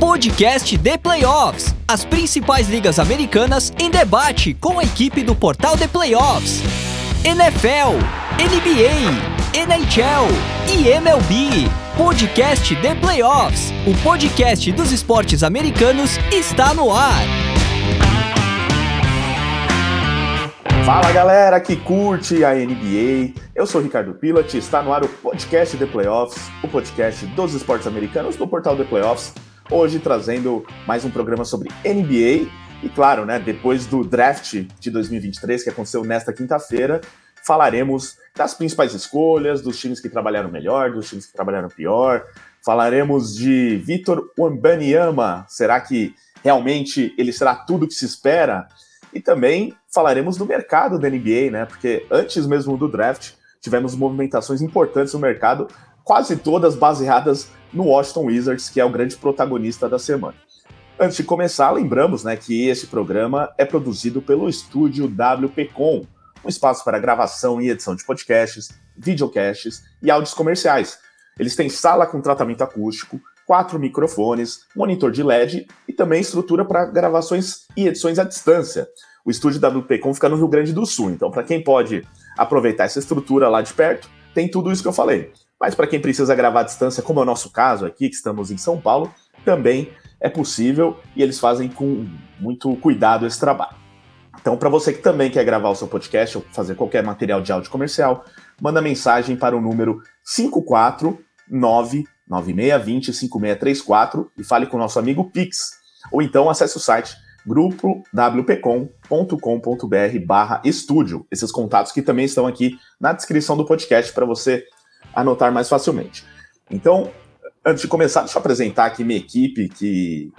Podcast The Playoffs. As principais ligas americanas em debate com a equipe do portal The Playoffs. NFL, NBA, NHL e MLB. Podcast The Playoffs. O podcast dos esportes americanos está no ar. Fala galera que curte a NBA, eu sou Ricardo Pilat, está no ar o podcast The Playoffs, o podcast dos esportes americanos do portal The Playoffs, hoje trazendo mais um programa sobre NBA e claro, né, depois do draft de 2023 que aconteceu nesta quinta-feira, falaremos das principais escolhas, dos times que trabalharam melhor, dos times que trabalharam pior, falaremos de Vitor Wembanyama, será que realmente ele será tudo que se espera? E também falaremos do mercado da NBA, né? Porque antes mesmo do draft, tivemos movimentações importantes no mercado, quase todas baseadas no Washington Wizards, que é o grande protagonista da semana. Antes de começar, lembramos né, que este programa é produzido pelo estúdio WPcom, um espaço para gravação e edição de podcasts, videocasts e áudios comerciais. Eles têm sala com tratamento acústico, quatro microfones, monitor de LED e também estrutura para gravações e edições à distância. O estúdio WPcom fica no Rio Grande do Sul, então para quem pode aproveitar essa estrutura lá de perto, tem tudo isso que eu falei. Mas para quem precisa gravar à distância, como é o nosso caso aqui, que estamos em São Paulo, também é possível e eles fazem com muito cuidado esse trabalho. Então, para você que também quer gravar o seu podcast ou fazer qualquer material de áudio comercial, manda mensagem para o número 54996205634 e fale com o nosso amigo Pix. Ou então acesse o site grupowpcom.com.br barra estúdio. Esses contatos que também estão aqui na descrição do podcast para você anotar mais facilmente. Então, antes de começar, deixa eu apresentar aqui minha equipe que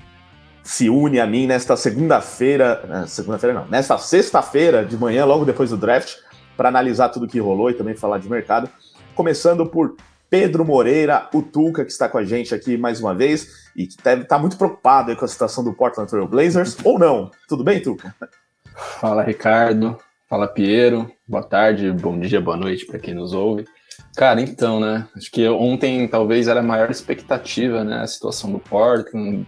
se une a mim nesta segunda-feira, né, segunda-feira não, nesta sexta-feira de manhã, logo depois do draft, para analisar tudo que rolou e também falar de mercado. Começando por Pedro Moreira, o Tuca, que está com a gente aqui mais uma vez e que deve estar muito preocupado com a situação do Portland Trail Blazers, ou não. Tudo bem, Tuca? Fala, Ricardo. Fala, Piero. Boa tarde, bom dia, boa noite para quem nos ouve. Cara, então, né? Acho que ontem talvez era a maior expectativa, né? A situação do Portland,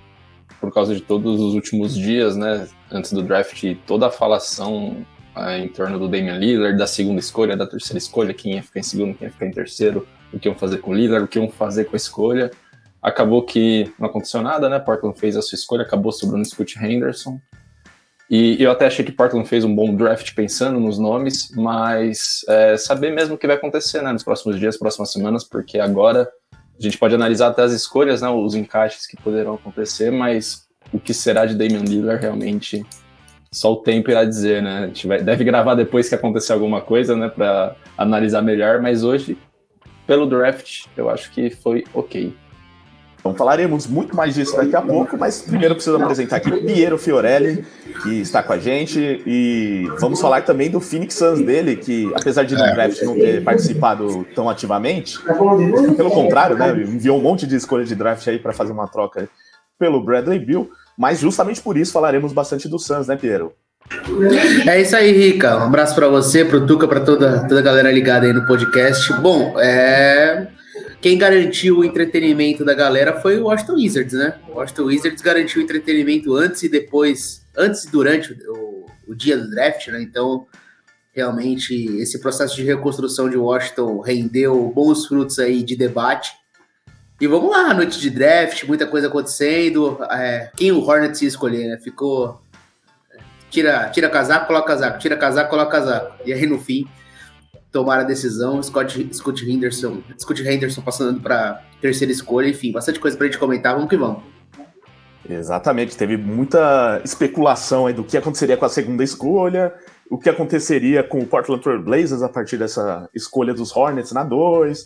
por causa de todos os últimos dias, né? Antes do draft, toda a falação é, em torno do Damian Lillard, da segunda escolha, da terceira escolha, quem ia ficar em segundo, quem ia ficar em terceiro, o que iam fazer com o Lillard, o que iam fazer com a escolha. Acabou que não aconteceu nada, né? Portland fez a sua escolha, acabou sobrando Scott Henderson. E eu até achei que Portland fez um bom draft pensando nos nomes, mas é, saber mesmo o que vai acontecer né, nos próximos dias, próximas semanas, porque agora a gente pode analisar até as escolhas, né, os encaixes que poderão acontecer, mas o que será de Damian Lillard realmente só o tempo irá dizer, né? A gente vai, deve gravar depois que acontecer alguma coisa, né, para analisar melhor, mas hoje, pelo draft, eu acho que foi ok. Então falaremos muito mais disso daqui a pouco, mas primeiro preciso apresentar aqui Piero Fiorelli, que está com a gente, e vamos falar também do Phoenix Suns dele, que apesar de no draft não ter participado tão ativamente, pelo contrário, né, enviou um monte de escolha de draft aí para fazer uma troca pelo Bradley Bill, mas justamente por isso falaremos bastante do Suns, né, Piero? É isso aí, Rica. Um abraço para você, pro Tuca, para toda, toda a galera ligada aí no podcast. Bom, é quem garantiu o entretenimento da galera foi o Washington Wizards, né? O Washington Wizards garantiu o entretenimento antes e depois, antes e durante o, o dia do draft, né? Então, realmente, esse processo de reconstrução de Washington rendeu bons frutos aí de debate. E vamos lá, noite de draft, muita coisa acontecendo. É, quem o Hornets ia escolher, né? Ficou. Tira, tira casaco, coloca casaco, tira casaco, coloca casaco. E aí, no fim, tomar a decisão. Scott, Scott Henderson, Scott Henderson passando para terceira escolha, enfim, bastante coisa para a gente comentar. Vamos que vamos. Exatamente, teve muita especulação aí do que aconteceria com a segunda escolha, o que aconteceria com o Portland Trail Blazers a partir dessa escolha dos Hornets na 2,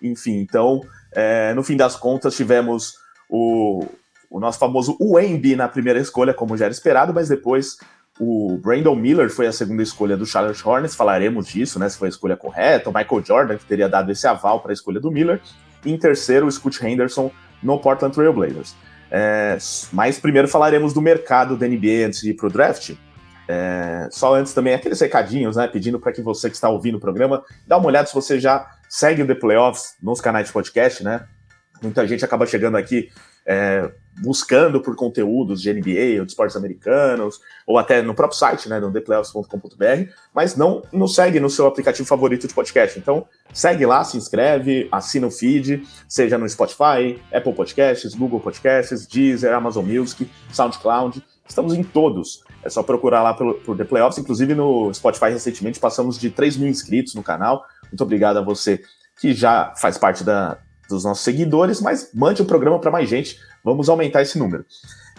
enfim, então, é, no fim das contas, tivemos o, o nosso famoso Wemby na primeira escolha, como já era esperado, mas depois o Brandon Miller foi a segunda escolha do Charlotte Hornets, falaremos disso, né? Se foi a escolha correta. O Michael Jordan, que teria dado esse aval para a escolha do Miller. E em terceiro, o Scott Henderson no Portland Trail Blazers. É, mas primeiro falaremos do mercado da NBA antes de ir para o draft. É, só antes também, aqueles recadinhos, né? Pedindo para que você que está ouvindo o programa, dá uma olhada se você já segue o The Playoffs nos canais de podcast, né? Muita gente acaba chegando aqui é, buscando por conteúdos de NBA ou de esportes americanos, ou até no próprio site, né, no theplayoffs.com.br, mas não nos segue no seu aplicativo favorito de podcast. Então, segue lá, se inscreve, assina o feed, seja no Spotify, Apple Podcasts, Google Podcasts, Deezer, Amazon Music, SoundCloud. Estamos em todos. É só procurar lá por, por The Playoffs. Inclusive no Spotify recentemente passamos de 3 mil inscritos no canal. Muito obrigado a você que já faz parte da, dos nossos seguidores, mas mande o programa para mais gente. Vamos aumentar esse número.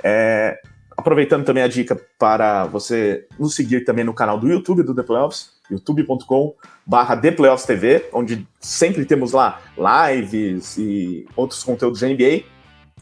É, aproveitando também a dica para você nos seguir também no canal do YouTube do The Playoffs, youtube.com barra TV, onde sempre temos lá lives e outros conteúdos de NBA.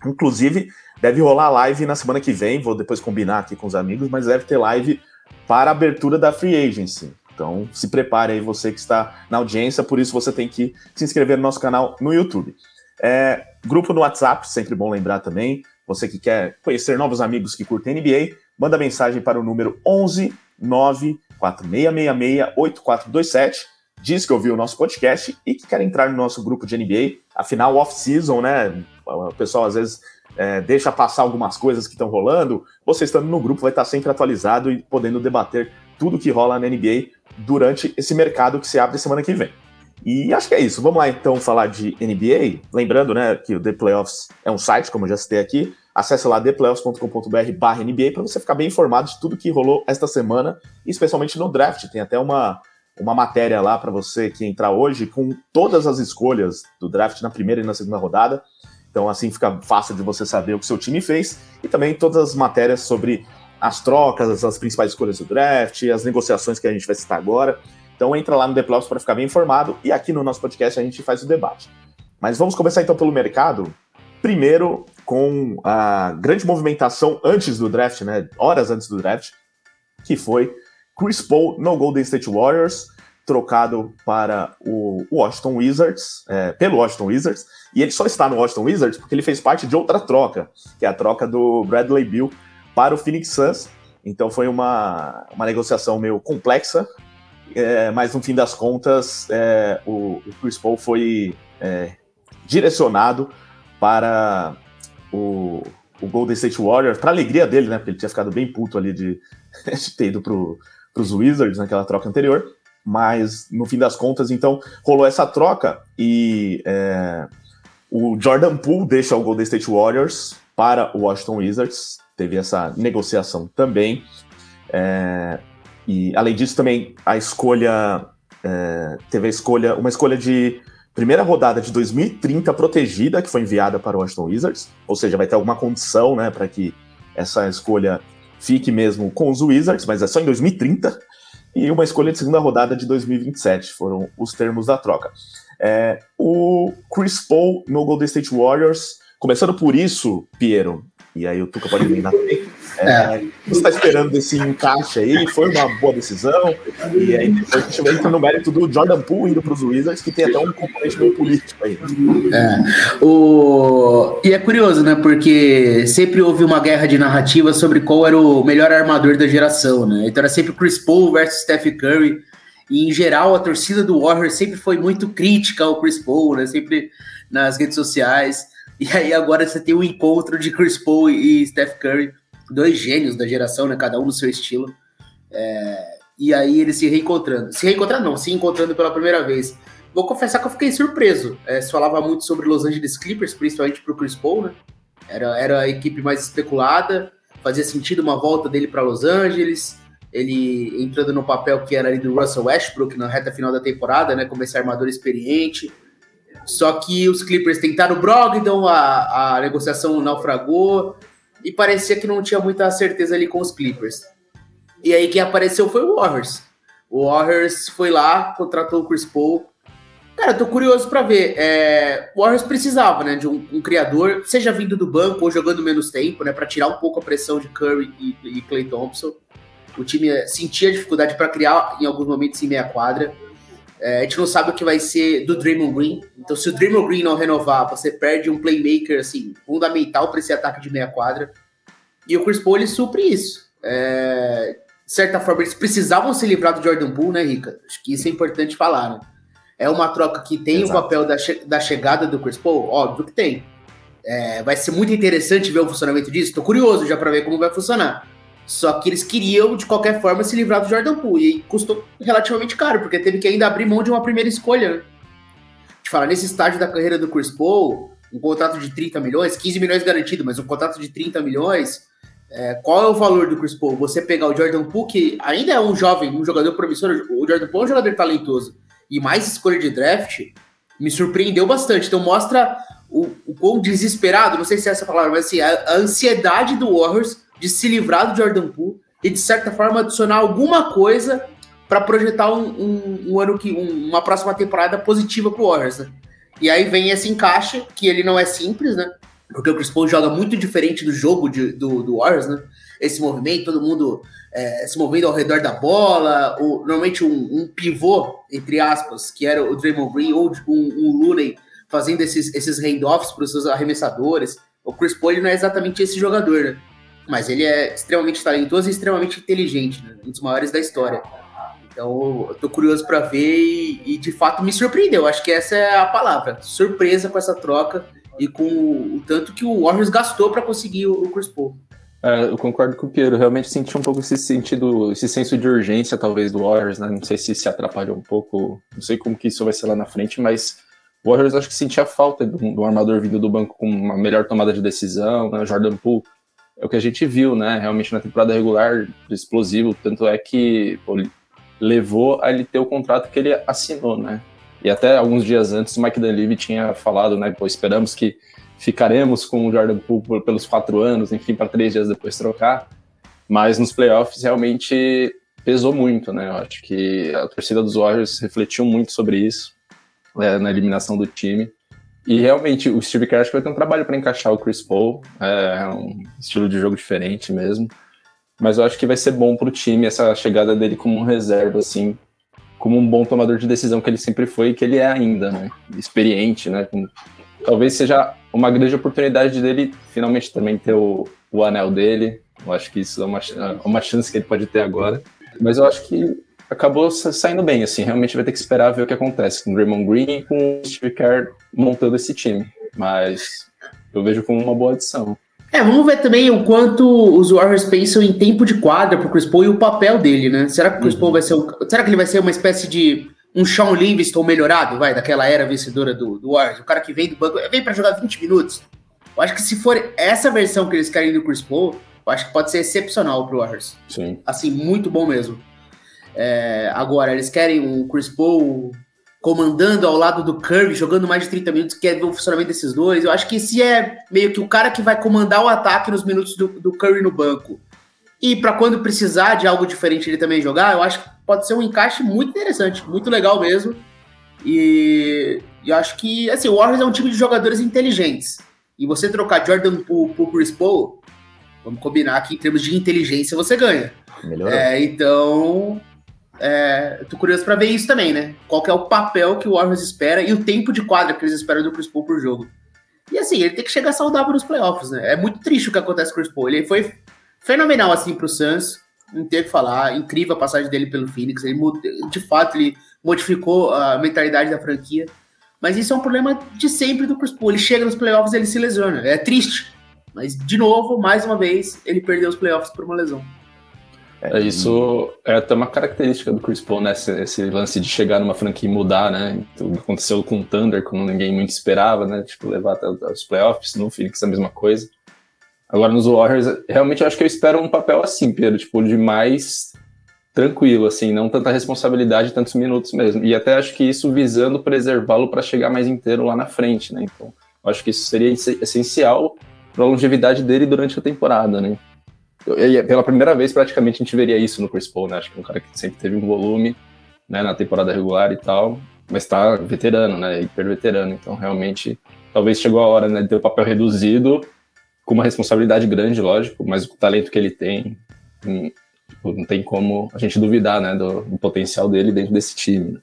Inclusive, deve rolar live na semana que vem, vou depois combinar aqui com os amigos, mas deve ter live para a abertura da Free Agency. Então, se prepare aí, você que está na audiência, por isso você tem que se inscrever no nosso canal no YouTube. É, grupo no WhatsApp, sempre bom lembrar também. Você que quer conhecer novos amigos que curtem NBA, manda mensagem para o número 11 94666 8427. Diz que ouviu o nosso podcast e que quer entrar no nosso grupo de NBA. Afinal, off-season, né? O pessoal às vezes é, deixa passar algumas coisas que estão rolando. Você estando no grupo vai estar sempre atualizado e podendo debater tudo que rola na NBA durante esse mercado que se abre semana que vem. E acho que é isso. Vamos lá então falar de NBA. Lembrando, né, que o The Playoffs é um site, como eu já citei aqui. Acesse lá theplayoffs.com.br/nba para você ficar bem informado de tudo que rolou esta semana, especialmente no draft. Tem até uma uma matéria lá para você que entrar hoje com todas as escolhas do draft na primeira e na segunda rodada. Então assim fica fácil de você saber o que seu time fez e também todas as matérias sobre as trocas, as principais escolhas do draft, as negociações que a gente vai citar agora. Então entra lá no Playoffs para ficar bem informado e aqui no nosso podcast a gente faz o debate. Mas vamos começar então pelo mercado. Primeiro com a grande movimentação antes do draft, né? Horas antes do draft, que foi Chris Paul no Golden State Warriors, trocado para o Washington Wizards, é, pelo Washington Wizards, e ele só está no Washington Wizards porque ele fez parte de outra troca, que é a troca do Bradley Bill para o Phoenix Suns. Então foi uma, uma negociação meio complexa, é, mas no fim das contas é, o, o, Chris Paul foi é, direcionado para o, o, Golden State Warriors, para alegria dele, né? Porque ele tinha ficado bem puto ali de, de ter ido para os Wizards naquela troca anterior. Mas no fim das contas, então, rolou essa troca e é, o Jordan Poole deixa o Golden State Warriors para o Washington Wizards teve essa negociação também. É, e além disso, também a escolha é, teve a escolha, uma escolha de primeira rodada de 2030 protegida que foi enviada para o Washington Wizards, ou seja, vai ter alguma condição, né, para que essa escolha fique mesmo com os Wizards, mas é só em 2030. E uma escolha de segunda rodada de 2027 foram os termos da troca. É, o Chris Paul no Golden State Warriors, começando por isso, Piero, e aí o Tuca pode emendar também. É, é. Você está esperando esse encaixe aí, foi uma boa decisão, e aí depois a gente entra no mérito do Jordan Poole indo para os Wizards, que tem até um componente meio político aí. É. O... E é curioso, né, porque sempre houve uma guerra de narrativa sobre qual era o melhor armador da geração, né, então era sempre Chris Paul versus Steph Curry, e em geral a torcida do Warriors sempre foi muito crítica ao Chris Paul, né, sempre nas redes sociais, e aí agora você tem o um encontro de Chris Paul e Steph Curry, dois gênios da geração, né? Cada um no seu estilo. É, e aí eles se reencontrando. Se reencontrando não, se encontrando pela primeira vez. Vou confessar que eu fiquei surpreso. É, se falava muito sobre Los Angeles Clippers, principalmente pro Chris Paul, né? Era, era a equipe mais especulada. Fazia sentido uma volta dele para Los Angeles. Ele entrando no papel que era ali do Russell Westbrook na reta final da temporada, né? Como esse armador experiente só que os Clippers tentaram o Brogdon, a, a negociação naufragou e parecia que não tinha muita certeza ali com os Clippers. E aí quem apareceu foi o Warriors. O Warriors foi lá, contratou o Chris Paul. Cara, tô curioso para ver. É, o Warriors precisava, né, de um, um, criador, seja vindo do banco ou jogando menos tempo, né, para tirar um pouco a pressão de Curry e, e Clay Thompson. O time sentia dificuldade para criar em alguns momentos em meia quadra. É, a gente não sabe o que vai ser do Draymond Green. Então, se o Draymond Green não renovar, você perde um playmaker assim fundamental para esse ataque de meia quadra. E o Chris Paul ele supre isso. É, de certa forma, eles precisavam se livrar do Jordan Poole, né, Rica? Acho que isso é importante falar, né? É uma troca que tem Exato. o papel da, che da chegada do Chris Paul? Óbvio que tem. É, vai ser muito interessante ver o funcionamento disso. Tô curioso já para ver como vai funcionar. Só que eles queriam, de qualquer forma, se livrar do Jordan Poole. E custou relativamente caro, porque teve que ainda abrir mão de uma primeira escolha. Né? Te falar, nesse estágio da carreira do Chris Paul, um contrato de 30 milhões, 15 milhões garantido, mas um contrato de 30 milhões. É, qual é o valor do Chris Paul? Você pegar o Jordan Poole, que ainda é um jovem, um jogador promissor, o Jordan Poole é um jogador talentoso, e mais escolha de draft, me surpreendeu bastante. Então mostra o, o quão desesperado, não sei se é essa palavra, mas assim, a, a ansiedade do Warriors de se livrar do Jordan Poole e de certa forma adicionar alguma coisa para projetar um, um, um, ano que um, uma próxima temporada positiva para o Warriors. Né? E aí vem esse encaixe que ele não é simples, né? Porque o Chris Paul joga muito diferente do jogo de, do, do Warriors, né? Esse movimento, todo mundo é, se movendo ao redor da bola, ou, normalmente um, um, pivô, entre aspas, que era o Draymond Green, ou um, um Looney fazendo esses, esses handoffs para os seus arremessadores. O Chris Paul não é exatamente esse jogador, né? Mas ele é extremamente talentoso e extremamente inteligente, né? um dos maiores da história. Então, eu tô curioso para ver e, e, de fato me surpreendeu. Acho que essa é a palavra. Surpresa com essa troca e com o, tanto que o Warriors gastou para conseguir o, o Chris Paul. É, eu concordo com o Piero. Realmente senti um pouco esse sentido, esse senso de urgência, talvez, do Warriors, né? Não sei se se atrapalhou um pouco, não sei como que isso vai ser lá na frente, mas o Warriors acho que sentia falta do, do armador vindo do banco com uma melhor tomada de decisão, né? Jordan Poole é o que a gente viu, né? Realmente na temporada regular, explosivo, tanto é que pô, levou a ele ter o contrato que ele assinou, né? E até alguns dias antes, o Mike Dunleavy tinha falado, né? Pô, esperamos que ficaremos com o Jordan Poole pelos quatro anos, enfim, para três dias depois trocar. Mas nos playoffs realmente pesou muito, né? Eu acho que a torcida dos Warriors refletiu muito sobre isso é, na eliminação do time. E realmente o Steve Kerr acho que vai ter um trabalho para encaixar o Chris Paul, é um estilo de jogo diferente mesmo. Mas eu acho que vai ser bom para o time essa chegada dele como um reserva, assim, como um bom tomador de decisão que ele sempre foi e que ele é ainda, né? Experiente, né? Talvez seja uma grande oportunidade dele finalmente também ter o, o anel dele. Eu acho que isso é uma, uma chance que ele pode ter agora. Mas eu acho que acabou saindo bem, assim. Realmente vai ter que esperar ver o que acontece com o Draymond Green e com o Steve Kerr montando esse time. Mas eu vejo como uma boa adição. É, vamos ver também o quanto os Warriors pensam em tempo de quadra pro Chris Paul e o papel dele, né? Será que o Chris Paul uhum. vai ser. será que ele vai ser uma espécie de um Sean Livingston melhorado, vai, daquela era vencedora do, do Warriors? O cara que vem do banco, vem para jogar 20 minutos. Eu acho que se for essa versão que eles querem do Chris Paul, eu acho que pode ser excepcional pro Warriors. Sim. Assim, muito bom mesmo. É, agora, eles querem um Chris Paul comandando ao lado do Curry, jogando mais de 30 minutos, quer ver o funcionamento desses dois. Eu acho que esse é meio que o cara que vai comandar o ataque nos minutos do, do Curry no banco. E para quando precisar de algo diferente ele também jogar, eu acho que pode ser um encaixe muito interessante, muito legal mesmo. E eu acho que, assim, o Warriors é um time de jogadores inteligentes. E você trocar Jordan Poole por Chris Paul, vamos combinar que em termos de inteligência você ganha. Melhor. É, então, é, tô curioso para ver isso também, né? Qual é o papel que o Warriors espera e o tempo de quadra que eles esperam do Chris Paul por jogo. E assim, ele tem que chegar saudável nos playoffs, né? É muito triste o que acontece com o Chris Paul. Ele foi fenomenal assim pro Suns, não tem o que falar. Incrível a passagem dele pelo Phoenix. Ele, de fato, ele modificou a mentalidade da franquia. Mas isso é um problema de sempre do Chris Paul. Ele chega nos playoffs e ele se lesiona. É triste. Mas, de novo, mais uma vez, ele perdeu os playoffs por uma lesão. É, isso é até uma característica do Chris Paul, né? Esse, esse, lance de chegar numa franquia e mudar, né? Tudo aconteceu com o Thunder, quando ninguém muito esperava, né? Tipo, levar até os playoffs, no Phoenix a mesma coisa. Agora nos Warriors, realmente eu acho que eu espero um papel assim, Pedro, tipo, de mais tranquilo, assim, não tanta responsabilidade, tantos minutos mesmo. E até acho que isso visando preservá-lo para chegar mais inteiro lá na frente, né? Então, eu acho que isso seria essencial para a longevidade dele durante a temporada, né? Pela primeira vez, praticamente, a gente veria isso no Chris Paul, né? Acho que é um cara que sempre teve um volume né, na temporada regular e tal, mas tá veterano, né? Hiper veterano. Então, realmente, talvez chegou a hora né, de ter o papel reduzido, com uma responsabilidade grande, lógico, mas o talento que ele tem, hum, tipo, não tem como a gente duvidar né, do, do potencial dele dentro desse time.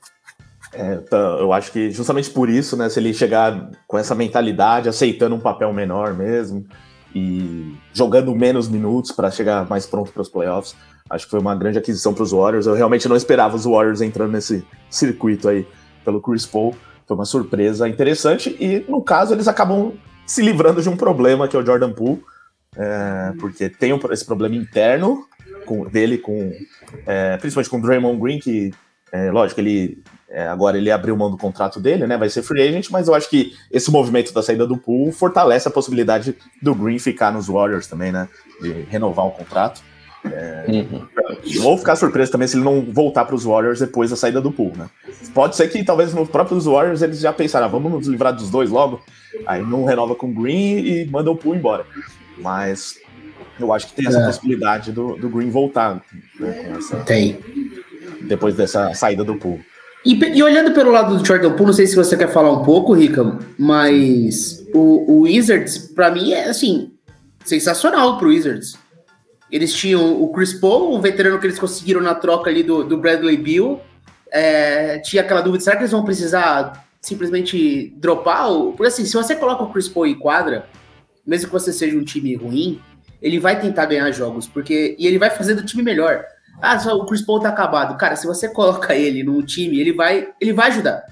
É, então, eu acho que justamente por isso, né, se ele chegar com essa mentalidade, aceitando um papel menor mesmo, e jogando menos minutos para chegar mais pronto para os playoffs. Acho que foi uma grande aquisição para os Warriors. Eu realmente não esperava os Warriors entrando nesse circuito aí pelo Chris Paul. Foi uma surpresa interessante e, no caso, eles acabam se livrando de um problema que é o Jordan Poole, é, porque tem esse problema interno com, dele, com, é, principalmente com o Draymond Green, que, é, lógico, ele é, agora ele abriu mão do contrato dele, né? Vai ser free agent, mas eu acho que esse movimento da saída do pool fortalece a possibilidade do Green ficar nos Warriors também, né? De renovar o contrato. É, uhum. Vou ficar surpreso também se ele não voltar para os Warriors depois da saída do pool, né? Pode ser que talvez nos próprios Warriors eles já pensaram, ah, vamos nos livrar dos dois logo, aí não renova com o Green e manda o pool embora. Mas eu acho que tem essa é. possibilidade do, do Green voltar. Né, essa, tem. Depois dessa saída do pool. E, e, olhando pelo lado do Jordan Poole, não sei se você quer falar um pouco, Rica, mas o, o Wizards, para mim, é assim, sensacional pro Wizards. Eles tinham o Chris Paul, um veterano que eles conseguiram na troca ali do, do Bradley Bill. É, tinha aquela dúvida, será que eles vão precisar simplesmente dropar? O... Porque assim, se você coloca o Chris Paul em quadra, mesmo que você seja um time ruim, ele vai tentar ganhar jogos, porque e ele vai fazer do time melhor. Ah, só o Chris Paul tá acabado. Cara, se você coloca ele no time, ele vai, ele vai ajudar.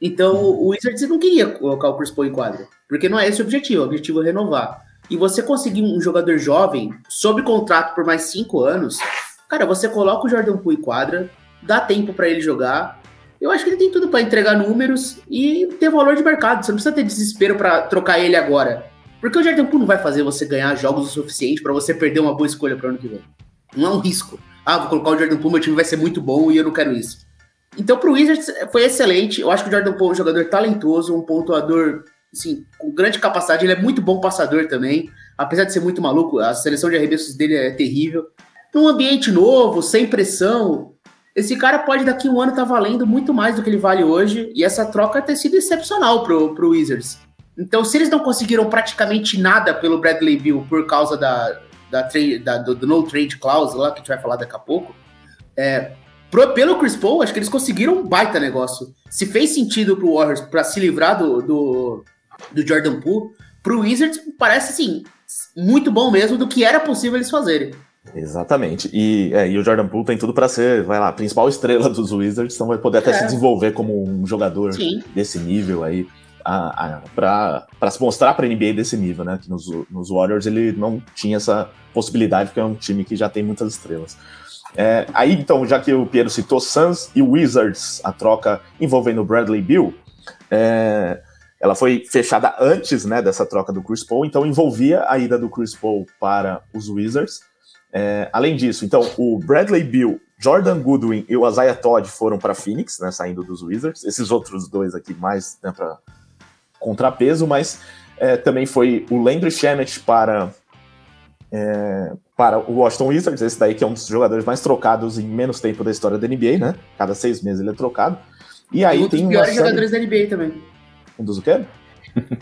Então, o Wizards não queria colocar o Chris Paul em quadra, porque não é esse o objetivo, o objetivo é renovar. E você conseguir um jogador jovem, sob contrato por mais cinco anos, cara, você coloca o Jordan Poole em quadra, dá tempo para ele jogar. Eu acho que ele tem tudo para entregar números e ter valor de mercado. Você não precisa ter desespero para trocar ele agora. Porque o Jordan Poole não vai fazer você ganhar jogos o suficiente para você perder uma boa escolha para ano que vem. Não é um risco ah, vou colocar o Jordan Poole, meu time vai ser muito bom e eu não quero isso. Então, pro Wizards foi excelente. Eu acho que o Jordan Poole é um jogador talentoso, um pontuador, assim, com grande capacidade. Ele é muito bom passador também. Apesar de ser muito maluco, a seleção de arremessos dele é terrível. Num ambiente novo, sem pressão, esse cara pode daqui a um ano estar tá valendo muito mais do que ele vale hoje. E essa troca ter sido excepcional pro, pro Wizards. Então, se eles não conseguiram praticamente nada pelo Bradley Bill por causa da, da, da do, do, no trade clause lá, que a gente vai falar daqui a pouco, é, pro, pelo Chris Paul, acho que eles conseguiram um baita negócio. Se fez sentido pro Warriors para se livrar do, do, do Jordan Poole, pro Wizards parece assim, muito bom mesmo do que era possível eles fazerem. Exatamente. E, é, e o Jordan Poole tem tudo para ser, vai lá, a principal estrela dos Wizards, então vai poder até é. se desenvolver como um jogador Sim. desse nível aí para se mostrar para a NBA desse nível, né? Que nos, nos Warriors ele não tinha essa possibilidade, porque é um time que já tem muitas estrelas. É, aí, então, já que o Piero citou Suns e Wizards, a troca envolvendo Bradley Bill, é, ela foi fechada antes né, dessa troca do Chris Paul, então envolvia a ida do Chris Paul para os Wizards. É, além disso, então, o Bradley Bill, Jordan Goodwin e o Isaiah Todd foram para Phoenix, né, saindo dos Wizards. Esses outros dois aqui mais né, para contrapeso, mas é, também foi o Landry Shamet para é, para o Washington Wizards, esse daí que é um dos jogadores mais trocados em menos tempo da história da NBA, né? Cada seis meses ele é trocado. E aí um tem dos piores jogadores da NBA também. Um dos o quê?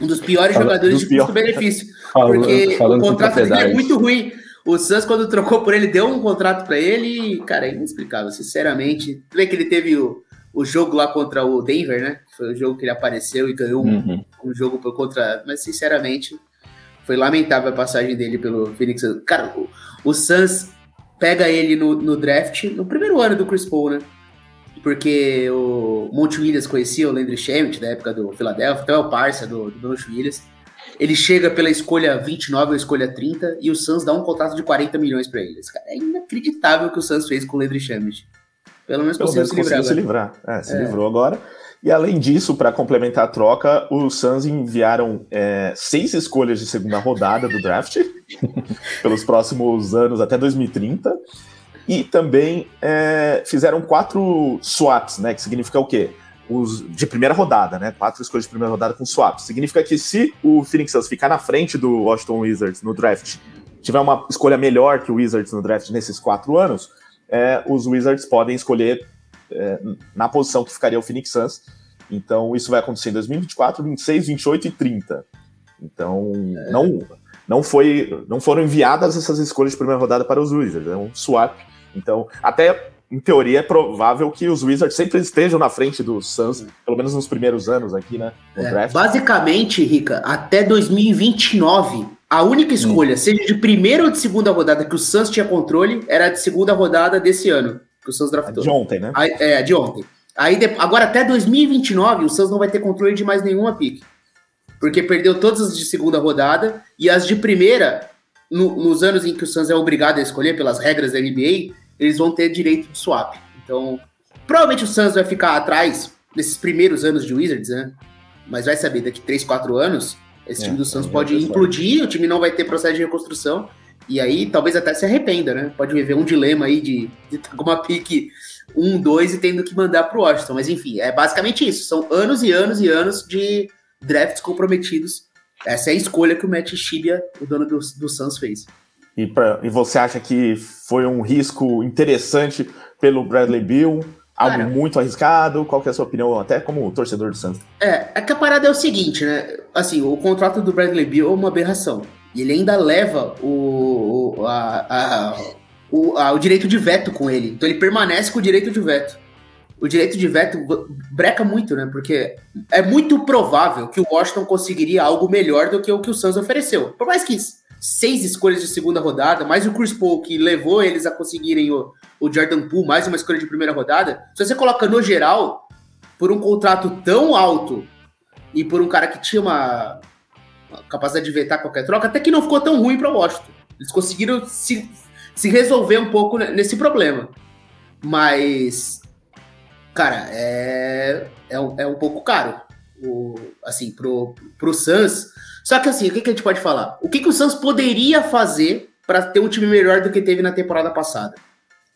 Um dos piores jogadores dos de custo-benefício. Porque falando o contrato dele é muito ruim. O Suns, quando trocou por ele, deu um contrato para ele e, cara, é inexplicável, sinceramente. Tu vê que ele teve o, o jogo lá contra o Denver, né? Foi o jogo que ele apareceu e ganhou uhum. Um, jogo contra. Mas, sinceramente, foi lamentável a passagem dele pelo Phoenix. Cara, o, o Suns pega ele no, no, draft no primeiro ano do Chris Paul, né? Porque o Monte Williams conhecia o Landry Shamet da época do Philadelphia, então é o parça do, do Monte Williams. Ele chega pela escolha 29 ou escolha 30 e o Suns dá um contrato de 40 milhões para ele. Cara, é inacreditável o que o Suns fez com o Landry Shamet. Pelo menos Pelo conseguiu, menos se, livrar, se livrar. É, se é. livrou agora. E além disso, para complementar a troca, os Suns enviaram é, seis escolhas de segunda rodada do draft pelos próximos anos até 2030. E também é, fizeram quatro swaps, né? Que significa o quê? Os, de primeira rodada, né? Quatro escolhas de primeira rodada com swaps. Significa que se o Phoenix Suns ficar na frente do Washington Wizards no draft, tiver uma escolha melhor que o Wizards no draft nesses quatro anos, é, os Wizards podem escolher é, na posição que ficaria o Phoenix Suns. Então, isso vai acontecer em 2024, 26, 28 e 30. Então, é. não, não, foi, não foram enviadas essas escolhas de primeira rodada para os Wizards, é um swap. Então, até em teoria, é provável que os Wizards sempre estejam na frente dos Suns, pelo menos nos primeiros anos aqui, né? É, basicamente, Rica, até 2029, a única escolha, hum. seja de primeira ou de segunda rodada que o Suns tinha controle, era a de segunda rodada desse ano que o Suns draftou. De ontem, né? Aí, é, de ontem. Aí, agora até 2029, o Suns não vai ter controle de mais nenhuma pique. porque perdeu todas as de segunda rodada e as de primeira, no, nos anos em que o Suns é obrigado a escolher pelas regras da NBA, eles vão ter direito de swap. Então, provavelmente o Suns vai ficar atrás nesses primeiros anos de Wizards, né? Mas vai saber, daqui 3, 4 anos, esse é, time do Suns pode implodir, o time não vai ter processo de reconstrução, e aí talvez até se arrependa, né? Pode viver um dilema aí de, estar com uma pique 1, 2 e tendo que mandar pro Washington. Mas enfim, é basicamente isso. São anos e anos e anos de drafts comprometidos. Essa é a escolha que o Matt Shibia, o dono do, do Suns, fez. E, pra, e você acha que foi um risco interessante pelo Bradley Bill? Algo Cara, muito arriscado? Qual que é a sua opinião, até como torcedor do Santos? É, é que a parada é o seguinte, né? Assim, o contrato do Bradley Bill é uma aberração. E ele ainda leva o, o, a, a, o, a, o direito de veto com ele. Então ele permanece com o direito de veto. O direito de veto breca muito, né? Porque é muito provável que o Washington conseguiria algo melhor do que o que o Suns ofereceu. Por mais que seis escolhas de segunda rodada, mais o Chris Paul que levou eles a conseguirem o, o Jordan Poole, mais uma escolha de primeira rodada. Se você coloca no geral, por um contrato tão alto e por um cara que tinha uma, capacidade de vetar qualquer troca, até que não ficou tão ruim para Washington. Eles conseguiram se, se resolver um pouco nesse problema. Mas, cara, é, é, um, é um pouco caro. O, assim, pro, pro Suns só que assim, o que, que a gente pode falar? O que, que o Santos poderia fazer para ter um time melhor do que teve na temporada passada?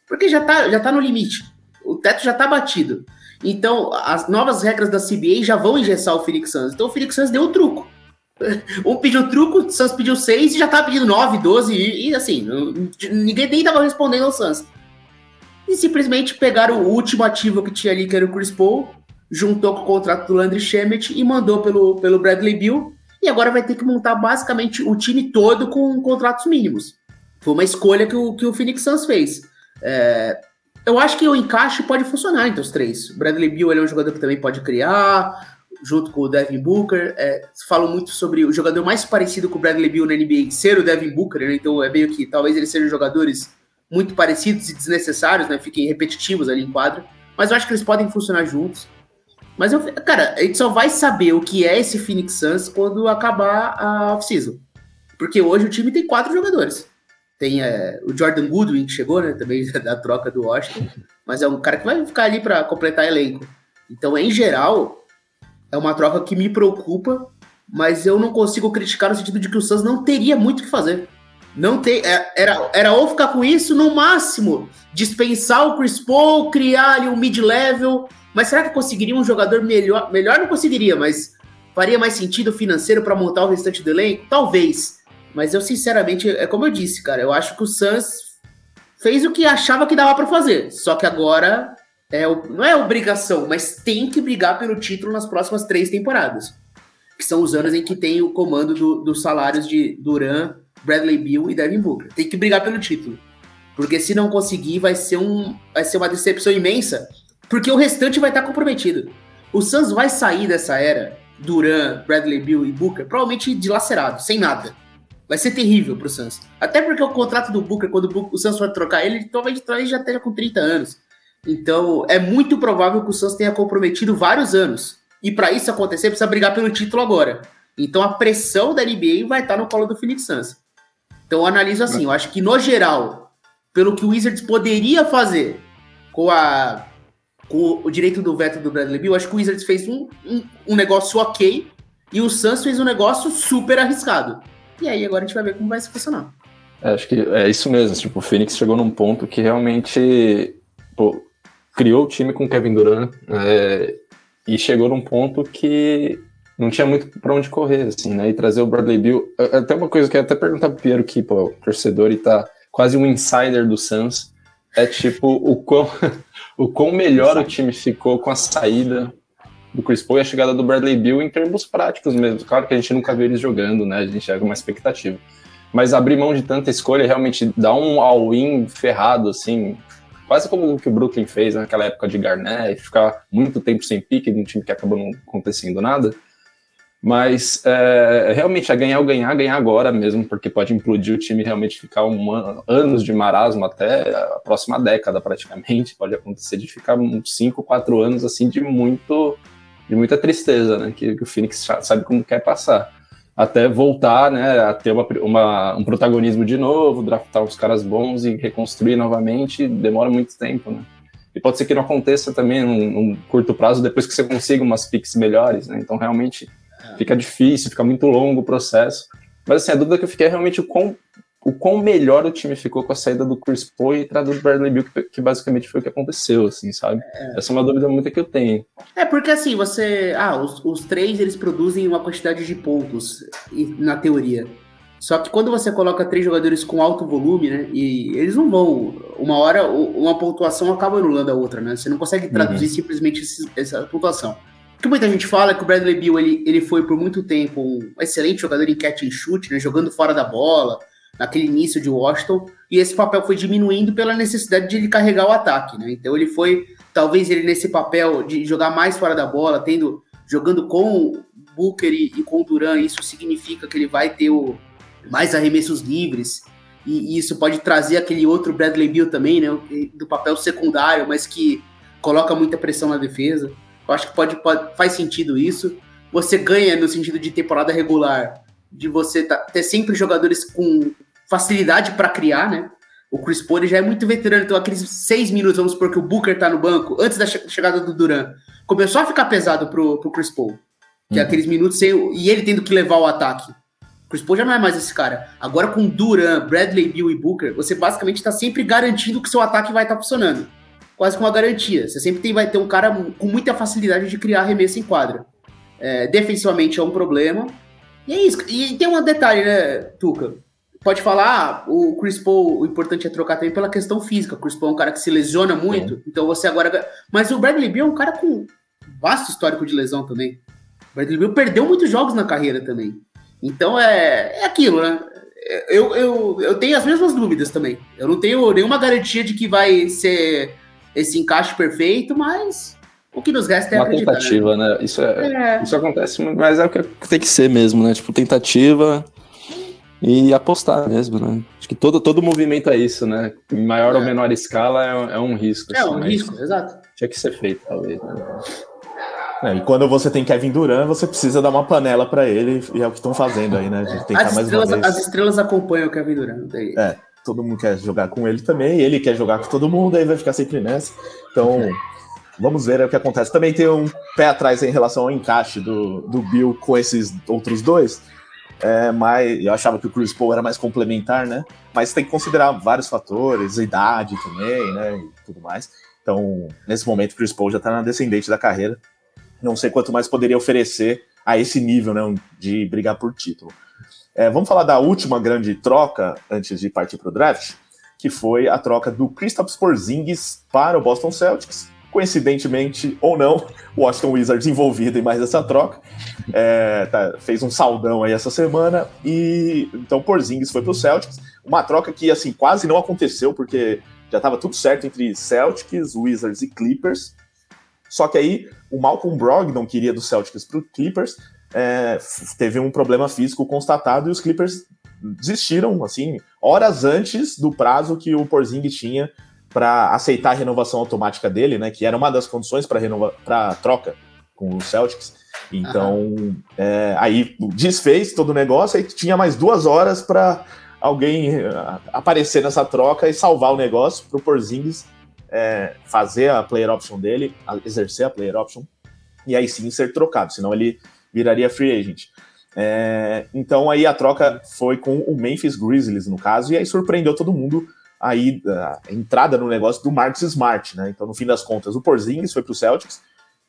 Porque já tá, já tá no limite. O teto já tá batido. Então, as novas regras da CBA já vão engessar o Phoenix Suns. Então, o Phoenix Suns deu o truco. Um pediu truco, o Suns pediu seis e já tava pedindo nove, doze e, e assim, ninguém nem tava respondendo ao Suns. E simplesmente pegaram o último ativo que tinha ali, que era o Chris Paul, juntou com o contrato do Landry Shamet e mandou pelo, pelo Bradley Bill e agora vai ter que montar basicamente o time todo com contratos mínimos. Foi uma escolha que o, que o Phoenix Suns fez. É, eu acho que o encaixe pode funcionar entre os três. O Bradley Beal é um jogador que também pode criar, junto com o Devin Booker. É, falam muito sobre o jogador mais parecido com o Bradley Beal na NBA ser o Devin Booker, né? então é meio que talvez eles sejam jogadores muito parecidos e desnecessários, né? fiquem repetitivos ali em quadro. Mas eu acho que eles podem funcionar juntos. Mas, eu, cara, a gente só vai saber o que é esse Phoenix Suns quando acabar a off-season. Porque hoje o time tem quatro jogadores. Tem é, o Jordan Goodwin, que chegou, né, também da troca do Washington. Mas é um cara que vai ficar ali para completar elenco. Então, em geral, é uma troca que me preocupa, mas eu não consigo criticar no sentido de que o Suns não teria muito o que fazer. Não tem, é, era, era ou ficar com isso, no máximo, dispensar o Chris Paul, criar ali um mid-level mas será que conseguiria um jogador melhor? Melhor não conseguiria, mas faria mais sentido financeiro para montar o restante do elenco? Talvez. Mas eu, sinceramente, é como eu disse, cara, eu acho que o Suns fez o que achava que dava para fazer. Só que agora é, não é obrigação, mas tem que brigar pelo título nas próximas três temporadas. Que são os anos em que tem o comando do, dos salários de Duran, Bradley Bill e Devin Booker. Tem que brigar pelo título. Porque se não conseguir, vai ser, um, vai ser uma decepção imensa porque o restante vai estar comprometido. O Suns vai sair dessa era, Duran, Bradley Bill e Booker, provavelmente dilacerado, sem nada. Vai ser terrível pro Suns. Até porque o contrato do Booker, quando o Suns for trocar ele, talvez, talvez já esteja com 30 anos. Então, é muito provável que o Suns tenha comprometido vários anos. E para isso acontecer, precisa brigar pelo título agora. Então, a pressão da NBA vai estar no colo do Phoenix Suns. Então, eu analiso assim, eu acho que no geral, pelo que o Wizards poderia fazer com a com o direito do veto do Bradley Bill, acho que o Wizards fez um, um, um, negócio ok e o Suns fez um negócio super arriscado. E aí agora a gente vai ver como vai se funcionar. É, acho que é isso mesmo. Tipo, o Phoenix chegou num ponto que realmente pô, criou o time com Kevin Durant é, e chegou num ponto que não tinha muito para onde correr, assim, né? E trazer o Bradley Bill. É, até uma coisa que eu até perguntar pro Piero, que, pô, torcedor e tá quase um insider do Suns, é tipo o quão o quão melhor o time ficou com a saída do Chris Paul e a chegada do Bradley Bill em termos práticos mesmo. Claro que a gente nunca viu eles jogando, né? A gente já uma expectativa. Mas abrir mão de tanta escolha realmente dá um all-in ferrado, assim, quase como o que o Brooklyn fez naquela época de Garnett, ficar muito tempo sem pique de um time que acabou não acontecendo nada. Mas é, realmente é ganhar ou ganhar, ganhar agora mesmo, porque pode implodir o time realmente ficar um ano, anos de marasmo até a próxima década praticamente. Pode acontecer de ficar uns 5, 4 anos assim de muito de muita tristeza, né? Que, que o Phoenix sabe como quer passar. Até voltar, né, a ter uma, uma, um protagonismo de novo, draftar os caras bons e reconstruir novamente, demora muito tempo, né? E pode ser que não aconteça também num, num curto prazo, depois que você consiga umas picks melhores, né? Então, realmente, é. fica difícil, fica muito longo o processo. Mas, assim, a dúvida que eu fiquei é realmente o quão o quão melhor o time ficou com a saída do Chris Paul e entrada do Bradley Bill, que, que, basicamente foi o que aconteceu, assim, sabe? É. Essa é uma dúvida muito que eu tenho. É, porque assim, você... Ah, os, os três, eles produzem uma quantidade de pontos, na teoria. Só que quando você coloca três jogadores com alto volume, né, e eles não vão... Uma hora, uma pontuação acaba anulando a outra, né? Você não consegue traduzir uhum. simplesmente esse, essa pontuação. O que muita gente fala é que o Bradley Bill, ele, ele foi por muito tempo um excelente jogador em catch and shoot, né, jogando fora da bola, naquele início de Washington, e esse papel foi diminuindo pela necessidade de ele carregar o ataque, né? Então ele foi, talvez ele nesse papel de jogar mais fora da bola, tendo jogando com Booker e, e com Duran, isso significa que ele vai ter o, mais arremessos livres, e, e, isso pode trazer aquele outro Bradley Bill também, né? Do papel secundário, mas que coloca muita pressão na defesa. Eu acho que pode, pode faz sentido isso. Você ganha no sentido de temporada regular de você tá, ter sempre jogadores com facilidade para criar, né? O Chris Paul já é muito veterano, então aqueles seis minutos, vamos supor que o Booker tá no banco, antes da chegada do Duran, começou a ficar pesado pro, pro Chris Paul. Que é uhum. aqueles minutos sem, e ele tendo que levar o ataque. O Chris Paul já não é mais esse cara. Agora com Duran, Bradley Bill e Booker, você basicamente está sempre garantindo que seu ataque vai estar tá funcionando. Quase com uma garantia. Você sempre tem, vai ter um cara com muita facilidade de criar arremesso em quadra. É, defensivamente é um problema. E é isso. E tem um detalhe, né, Tuca? Pode falar, ah, o Chris Paul, o importante é trocar também pela questão física. O Chris Paul é um cara que se lesiona muito, Sim. então você agora. Mas o Bradley Beal é um cara com vasto histórico de lesão também. O Bradley Beal perdeu muitos jogos na carreira também. Então é, é aquilo, né? Eu, eu, eu tenho as mesmas dúvidas também. Eu não tenho nenhuma garantia de que vai ser esse encaixe perfeito, mas o que nos resta é uma tentativa, né? né? Isso, é, é, isso acontece, mas é o que tem que ser mesmo, né? Tipo, tentativa e apostar mesmo, né? Acho que todo, todo movimento é isso, né? Em maior é. ou menor escala é, é um risco. É assim, um risco, exato. Tinha que ser feito, talvez. Né? É, e quando você tem Kevin Durant, você precisa dar uma panela para ele, e é o que estão fazendo aí, né? De tentar as, mais estrelas, as estrelas acompanham o Kevin Durant. Daí. É, todo mundo quer jogar com ele também, ele quer jogar com todo mundo, aí vai ficar sempre nessa. Então. Vamos ver o que acontece. Também tem um pé atrás em relação ao encaixe do, do Bill com esses outros dois. É, mas eu achava que o Chris Paul era mais complementar, né? Mas tem que considerar vários fatores, idade também, né? E tudo mais. Então, nesse momento, o Chris Paul já está na descendente da carreira. Não sei quanto mais poderia oferecer a esse nível, né? De brigar por título. É, vamos falar da última grande troca antes de partir para o draft, que foi a troca do Kristaps Porzingis para o Boston Celtics coincidentemente ou não, o Washington Wizards envolvido em mais essa troca. É, tá, fez um saldão aí essa semana e então Porzingis foi para o Celtics. Uma troca que assim quase não aconteceu porque já estava tudo certo entre Celtics, Wizards e Clippers. Só que aí o Malcolm Brogdon queria do Celtics para o Clippers, é, teve um problema físico constatado e os Clippers desistiram assim horas antes do prazo que o Porzingis tinha para aceitar a renovação automática dele, né? Que era uma das condições para renova para troca com os Celtics. Então, uhum. é, aí desfez todo o negócio, aí tinha mais duas horas para alguém é, aparecer nessa troca e salvar o negócio para o Porzingis é, fazer a player option dele, exercer a player option, e aí sim ser trocado, senão ele viraria free agent. É, então aí a troca foi com o Memphis Grizzlies, no caso, e aí surpreendeu todo mundo aí a entrada no negócio do Marcus Smart, né? Então, no fim das contas, o Porzingis foi para o Celtics,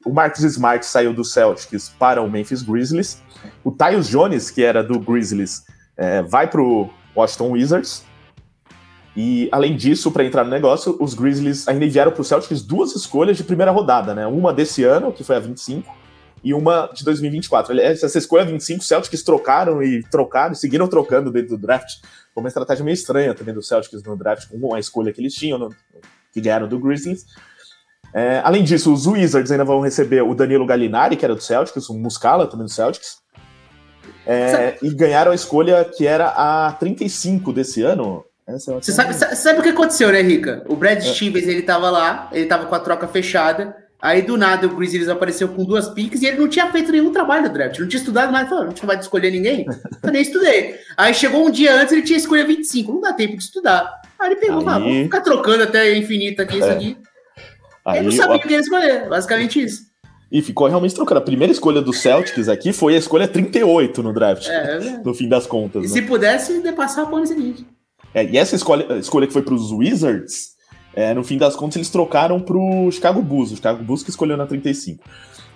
o Marcus Smart saiu do Celtics para o Memphis Grizzlies, o Tyus Jones, que era do Grizzlies, é, vai para o Washington Wizards, e além disso, para entrar no negócio, os Grizzlies ainda enviaram para o Celtics duas escolhas de primeira rodada, né? Uma desse ano, que foi a 25, e uma de 2024. Essa escolha 25, os Celtics trocaram e trocaram, seguiram trocando dentro do draft foi uma estratégia meio estranha também do Celtics no draft, com a escolha que eles tinham, no, que ganharam do Grizzlies. É, além disso, os Wizards ainda vão receber o Danilo Gallinari, que era do Celtics, o Muscala também do Celtics. É, e ganharam a escolha que era a 35 desse ano. É você sabe, sabe, o que aconteceu, né, Rica? O Brad é. Stevens, ele tava lá, ele tava com a troca fechada, Aí do nada o Grizzlies apareceu com duas piques e ele não tinha feito nenhum trabalho no draft, não tinha estudado nada, falou, não tinha vai escolher ninguém. Eu nem estudei. Aí chegou um dia antes, ele tinha escolha 25, não dá tempo de estudar. Aí ele pegou, aí... falou, vou ficar trocando até infinito aqui isso é. aqui. Aí, ele não sabia o que ele escolher, basicamente isso. E ficou realmente trocando. A primeira escolha do Celtics aqui foi a escolha 38 no draft, é, é no fim das contas. E né? se pudesse, passar para o ano seguinte. É, e essa escolha, escolha que foi para os Wizards é, no fim das contas, eles trocaram para o Chicago Bulls. O Chicago Bulls que escolheu na 35.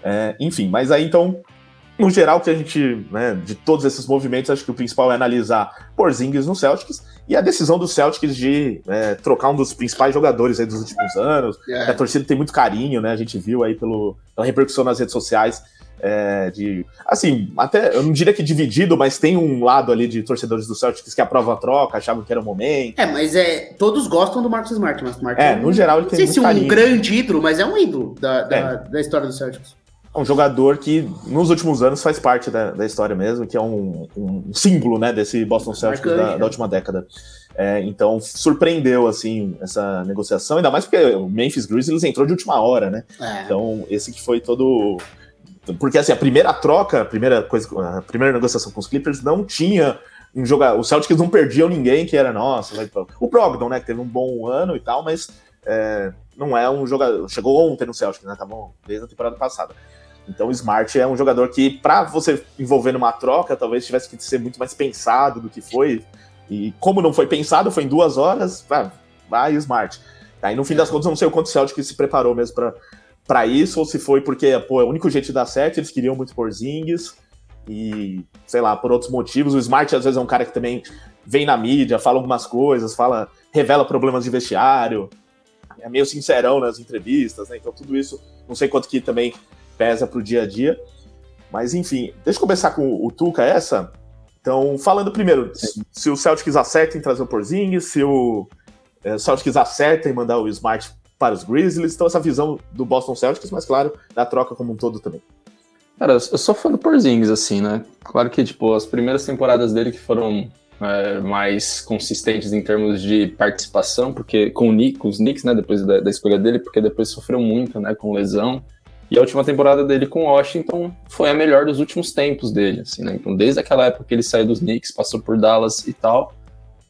É, enfim, mas aí então, no geral, que a gente, né, de todos esses movimentos, acho que o principal é analisar Porzingis no Celtics e a decisão do Celtics de é, trocar um dos principais jogadores dos últimos anos. É. A torcida tem muito carinho, né? A gente viu aí pelo, pela repercussão nas redes sociais é, de assim, até eu não diria que dividido, mas tem um lado ali de torcedores do Celtics que aprova a troca, achavam que era o momento. É, mas é todos gostam do Marcus Smart, mas Marcus É, no geral ele tem não sei se carinho. um grande ídolo, mas é um ídolo da, da, é. da história do Celtics. É um jogador que nos últimos anos faz parte da, da história mesmo, que é um, um símbolo, né, desse Boston Celtics da, da, última década. É, então surpreendeu assim essa negociação, ainda mais porque o Memphis Grizzlies entrou de última hora, né? É. Então esse que foi todo porque assim, a primeira troca, a primeira coisa, a primeira negociação com os Clippers não tinha um jogador. Os Celtics não perdiam ninguém que era nossa. O Brogdon, né? Que teve um bom ano e tal, mas é, não é um jogador. Chegou ontem no Celtics, né? Tá bom, desde a temporada passada. Então Smart é um jogador que, para você envolver numa troca, talvez tivesse que ser muito mais pensado do que foi. E como não foi pensado, foi em duas horas, vai o Smart. Aí no fim das contas, eu não sei o quanto o Celtic se preparou mesmo para para isso, ou se foi porque, pô, é o único jeito de dar certo, eles queriam muito Porzingis, e, sei lá, por outros motivos. O Smart, às vezes, é um cara que também vem na mídia, fala algumas coisas, fala, revela problemas de vestiário, é meio sincerão nas entrevistas, né? Então, tudo isso, não sei quanto que também pesa pro dia a dia. Mas, enfim, deixa eu começar com o Tuca, essa. Então, falando primeiro, se o Celtics acerta em trazer o Porzingis, se o, o Celtics acerta em mandar o Smart para os Grizzlies. Então, essa visão do Boston Celtics, mas claro, da troca como um todo também. Cara, eu sou fã do Porzingis, assim, né? Claro que, tipo, as primeiras temporadas dele que foram é, mais consistentes em termos de participação, porque com, o Nick, com os Knicks, né, depois da, da, escolha dele, porque depois sofreu muito, né, com lesão. E a última temporada dele com Washington foi a melhor dos últimos tempos dele, assim, né? Então, desde aquela época que ele saiu dos Knicks, passou por Dallas e tal,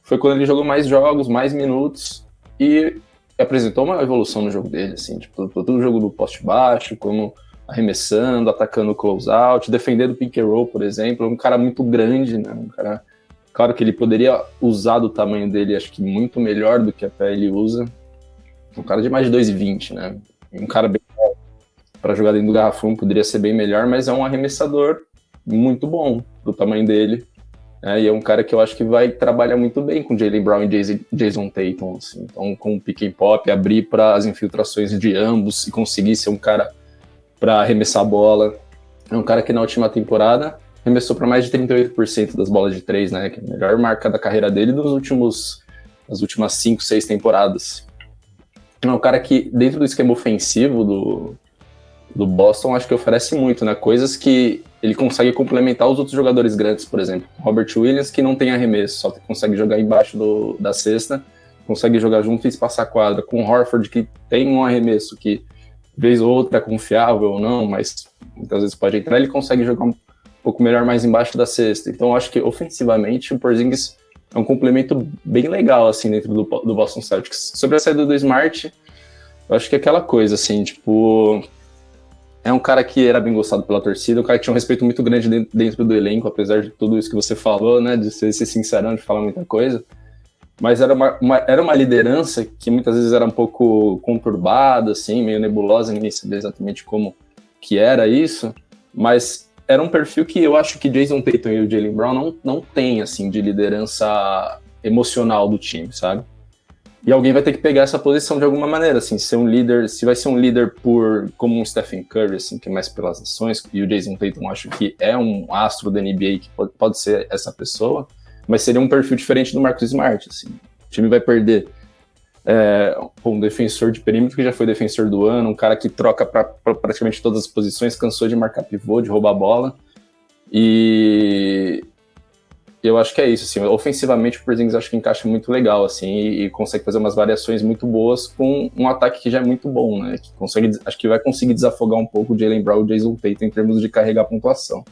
foi quando ele jogou mais jogos, mais minutos, e apresentou uma evolução no jogo dele, assim, tipo, todo o jogo do poste baixo, como arremessando, atacando o close-out, defendendo o pick and roll, por exemplo, é um cara muito grande, né, um cara, claro que ele poderia usar do tamanho dele, acho que muito melhor do que até ele usa, um cara de mais de 2,20, né, um cara bem para jogar dentro do garrafão poderia ser bem melhor, mas é um arremessador muito bom do tamanho dele, é, e é um cara que eu acho que vai trabalhar muito bem com Jalen Brown e Jason Tatum. Assim. Então, com o pick and pop, abrir para as infiltrações de ambos e conseguir ser um cara para arremessar a bola. É um cara que na última temporada arremessou para mais de 38% das bolas de três, né? Que é a melhor marca da carreira dele nos últimos, nas últimas 5, 6 temporadas. É um cara que, dentro do esquema ofensivo do, do Boston, acho que oferece muito, né? Coisas que ele consegue complementar os outros jogadores grandes, por exemplo. Robert Williams, que não tem arremesso, só consegue jogar embaixo do, da cesta, consegue jogar junto e espaçar a quadra. Com Horford, que tem um arremesso que, vez ou outra, é confiável ou não, mas muitas vezes pode entrar, ele consegue jogar um pouco melhor mais embaixo da cesta. Então, acho que ofensivamente o Porzingis é um complemento bem legal, assim, dentro do, do Boston Celtics. Sobre a saída do Smart, eu acho que é aquela coisa, assim, tipo, é um cara que era bem gostado pela torcida, um cara que tinha um respeito muito grande dentro do elenco, apesar de tudo isso que você falou, né? De ser, ser sincerão, de falar muita coisa. Mas era uma, uma, era uma liderança que muitas vezes era um pouco conturbada, assim, meio nebulosa, ninguém sabia exatamente como que era isso. Mas era um perfil que eu acho que Jason Tatum e o Jalen Brown não, não têm, assim, de liderança emocional do time, sabe? E alguém vai ter que pegar essa posição de alguma maneira, assim, ser um líder, se vai ser um líder por como um Stephen Curry, assim, que é mais pelas ações, e o Jason Tatum acho que é um astro da NBA que pode, pode ser essa pessoa, mas seria um perfil diferente do Marcus Smart, assim. O time vai perder é, um defensor de perímetro que já foi defensor do ano, um cara que troca para pra praticamente todas as posições, cansou de marcar pivô, de roubar bola. E eu acho que é isso, assim, ofensivamente o Porzingis acho que encaixa muito legal, assim, e, e, consegue fazer umas variações muito boas com um ataque que já é muito bom, né, que consegue, acho que vai conseguir desafogar um pouco o Jalen Brown e o Jason Tatum em termos de carregar a pontuação.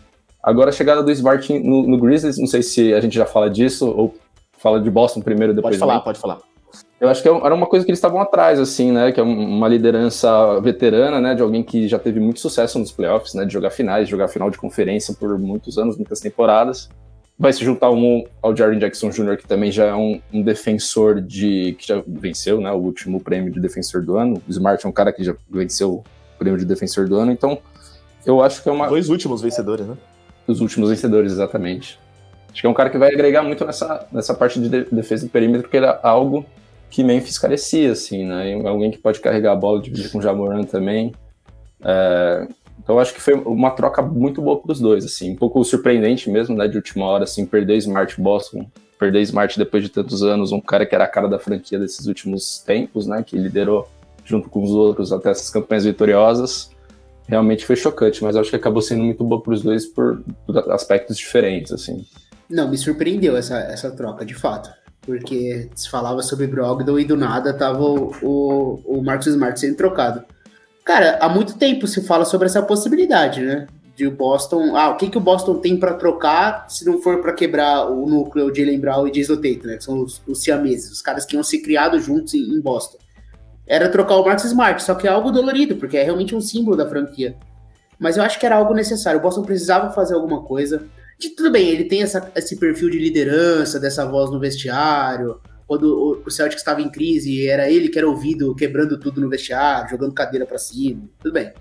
Agora a chegada do Smart no, no, Grizzlies, não sei se a gente já fala disso, ou fala de Boston primeiro, depois... Pode falar, pode falar. Eu acho que é era uma coisa que eles estavam atrás, assim, né? Que é uma liderança veterana, né? De alguém que já teve muito sucesso nos playoffs, né? De jogar finais, de jogar final de conferência por muitos anos, muitas temporadas. Vai se juntar um, ao Jaren Jackson Jr., que também já é um, um, defensor de. que já venceu, né? O último prêmio de defensor do ano. O Smart é um cara que já venceu o prêmio de defensor do ano. Então, eu acho que é uma. Dois últimos vencedores, né? Os últimos vencedores, exatamente. Acho que é um cara que vai agregar muito nessa, nessa parte de defesa do perímetro, porque ele é algo que Memphis carecia, assim, né? alguém que pode carregar a bola, dividir com o Jamoran também. É, então acho que foi uma troca muito boa para os dois, assim, um pouco surpreendente mesmo, né? De última hora, assim, perder Smart Boston, perder Smart depois de tantos anos, um cara que era a cara da franquia desses últimos tempos, né? Que liderou junto com os outros até essas campanhas vitoriosas. Realmente foi chocante, mas acho que acabou sendo muito boa para os dois por aspectos diferentes, assim. Não, me surpreendeu essa, essa troca, de fato porque se falava sobre Brogdon e do nada tava o, o, o Marcos Smart sendo trocado. Cara, há muito tempo se fala sobre essa possibilidade, né? De o Boston. Ah, o que, que o Boston tem para trocar se não for para quebrar o núcleo de Brown e Jason Tatum, né? Que são os, os siameses, os caras que iam ser criados juntos em, em Boston. Era trocar o Marcos Smart, só que é algo dolorido, porque é realmente um símbolo da franquia. Mas eu acho que era algo necessário. O Boston precisava fazer alguma coisa. De, tudo bem, ele tem essa, esse perfil de liderança, dessa voz no vestiário. Quando o Celtic estava em crise, era ele que era ouvido quebrando tudo no vestiário, jogando cadeira para cima. Tudo bem.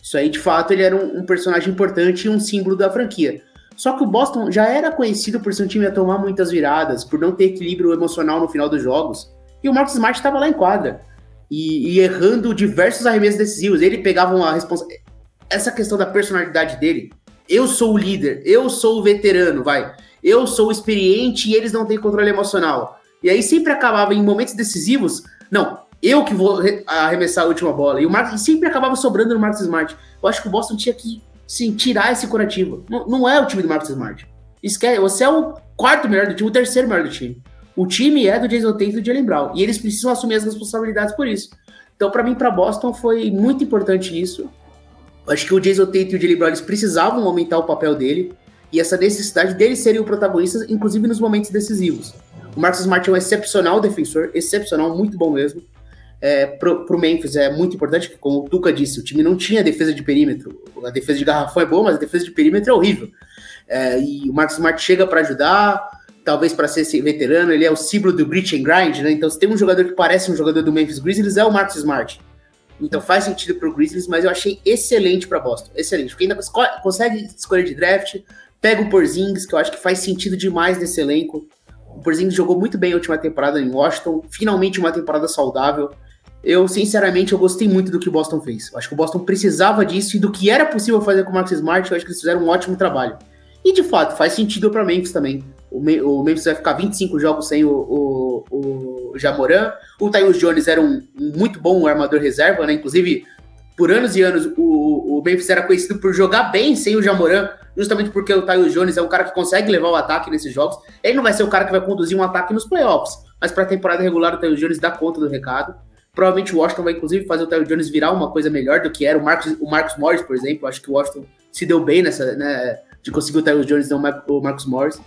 Isso aí, de fato, ele era um, um, personagem importante e um símbolo da franquia. Só que o Boston já era conhecido por ser um time a tomar muitas viradas, por não ter equilíbrio emocional no final dos jogos. E o Marcus Smart estava lá em quadra. E, e, errando diversos arremessos decisivos. Ele pegava uma responsabilidade. Essa questão da personalidade dele eu sou o líder, eu sou o veterano, vai. Eu sou o experiente e eles não têm controle emocional. E aí sempre acabava em momentos decisivos, não, eu que vou arremessar a última bola. E o Marcos sempre acabava sobrando no Marcos Smart. Eu acho que o Boston tinha que sim, tirar esse curativo. Não, não é o time do Marcos Smart. Esquece, você é o quarto melhor do time, o terceiro melhor do time. O time é do Jason Tate e do Jalen Brown. E eles precisam assumir as responsabilidades por isso. Então, para mim, para Boston, foi muito importante isso. Acho que o Jason Tate e o Jalen Brown eles precisavam aumentar o papel dele e essa necessidade dele serem o protagonista, inclusive nos momentos decisivos. O Marcus Smart é um excepcional defensor, excepcional, muito bom mesmo. É, pro, pro Memphis é muito importante, porque como o Tuca disse, o time não tinha defesa de perímetro. A defesa de garrafão é boa, mas a defesa de perímetro é horrível. É, e o Marcus Smart chega para ajudar, talvez para ser esse veterano, ele é o símbolo do grit and grind, né? Então, se tem um jogador que parece um jogador do Memphis Grizzlies, é o Marcus Smart. Então faz sentido pro Grizzlies, mas eu achei excelente para Boston. Excelente. Porque ainda consegue escolher de draft, pega o Porzingis, que eu acho que faz sentido demais nesse elenco. O Porzingis jogou muito bem a última temporada em Washington, finalmente uma temporada saudável. Eu, sinceramente, eu gostei muito do que o Boston fez. Eu acho que o Boston precisava disso e do que era possível fazer com o Max Smart, eu acho que eles fizeram um ótimo trabalho. E, de fato, faz sentido para Memphis também. O, Memphis vai ficar 25 jogos sem o, o, o Jamoran. O Tyus Jones era um, um, muito bom armador reserva, né? Inclusive, por anos e anos, o, o Memphis era conhecido por jogar bem sem o Jamoran, justamente porque o Tyus Jones é um cara que consegue levar o ataque nesses jogos. Ele não vai ser o cara que vai conduzir um ataque nos playoffs, mas para a temporada regular o Tyus Jones dá conta do recado. Provavelmente o Washington vai, inclusive, fazer o Tyus Jones virar uma coisa melhor do que era o Marcos, o Marcos Morris, por exemplo. Acho que o Washington se deu bem nessa, né, de conseguir o Tyus Jones e o Marcos Morris.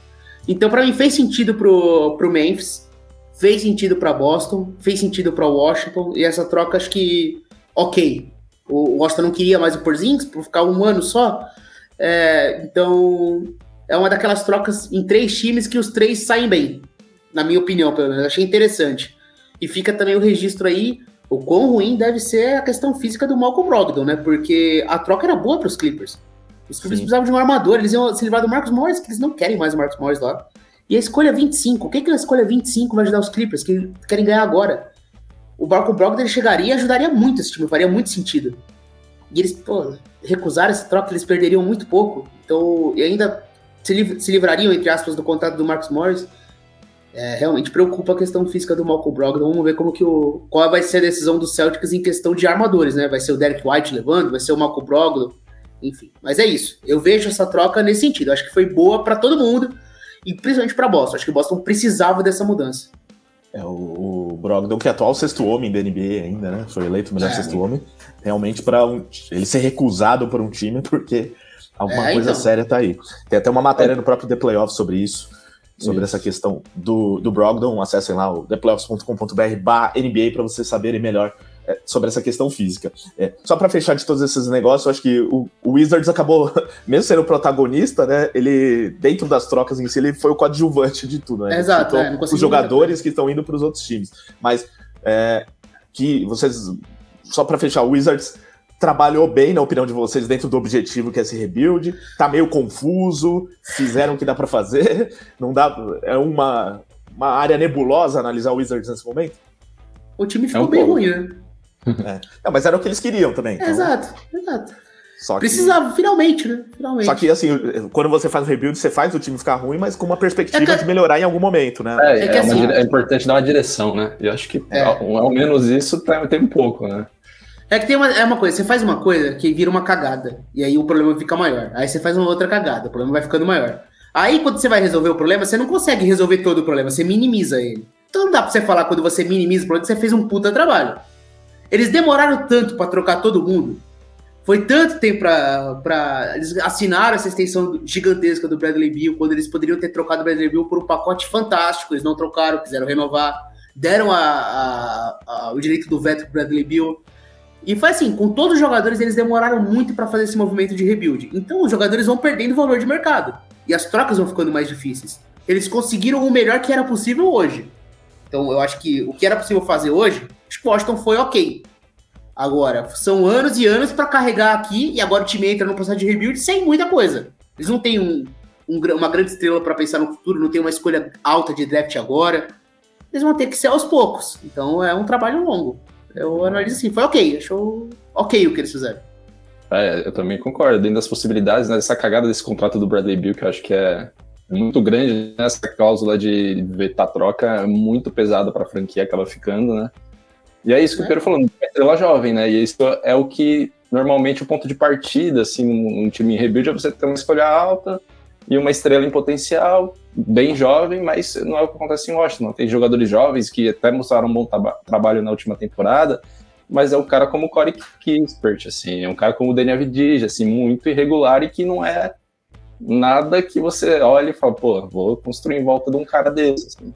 Então, para mim, fez sentido pro, pro Memphis, fez sentido para Boston, fez sentido para Washington, e essa troca acho que, ok. O Washington não queria mais o Porzingis por ficar um ano só, é, então é uma daquelas trocas em três times que os três saem bem, na minha opinião, pelo menos. Achei interessante. E fica também o registro aí o quão ruim deve ser a questão física do Malcolm Brogdon, né? Porque a troca era boa para os Clippers. Os Clippers Sim. precisavam de um armador, eles iam se livrar do Marcos Morris, que eles não querem mais o Marcos Morris lá. E a escolha 25, o que, que a escolha 25 vai ajudar os Clippers, que querem ganhar agora? O Barco Brogdon chegaria e ajudaria muito esse time, faria muito sentido. E eles, pô, recusaram essa troca, eles perderiam muito pouco. Então, e ainda se, liv se livrariam, entre aspas, do contrato do Marcos Morris. É, realmente preocupa a questão física do Malcolm Brogdon. Vamos ver como que o qual vai ser a decisão dos Celtics em questão de armadores, né? Vai ser o Derek White levando, vai ser o Malcolm Brogdon enfim, mas é isso. Eu vejo essa troca nesse sentido. Acho que foi boa para todo mundo. e principalmente para Boston. Acho que Boston precisava dessa mudança. É, o, o Brogdon, que é atual sexto homem da NBA ainda, né? Foi eleito o melhor é, sexto homem. Realmente, para um, ele ser recusado por um time, porque alguma é, coisa então. séria tá aí. Tem até uma matéria no próprio The Playoffs sobre isso, sobre isso. essa questão do, do Brogdon. Acessem lá o theplayoffs.com.br barra NBA para vocês saberem melhor é, sobre essa questão física. É, só para fechar de todos esses negócios, eu acho que o, o, Wizards acabou, mesmo sendo o protagonista, né? Ele, dentro das trocas em si, ele foi o coadjuvante de tudo, né? Exato. É, os jogadores que estão indo para os outros times. Mas é, que vocês, só para fechar, o Wizards trabalhou bem, na opinião de vocês, dentro do objetivo que é esse rebuild. Tá meio confuso, fizeram o que dá para fazer. Não dá, é uma, uma área nebulosa analisar o Wizards nesse momento. O time ficou é um bem pouco. ruim, né? É. mas era o que eles queriam também. Então... Exato, exato. Só Precisava, que... finalmente, né? Finalmente. Só que, assim, quando você faz o rebuild, você faz o time ficar ruim, mas com uma perspectiva é que... de melhorar em algum momento, né? É, é, é, assim... é importante dar uma direção, né? E eu acho que é. ao, ao, menos isso tem, tem um pouco, né? É que tem uma, é uma coisa, você faz uma coisa que vira uma cagada, e aí o problema fica maior. Aí você faz uma outra cagada, o problema vai ficando maior. Aí quando você vai resolver o problema, você não consegue resolver todo o problema, você minimiza ele. Então não dá pra você falar quando você minimiza o problema que você fez um puta trabalho. Eles demoraram tanto para trocar todo mundo. Foi tanto tempo para Eles assinaram essa extensão gigantesca do Bradley Bill, quando eles poderiam ter trocado o Bradley Bill por um pacote fantástico. Eles não trocaram, quiseram renovar, deram a, a, a, o direito do veto pro Bradley Bill. E foi assim, com todos os jogadores, eles demoraram muito para fazer esse movimento de rebuild. Então os jogadores vão perdendo valor de mercado. E as trocas vão ficando mais difíceis. Eles conseguiram o melhor que era possível hoje. Então eu acho que o que era possível fazer hoje, acho que o Washington foi ok. Agora, são anos e anos para carregar aqui e agora o time entra no processo de rebuild sem muita coisa. Eles não têm um, um, uma grande estrela para pensar no futuro, não tem uma escolha alta de draft agora. Eles vão ter que ser aos poucos. Então é um trabalho longo. Eu analiso assim, foi ok, achou ok o que eles fizeram. É, eu também concordo. Dentro das possibilidades, né, dessa cagada desse contrato do Bradley Bill, que eu acho que é muito grande, né? essa cláusula de vetar troca é muito pesada para a franquia, acaba ficando, né? E é isso que é. eu quero falando, estrela jovem, né? E isso é o que normalmente o ponto de partida, assim, um time em rebuild é você ter uma escolha alta e uma estrela em potencial, bem jovem, mas não é o que acontece em Washington. Tem jogadores jovens que até mostraram um bom trabalho na última temporada, mas é um cara como o Corey Kispert, assim, é um cara como o Daniel Vidige, assim, muito irregular e que não é nada que você olhe e fala, pô, vou construir em volta de um cara desse. Assim.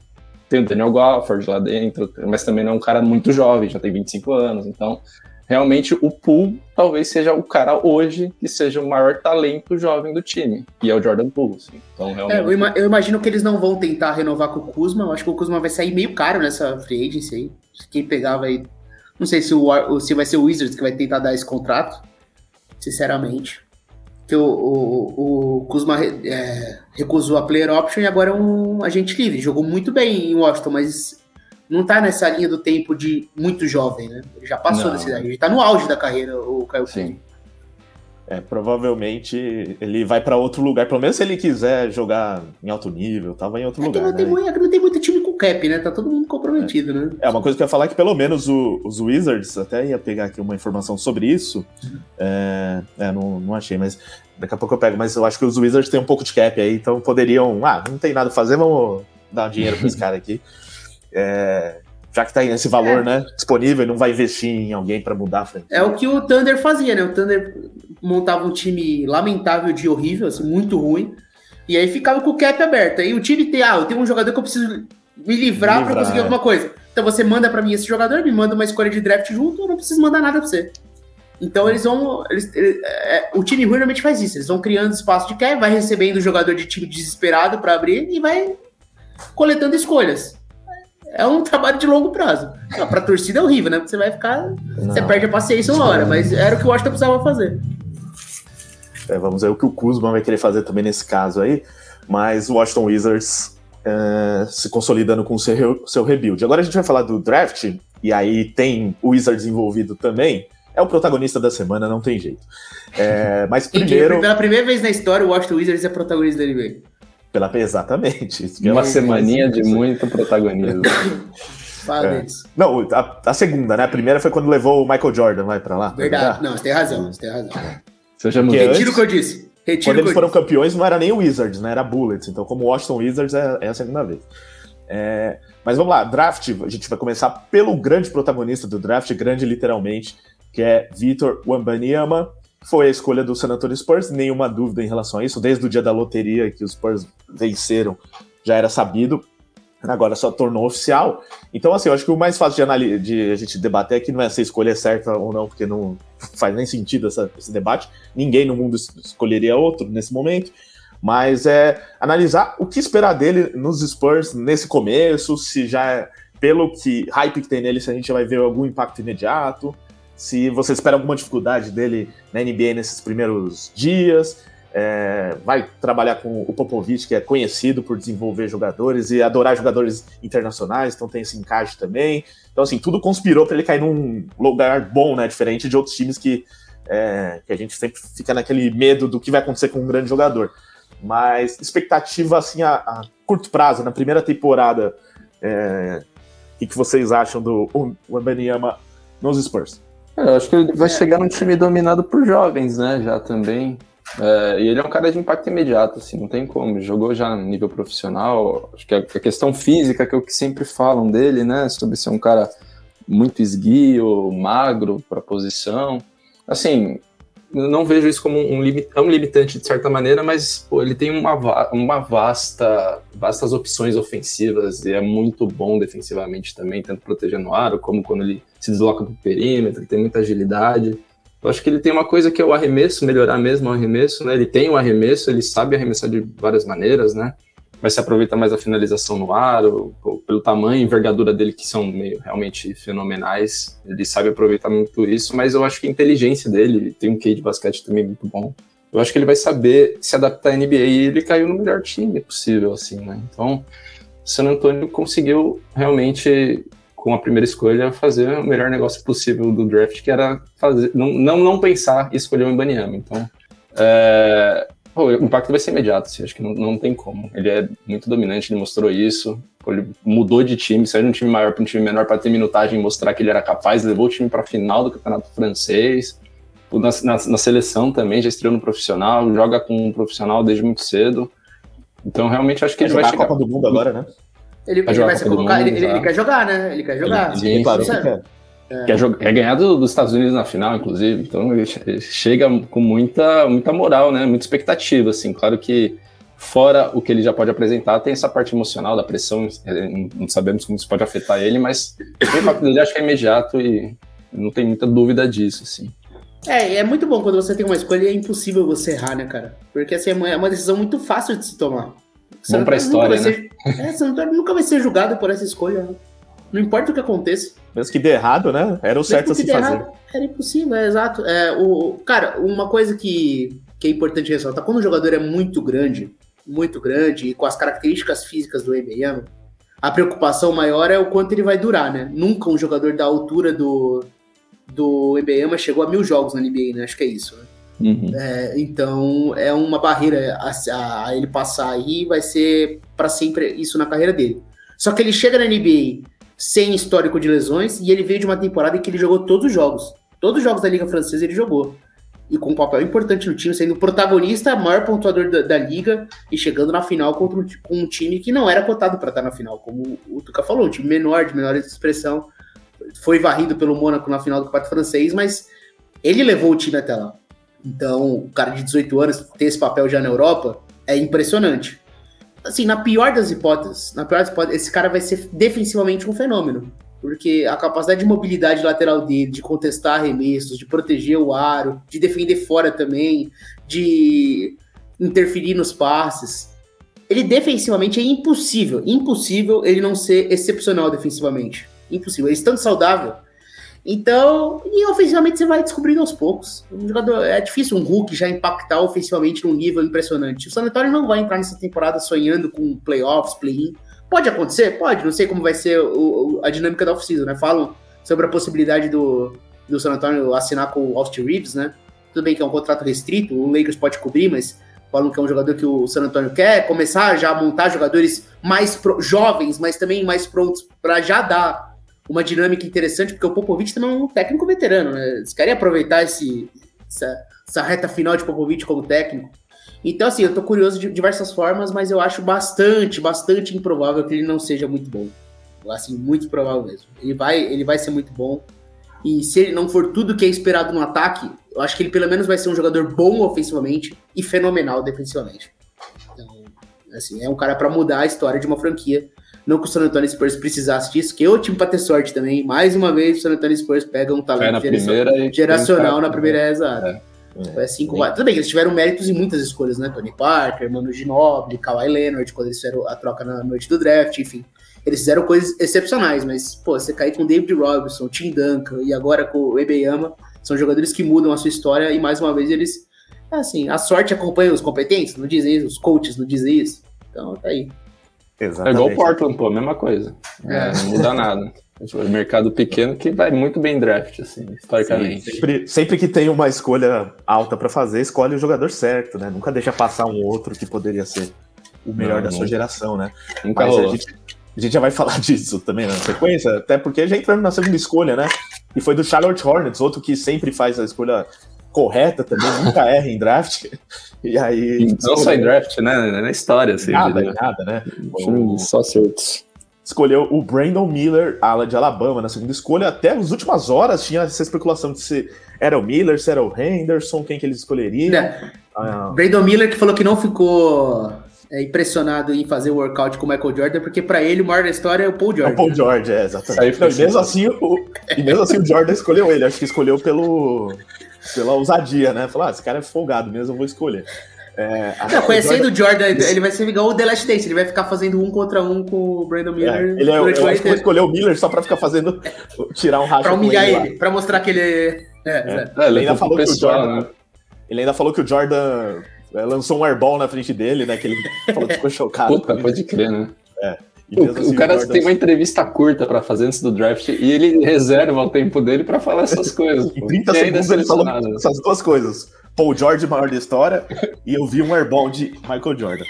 Tem o Daniel Gofford lá dentro, mas também não é um cara muito jovem, já tem 25 anos. Então, realmente, o Poole talvez seja o cara hoje que seja o maior talento jovem do time, que é o Jordan Poole. Assim. Então, realmente... é, eu, ima eu, imagino que eles não vão tentar renovar com o Kuzma. Eu acho que o Kuzma vai sair meio caro nessa free agency aí. Quem pegava aí. Não sei se, o, se vai ser o Wizards que vai tentar dar esse contrato, sinceramente que o, o, o Kuzma é, recusou a player option e agora é um agente livre. Jogou muito bem em Washington, mas não tá nessa linha do tempo de muito jovem, né? Ele já passou dessa idade, ele tá no auge da carreira, o Caio Sim. É, provavelmente ele vai para outro lugar, pelo menos se ele quiser jogar em alto nível, tava em outro é lugar. Não, né? tem é não tem muito time cap, né? Tá todo mundo comprometido, é. né? É, uma coisa que eu ia falar é que pelo menos o, os Wizards, até ia pegar aqui uma informação sobre isso, é, é, não, não achei, mas daqui a pouco eu pego, mas eu acho que os Wizards têm um pouco de cap aí, então poderiam, ah, não tem nada a fazer, vamos dar dinheiro para esse cara aqui. É, já que tá aí nesse valor, é. né, disponível não vai investir em alguém para mudar a frente. É o que o Thunder fazia, né? O Thunder montava um time lamentável de horrível, assim, muito ruim, e aí ficava com o cap aberto. Aí o time tem, ah, eu tenho um jogador que eu preciso me livrar, para conseguir alguma coisa. Então você manda para mim esse jogador, me manda uma escolha de draft junto, eu não preciso mandar nada para você. Então eles vão. Eles, é, o time ruim normalmente faz isso. Eles vão criando espaço de cap, vai recebendo o jogador de time desesperado para abrir e vai coletando escolhas é um trabalho de longo prazo. Para pra torcida é horrível, né? Porque você vai ficar. Não, você perde a paciência uma hora, mas era o que o Washington precisava fazer. É, vamos ver o que o Kuzma vai querer fazer também nesse caso aí. Mas o Washington Wizards é, se consolidando com o seu, seu rebuild. Agora a gente vai falar do draft, e aí tem o Wizards envolvido também. É o protagonista da semana, não tem jeito. É, mas primeiro. Pela primeira vez na história, o Washington Wizards é protagonista da NBA. Pela, exatamente. Uma semaninha de muito protagonismo. Fala é. Não, a, a, segunda, né? A primeira foi quando levou o Michael Jordan, vai pra lá. Verdade. Não, você tem razão, você tem razão. Você já mudou. Retiro o que eu disse. Retiro Quando eles foram campeões, não era nem o Wizards, né? Era Bullets. Então, como Washington Wizards, é, é a segunda vez. É, mas vamos lá, draft, a gente vai começar pelo grande protagonista do draft, grande literalmente, que é Vitor Wembanyama. Foi a escolha do San Antonio Spurs, nenhuma dúvida em relação a isso. Desde o dia da loteria que os Spurs venceram, já era sabido agora só tornou oficial. Então, assim, eu acho que o mais fácil de, de, a gente debater é que não é se a escolha é certa ou não, porque não faz nem sentido essa, esse debate. Ninguém no mundo escolheria outro nesse momento. Mas é analisar o que esperar dele nos Spurs nesse começo, se já é, pelo que hype que tem nele, se a gente vai ver algum impacto imediato, se você espera alguma dificuldade dele na NBA nesses primeiros dias é, vai trabalhar com o Popovich, que é conhecido por desenvolver jogadores e adorar jogadores internacionais, então tem esse encaixe também. Então, assim, tudo conspirou para ele cair num lugar bom, né? Diferente de outros times que, é, que a gente sempre fica naquele medo do que vai acontecer com um grande jogador. Mas expectativa, assim, a, a curto prazo, na primeira temporada, é, o que, que vocês acham do Wembanyama nos Spurs? É, eu acho que ele vai chegar num time dominado por jovens, né? Já também. É, e ele é um cara de impacto imediato, assim, não tem como. Jogou já no nível profissional. Acho que a, questão física, que é o que sempre falam dele, né? Sobre ser um cara muito esguio, magro para posição. Assim, não vejo isso como um, limit, é um limitante de certa maneira, mas pô, ele tem uma, uma vasta, vastas opções ofensivas e é muito bom defensivamente também, tanto protegendo o aro como quando ele se desloca para o perímetro, tem muita agilidade. Eu acho que ele tem uma coisa que é o arremesso, melhorar mesmo o arremesso, né? Ele tem o arremesso, ele sabe arremessar de várias maneiras, né? Mas se aproveita mais a finalização no aro, pelo tamanho e envergadura dele, que são meio, realmente fenomenais. Ele sabe aproveitar muito isso, mas eu acho que a inteligência dele, tem um QI de basquete também muito bom. Eu acho que ele vai saber se adaptar à NBA e ele caiu no melhor time possível, assim, né? Então, San Antonio conseguiu realmente com a primeira escolha, fazer o melhor negócio possível do draft, que era fazer, não, não, não pensar e escolher o Ibaniama. Então, é, o impacto vai ser imediato, assim, acho que não, não tem como. Ele é muito dominante, ele mostrou isso. Ele mudou de time, saiu de um time maior para um time menor para ter minutagem e mostrar que ele era capaz, levou o time para a final do campeonato francês. Na, na, na, seleção também, já estreou no profissional, joga com um profissional desde muito cedo. Então, realmente, acho que ele vai chegar. a Copa do Mundo agora, né? Ele, ele vai ser convocado, ele, ele, quer jogar, né? Ele quer jogar. Ele, ele claro que quer. É. Quer, jogar, quer ganhar do, dos Estados Unidos na final, inclusive. Então ele chega com muita, muita moral, né? Muita expectativa, assim. Claro que fora o que ele já pode apresentar, tem essa parte emocional da pressão. É, não sabemos como isso pode afetar ele, mas o impacto dele acho que é imediato e não tem muita dúvida disso, assim. É, é muito bom quando você tem uma escolha e é impossível você errar, né, cara? Porque assim, é uma decisão muito fácil de se tomar. Bom pra história, né? Ser, é, nunca vai ser julgado por essa escolha. Né? Não importa o que aconteça. Mesmo que dê errado, né? Era o certo a se fazer. Errado, era impossível, é exato. É, o, cara, uma coisa que, que é importante ressaltar, quando o jogador é muito grande, muito grande, e com as características físicas do NBA, a preocupação maior é o quanto ele vai durar, né? Nunca um jogador da altura do, do NBA chegou a mil jogos na NBA, né? Acho que é isso, né? Uhum. É, então é uma barreira a, a ele passar aí vai ser para sempre isso na carreira dele. Só que ele chega na NBA sem histórico de lesões e ele veio de uma temporada em que ele jogou todos os jogos. Todos os jogos da Liga Francesa ele jogou. E com um papel importante no time, sendo protagonista, maior pontuador da, da liga e chegando na final contra um, com um time que não era cotado para estar na final, como o Tuca falou, um time menor, de menor expressão. Foi varrido pelo Mônaco na final do Campeonato Francês, mas ele levou o time até lá. Então, o cara de 18 anos ter esse papel já na Europa é impressionante. Assim, na pior das hipóteses, na pior das hipóteses, esse cara vai ser defensivamente um fenômeno. Porque a capacidade de mobilidade lateral dele, de contestar arremessos, de proteger o aro, de defender fora também, de interferir nos passes. Ele defensivamente é impossível, impossível ele não ser excepcional defensivamente. Impossível. Ele estando saudável, então, e ofensivamente você vai descobrindo aos poucos. Um jogador, é difícil um Hulk já impactar ofensivamente num nível impressionante. O San Antonio não vai entrar nessa temporada sonhando com playoffs, play-in. Pode acontecer? Pode. Não sei como vai ser o, a dinâmica da off-season, né? Falam sobre a possibilidade do, do San Antonio assinar com o Austin Reeves, né? Tudo bem que é um contrato restrito, o Lakers pode cobrir, mas falam que é um jogador que o San Antonio quer começar já a montar jogadores mais pro, jovens, mas também mais prontos para já dar uma dinâmica interessante, porque o Popovich também é um técnico veterano, né? Eles querem aproveitar esse, essa, essa reta final de Popovich como técnico. Então, assim, eu tô curioso de diversas formas, mas eu acho bastante, bastante improvável que ele não seja muito bom. Assim, muito provável mesmo. Ele vai, ele vai ser muito bom. E se ele não for tudo que é esperado no ataque, eu acho que ele pelo menos vai ser um jogador bom ofensivamente e fenomenal defensivamente. Então, assim, é um cara para mudar a história de uma franquia. Não que o San Antonio Spurs precisasse disso, que eu time para ter sorte também. Mais uma vez, o San Antonio Spurs pega um talento geracional, geracional na primeira é, exato. É. É, cinco, Tudo bem, eles tiveram méritos em muitas escolhas, né? Tony Parker, Manu Ginobili, Kawhi Leonard, quando eles fizeram a troca na noite do draft, enfim. Eles fizeram coisas excepcionais, mas, pô, você cair com David Robinson, Tim Duncan e agora com o Ebeyama, são jogadores que mudam a sua história e, mais uma vez, eles, assim, a sorte acompanha os competentes, não dizem isso, os coaches não dizem isso. Então, tá aí. Exatamente. É igual o Portland, pô, mesma coisa. É, não muda nada. É um mercado pequeno que vai muito bem draft, assim, historicamente. Sim, sempre, sempre, que tem uma escolha alta para fazer, escolhe o jogador certo, né? Nunca deixa passar um outro que poderia ser o melhor não, da sua geração, né? Nunca Mas a gente, a gente, já vai falar disso também na sequência, até porque já entramos na segunda escolha, né? E foi do Charlotte Hornets, outro que sempre faz a escolha correta também, nunca erra em draft. E aí. Não só em draft, né? Na história, assim. Nada, nada, né? O... Só certos. Escolheu o Brandon Miller, ala de Alabama, na segunda escolha. Até as últimas horas tinha essa especulação de se era o Miller, se era o Henderson, quem que eles escolheriam. É. Ah. Brandon Miller que falou que não ficou é, impressionado em fazer o workout com o Michael Jordan, porque para ele o maior da história é o Paul George. É o Paul George, é, exatamente. Não, e, mesmo assim, o, e mesmo assim o Jordan escolheu ele. Acho que escolheu pelo, pela ousadia, né? Falou, ah, esse cara é folgado mesmo, eu vou escolher. É, não, conhecendo o Jordan, Jordan, ele vai ser igual o The Last Dance, ele vai ficar fazendo um contra um com o Brandon é, Miller. É, ele é, eu acho que escolher o Miller só pra ficar fazendo, tirar um racha Pra humilhar ele, ele pra mostrar que ele é... é, é. ele, ainda falou pessoal, que o Jordan... Né? Ele ainda falou que o Jordan lançou um airball na frente dele, né, que ele falou que ficou chocado. Puta, pode crer, né? É. O, assim, o, cara o Jordan... tem uma entrevista curta para fazer antes do draft e ele reserva o tempo dele para falar essas coisas. em 30 segundos ele falou essas duas coisas. Paul George, maior da história, e eu vi um airball de Michael Jordan.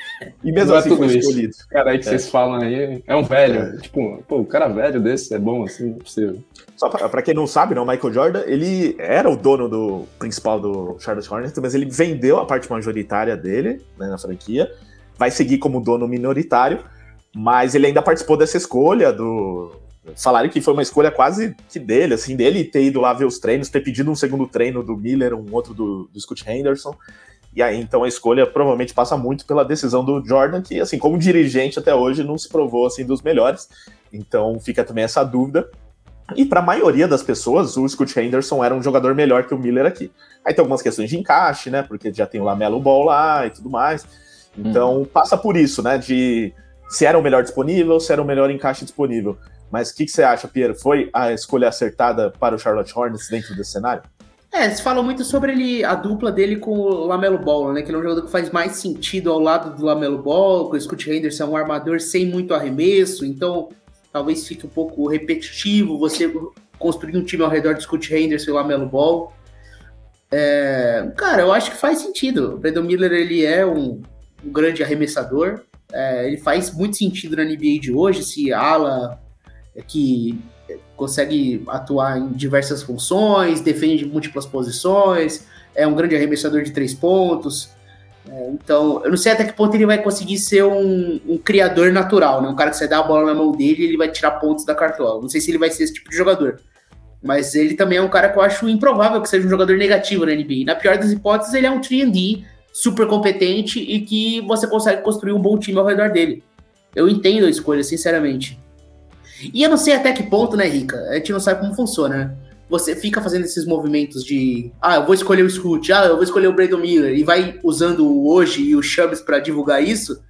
E mesmo não é assim é foi isso. escolhido. Cara, aí que é. vocês falam aí, é um velho. É. Tipo, pô, o cara velho desse é bom assim, não é possível. Só pra, pra, quem não sabe, não, o Michael Jordan, ele era o dono do principal do Charlotte Hornets, mas ele vendeu a parte majoritária dele né, na franquia, vai seguir como dono minoritário, mas ele ainda participou dessa escolha do, falaram que foi uma escolha quase que dele, assim, dele ter ido lá ver os treinos, ter pedido um segundo treino do Miller, um outro do, do Scott Henderson. E aí, então, a escolha provavelmente passa muito pela decisão do Jordan, que, assim, como dirigente até hoje, não se provou, assim, dos melhores. Então, fica também essa dúvida. E para a maioria das pessoas, o Scott Henderson era um jogador melhor que o Miller aqui. Aí tem algumas questões de encaixe, né? Porque já tem o Lamelo Ball lá e tudo mais. Então, hum. passa por isso, né? De se era o melhor disponível, se era o melhor encaixe disponível. Mas o que, que, você acha, Pierre? Foi a escolha acertada para o Charlotte Hornets dentro desse cenário? É, se fala muito sobre ele, a dupla dele com o Lamelo Ball, né? Que ele é um jogador que faz mais sentido ao lado do Lamelo Ball, o Scott Henderson é um armador sem muito arremesso, então talvez fique um pouco repetitivo você construir um time ao redor do Scott Henderson e Lamelo Ball. É, cara, eu acho que faz sentido. O Brandon Miller ele é um, um grande arremessador. É, ele faz muito sentido na NBA de hoje, se ala é que consegue atuar em diversas funções, defende múltiplas posições, é um grande arremessador de três pontos. É, então, eu não sei até que ponto ele vai conseguir ser um, um, criador natural, né? Um cara que você dá a bola na mão dele ele vai tirar pontos da cartola. Não sei se ele vai ser esse tipo de jogador. Mas ele também é um cara que eu acho improvável que seja um jogador negativo na NBA. Na pior das hipóteses, ele é um 3D super competente e que você consegue construir um bom time ao redor dele. Eu entendo a escolha, sinceramente. E eu não sei até que ponto, né, Rica? A gente não sabe como funciona, né? Você fica fazendo esses movimentos de ah, eu vou escolher o Scoot, ah, eu vou escolher o Brandon Miller, e vai usando o hoje e o Chubbs para divulgar isso,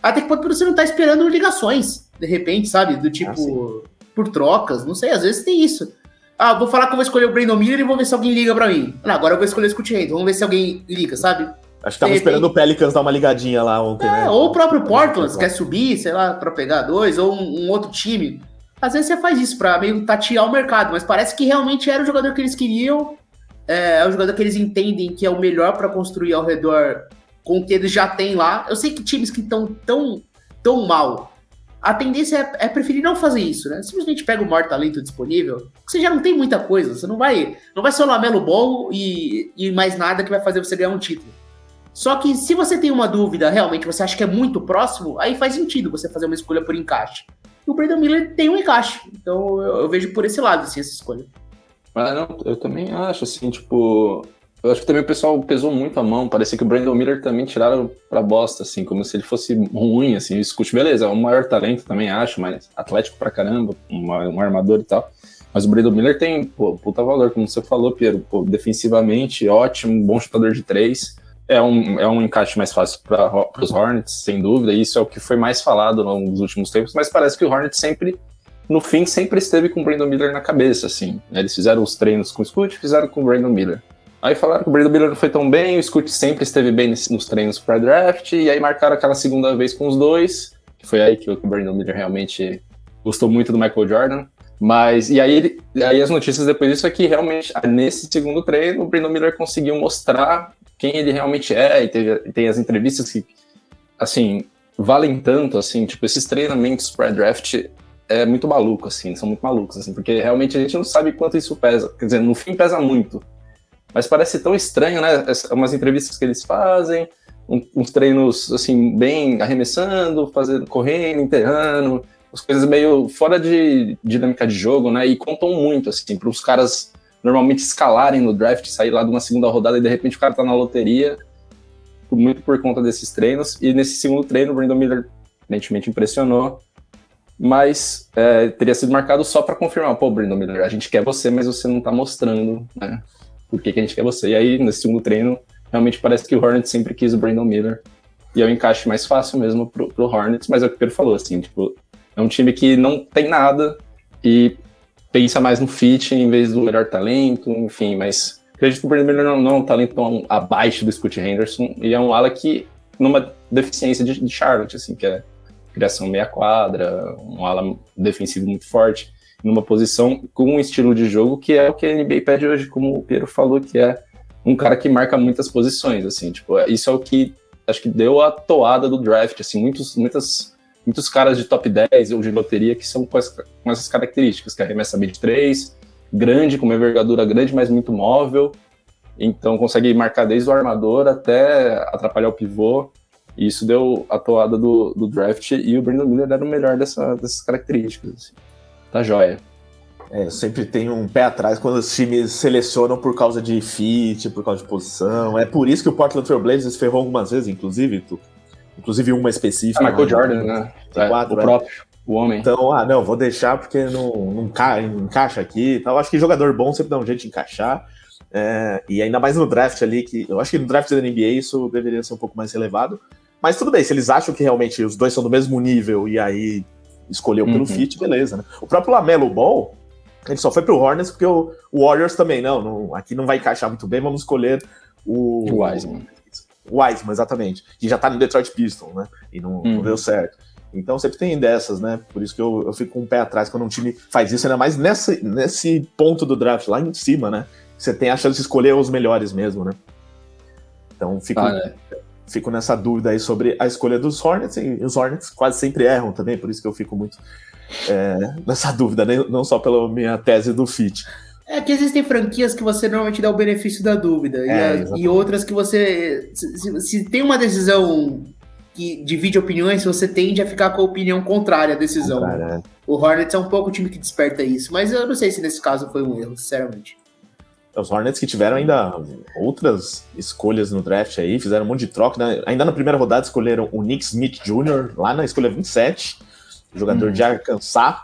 até que ponto você não tá esperando ligações, de repente, sabe? Do tipo, ah, por trocas, não sei, às vezes tem isso. Ah, vou falar que eu vou escolher o Brandon Miller e vou ver se alguém liga para mim. Não, agora eu vou escolher o Scoot Henry, vamos ver se alguém liga, sabe? Acho que tava esperando o Pelicans dar uma ligadinha lá ontem, é, né? Ou o próprio Portland, quer subir, sei lá, para pegar dois, ou um, um outro time. Às vezes você faz isso para meio tatear o mercado, mas parece que realmente era o jogador que eles queriam, é, é o jogador que eles entendem que é o melhor para construir ao redor com o que eles já têm lá. Eu sei que times que estão tão, tão mal, a tendência é, é, preferir não fazer isso, né? Simplesmente pega o maior talento disponível, você já não tem muita coisa, você não vai, não vai ser o Lamelo bom e, e mais nada que vai fazer você ganhar um título. Só que se você tem uma dúvida, realmente você acha que é muito próximo, aí faz sentido você fazer uma escolha por encaixe. E o Brandon Miller tem um encaixe. Então eu, eu vejo por esse lado, assim, essa escolha. Ah, não, eu também acho, assim, tipo. Eu acho que também o pessoal pesou muito a mão. Parecia que o Brandon Miller também tiraram pra bosta, assim, como se ele fosse ruim, assim. O Scoot, beleza, é um maior talento também, acho, mas atlético pra caramba, um, um armador e tal. Mas o Brandon Miller tem, pô, puta valor, como você falou, Piero. Pô, defensivamente, ótimo, bom chutador de três. É um, é um encaixe mais fácil para os Hornets, sem dúvida. Isso é o que foi mais falado nos últimos tempos. Mas parece que o Hornets sempre no fim sempre esteve com o Brandon Miller na cabeça, assim. Eles fizeram os treinos com o Scoot, fizeram com o Brandon Miller. Aí falaram que o Brandon Miller não foi tão bem, o Scoot sempre esteve bem nos treinos para draft, e aí marcaram aquela segunda vez com os dois, que foi aí que o Brandon Miller realmente gostou muito do Michael Jordan. Mas, e aí, aí as notícias depois disso é que realmente, nesse segundo treino, o Brandon Miller conseguiu mostrar quem ele realmente é, e teve, tem as entrevistas que, assim, valem tanto, assim, tipo, esses treinamentos para draft é muito maluco, assim, são muito malucos, assim, porque realmente a gente não sabe quanto isso pesa. Quer dizer, no fim pesa muito. Mas parece tão estranho, né? Umas entrevistas que eles fazem, uns treinos, assim, bem arremessando, fazendo, correndo, enterrando, as coisas meio fora de dinâmica de jogo, né? E contam muito, assim, para os caras normalmente escalarem no draft, sair lá de uma segunda rodada e de repente o cara tá na loteria, muito por conta desses treinos. E nesse segundo treino, o Brandon Miller evidentemente impressionou mas é, teria sido marcado só para confirmar, pô, Brandon Miller, a gente quer você, mas você não tá mostrando, né, por que, que a gente quer você. E aí, nesse segundo treino, realmente parece que o Hornets sempre quis o Brandon Miller, e é o encaixe mais fácil mesmo pro, pro Hornets, mas é o que o Pedro falou, assim, tipo, é um time que não tem nada e pensa mais no fit em vez do melhor talento, enfim, mas acredito que o Brandon Miller não, não é um talento tão abaixo do Scott Henderson, e é um ala que, numa deficiência de, de Charlotte, assim, que é criação meia quadra, um ala defensivo muito forte, numa posição com um estilo de jogo que é o que a NBA pede hoje, como o Piero falou, que é um cara que marca muitas posições, assim, tipo, isso é o que acho que deu a toada do draft, assim, muitos, muitas, muitos caras de top 10 ou de loteria que são com, as, com essas características, que arremessa bem de 3, grande, com uma envergadura grande, mas muito móvel, então consegue marcar desde o armador até atrapalhar o pivô, e isso deu a toada do, do draft e o Brandon Miller era o melhor dessa, dessas características. Assim. Tá joia. É, sempre tem um pé atrás quando os times selecionam por causa de fit, por causa de posição. É por isso que o Portland Trail Blazers ferrou algumas vezes, inclusive, tu, inclusive uma específica. Ah, Michael né? Jordan, né? É, quatro, o é. próprio, o homem. Então, ah, não, vou deixar porque não, não, ca, encaixa aqui. Então, acho que jogador bom sempre dá um jeito de encaixar. É, e ainda mais no draft ali, que eu acho que no draft da NBA isso deveria ser um pouco mais elevado. Mas tudo bem, se eles acham que realmente os dois são do mesmo nível e aí escolheu pelo uhum. fit, beleza, né? O próprio Lamelo Ball, ele só foi pro Hornets porque o, o Warriors também, não, não, aqui não vai encaixar muito bem, vamos escolher o... O Wiseman. O Wiseman, exatamente. Que já tá no Detroit Pistons, né? E não, uhum. não deu certo. Então sempre tem dessas, né? Por isso que eu, eu fico com um pé atrás quando um time faz isso, ainda mais nessa, nesse ponto do draft, lá em cima, né? Você tem a chance de escolher os melhores mesmo, né? Então fico, ah, é fico nessa dúvida aí sobre a escolha dos Hornets, e os Hornets quase sempre erram também, por isso que eu fico muito é, nessa dúvida, né? não só pela minha tese do fit. É que existem franquias que você normalmente dá o benefício da dúvida, é, e, a, e, outras que você. Se, se, tem uma decisão que divide opiniões, você tende a ficar com a opinião contrária à decisão. Contrária, é. O Hornets é um pouco o time que desperta isso, mas eu não sei se nesse caso foi um erro, sinceramente. Os Hornets que tiveram ainda outras escolhas no draft aí, fizeram um monte de troca. Né? Ainda na primeira rodada escolheram o Nick Smith Jr., lá na escolha 27, jogador uhum. de Arkansas.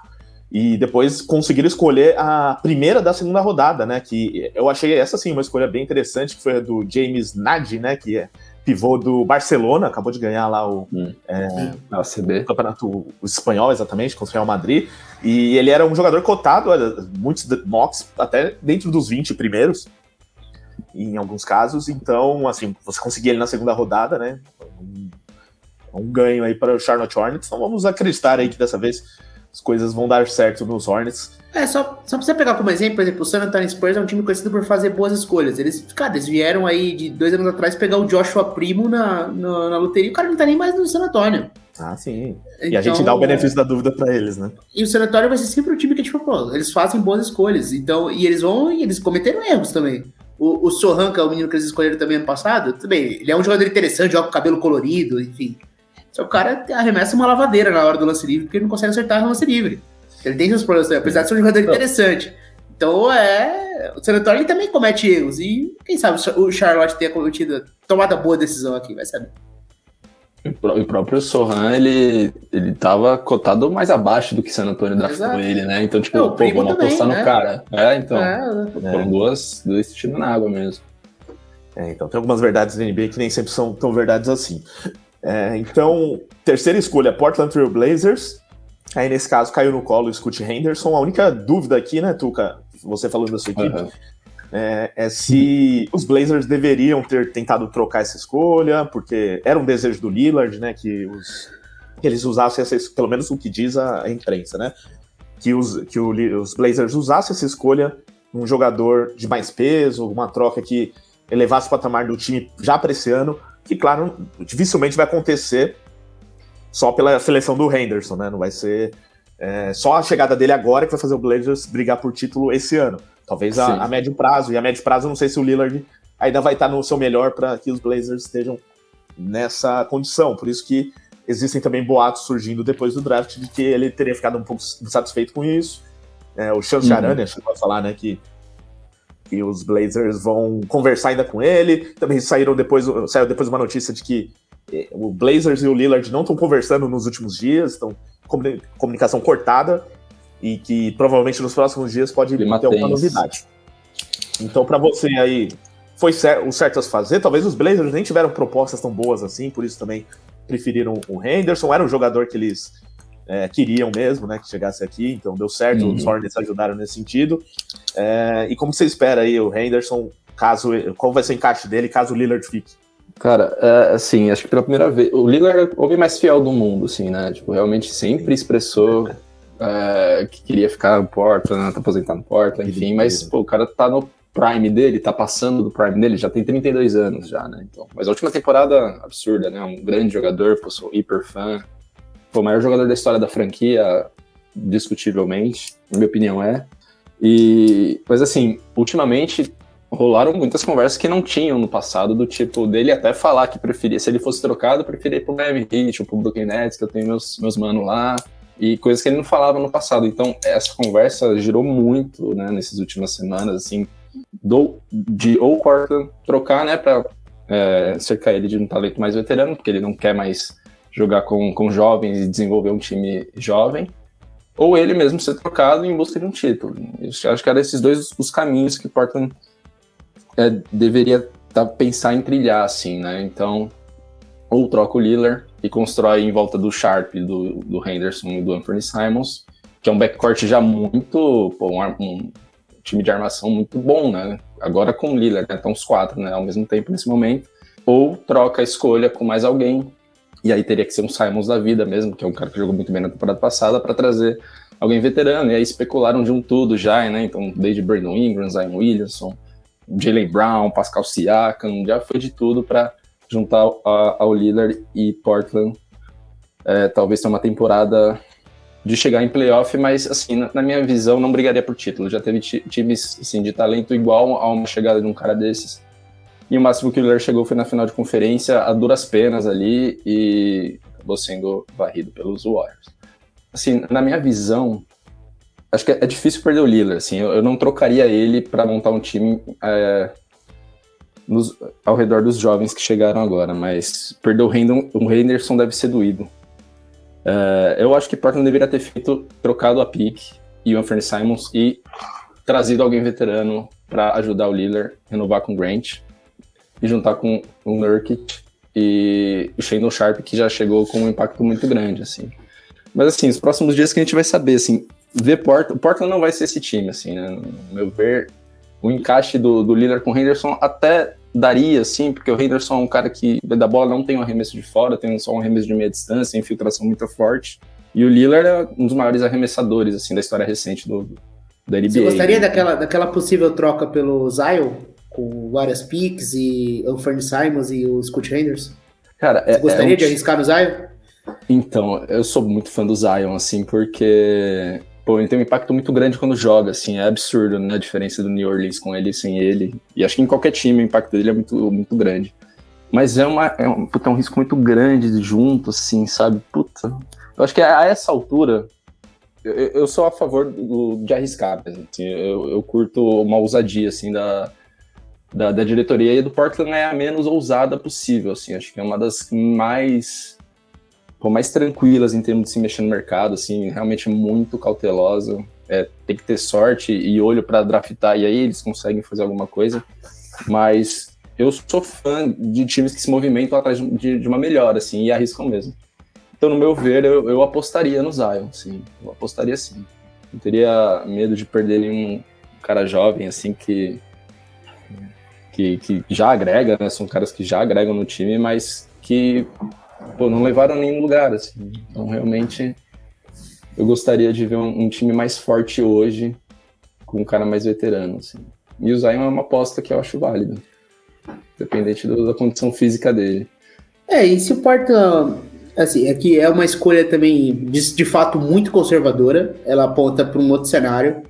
E depois conseguiram escolher a primeira da segunda rodada, né? Que eu achei essa sim uma escolha bem interessante, que foi a do James Nagy, né? Que é pivô do Barcelona, acabou de ganhar lá o, hum. é, o campeonato espanhol, exatamente, contra o Real Madrid. E ele era um jogador cotado, olha, muitos mocks, até dentro dos 20 primeiros, em alguns casos. Então, assim, você conseguia ele na segunda rodada, né? Um, um ganho aí para o Charlotte Hornets. Então vamos acreditar aí que dessa vez as coisas vão dar certo nos Hornets. É, só, só pra você pegar como exemplo, por exemplo, o San Antonio Spurs é um time conhecido por fazer boas escolhas. Eles, cara, eles vieram aí de dois anos atrás pegar o Joshua Primo na, na, na loteria o cara não tá nem mais no San Antonio. Ah, sim. Então, e a gente dá o então, benefício da dúvida para eles, né? E o San Antonio vai ser sempre o time que, tipo, pô, eles fazem boas escolhas. Então, e eles vão, e eles cometeram erros também. O, o Sohan, que é o menino que eles escolheram também ano passado, tudo bem, ele é um jogador interessante, joga com cabelo colorido, enfim. Só que o cara arremessa uma lavadeira na hora do lance livre, porque ele não consegue acertar no lance livre. Ele tem seus problemas, apesar de ser um jogador interessante. Então é. O San Antonio também comete erros. E quem sabe o Charlotte tenha cometido, tomado a boa decisão aqui, vai saber. O próprio Sohan, ele, ele tava cotado mais abaixo do que San Antonio draftou ele, né? Então, tipo, pô, vamos apostar né? no cara. É, então. É, foram é. duas, duas tiros na água mesmo. É, então, tem algumas verdades da NBA que nem sempre são tão verdades assim. É, então, terceira escolha, Portland Trail Blazers. Aí, nesse caso, caiu no colo o Scott Henderson. A única dúvida aqui, né, Tuca, você falando da sua equipe, uhum é, é, se os Blazers deveriam ter tentado trocar essa escolha, porque era um desejo do Lillard, né, que, os, que eles usassem essa, pelo menos o que diz a, a imprensa, né, que, os, que o, os Blazers usassem essa escolha um jogador de mais peso, uma troca que elevasse o patamar do time já para esse ano, que, claro, dificilmente vai acontecer só pela seleção do Henderson, né? Não vai ser é, só a chegada dele agora que vai fazer o Blazers brigar por título esse ano. Talvez a, a, médio prazo. E a médio prazo, não sei se o Lillard ainda vai estar no seu melhor para que os Blazers estejam nessa condição. Por isso que existem também boatos surgindo depois do draft de que ele teria ficado um pouco insatisfeito com isso. É, o Chance uhum. Aranha chegou a falar né, que, que os Blazers vão conversar ainda com ele. Também saíram depois, saiu depois uma notícia de que eh, o Blazers e o Lillard não estão conversando nos últimos dias, estão comunicação cortada e que provavelmente nos próximos dias pode Clima ter alguma novidade. Então, para você aí, foi o certo a se fazer. Talvez os Blazers nem tiveram propostas tão boas assim, por isso também preferiram o Henderson. Era um jogador que eles é, queriam mesmo, né, que chegasse aqui, então deu certo. Uhum. Os Hornets ajudaram nesse sentido. É, e como você espera aí o Henderson, caso qual vai ser o encaixe dele caso o Lillard fique? Cara, é, assim, acho que pela primeira vez, o Lillard é o homem mais fiel do mundo, assim, né? Tipo, realmente sempre expressou é, que queria ficar no Portland, tá aposentado no Portland, enfim, mas pô, o cara tá no prime dele, tá passando do prime dele, já tem 32 anos já, né? Então, mas a última temporada absurda, né? Um grande jogador, pô, sou hiper fã. O maior jogador da história da franquia, discutivelmente, na minha opinião é. E, mas assim, ultimamente rolaram muitas conversas que não tinham no passado, do tipo dele até falar que preferia, se ele fosse trocado, preferia ir pro Miami Heat ou pro Brooklyn Nets, que eu tenho meus, meus manos lá e coisas que ele não falava no passado. Então, essa conversa girou muito, né, nessas últimas semanas, assim, do, de ou Portland trocar, né, para é, cercar ele de um talento mais veterano, porque ele não quer mais jogar com, com jovens e desenvolver um time jovem, ou ele mesmo ser trocado em busca de um título. Eu acho que eram esses dois os caminhos que Portland é, deveria tá, pensar em trilhar, assim, né? Então, ou troca o Lillard e constrói em volta do Sharp, do, do Henderson e do Anthony Simons, que é um backcourt já muito, pô, um, um, time de armação muito bom, né? Agora com o Lillard, né? Estão os quatro, né? Ao mesmo tempo nesse momento. Ou troca a escolha com mais alguém, e aí teria que ser um Simons da vida mesmo, que é um cara que jogou muito bem na temporada passada, para trazer alguém veterano. E aí especularam de um tudo já, né? Então, desde Brandon Ingram, Zion Williamson, Jalen Brown, Pascal Siakam, já foi de tudo para juntar ao Lillard e Portland. É, talvez tenha uma temporada de chegar em playoff, mas assim, na, minha visão, não brigaria por título. Já teve times assim, de talento igual a uma chegada de um cara desses. E o máximo que o Lillard chegou foi na final de conferência, a duras penas ali, e acabou sendo varrido pelos Warriors. Assim, na minha visão, acho que é, difícil perder o Lillard. Assim, eu, eu não trocaria ele para montar um time é, nos, ao redor dos jovens que chegaram agora, mas perder o, o Henderson deve ser doído. Uh, eu acho que Portland deveria ter feito trocado a pick e o Anthony Simons e trazido alguém veterano para ajudar o Lillard, renovar com o Grant e juntar com o Nurkic e o Shandon Sharp que já chegou com um impacto muito grande assim. Mas assim, os próximos dias que a gente vai saber assim, ver Portland, o Portland não vai ser esse time assim, né? No meu ver, o encaixe do, do Lillard com o Henderson até daria, sim, porque o Henderson é um cara que da bola não tem um arremesso de fora, tem só um arremesso de meia distância, infiltração muito forte. E o Lillard é um dos maiores arremessadores assim da história recente do, da NBA. Você gostaria né? daquela, daquela possível troca pelo Zion, com várias picks e o Simons e o Scott Henderson? Cara, Você é, gostaria é um... de arriscar no Zion? Então, eu sou muito fã do Zion, assim, porque pô, ele tem um impacto muito grande quando joga, assim, é absurdo, né, a diferença do New Orleans com ele e sem ele. E acho que em qualquer time o impacto dele é muito, muito grande. Mas é, uma, é, um, puta, é um risco muito grande junto, assim, sabe? Puta. Eu acho que a, essa altura, eu, eu, sou a favor do, de arriscar, assim, eu, eu curto uma ousadia, assim, da, da, da, diretoria e do Portland é a menos ousada possível, assim, acho que é uma das mais pô, mais tranquilas em termos de se mexer no mercado, assim, realmente muito cautelosa, é, tem que ter sorte e olho para draftar e aí eles conseguem fazer alguma coisa, mas eu sou fã de times que se movimentam atrás de, de uma melhora, assim, e arriscam mesmo. Então, no meu ver, eu, eu apostaria no Zion, sim, eu apostaria sim. Não teria medo de perder um cara jovem, assim, que que, que já agrega, né? São caras que já agregam no time, mas que pô, não levaram nenhum lugar, assim. Então, realmente, eu gostaria de ver um, um, time mais forte hoje, com um cara mais veterano, assim. E o Zion é uma aposta que eu acho válida, dependente do, da condição física dele. É, e se o Porta, assim, é que é uma escolha também, de, de fato, muito conservadora, ela aponta para um outro cenário,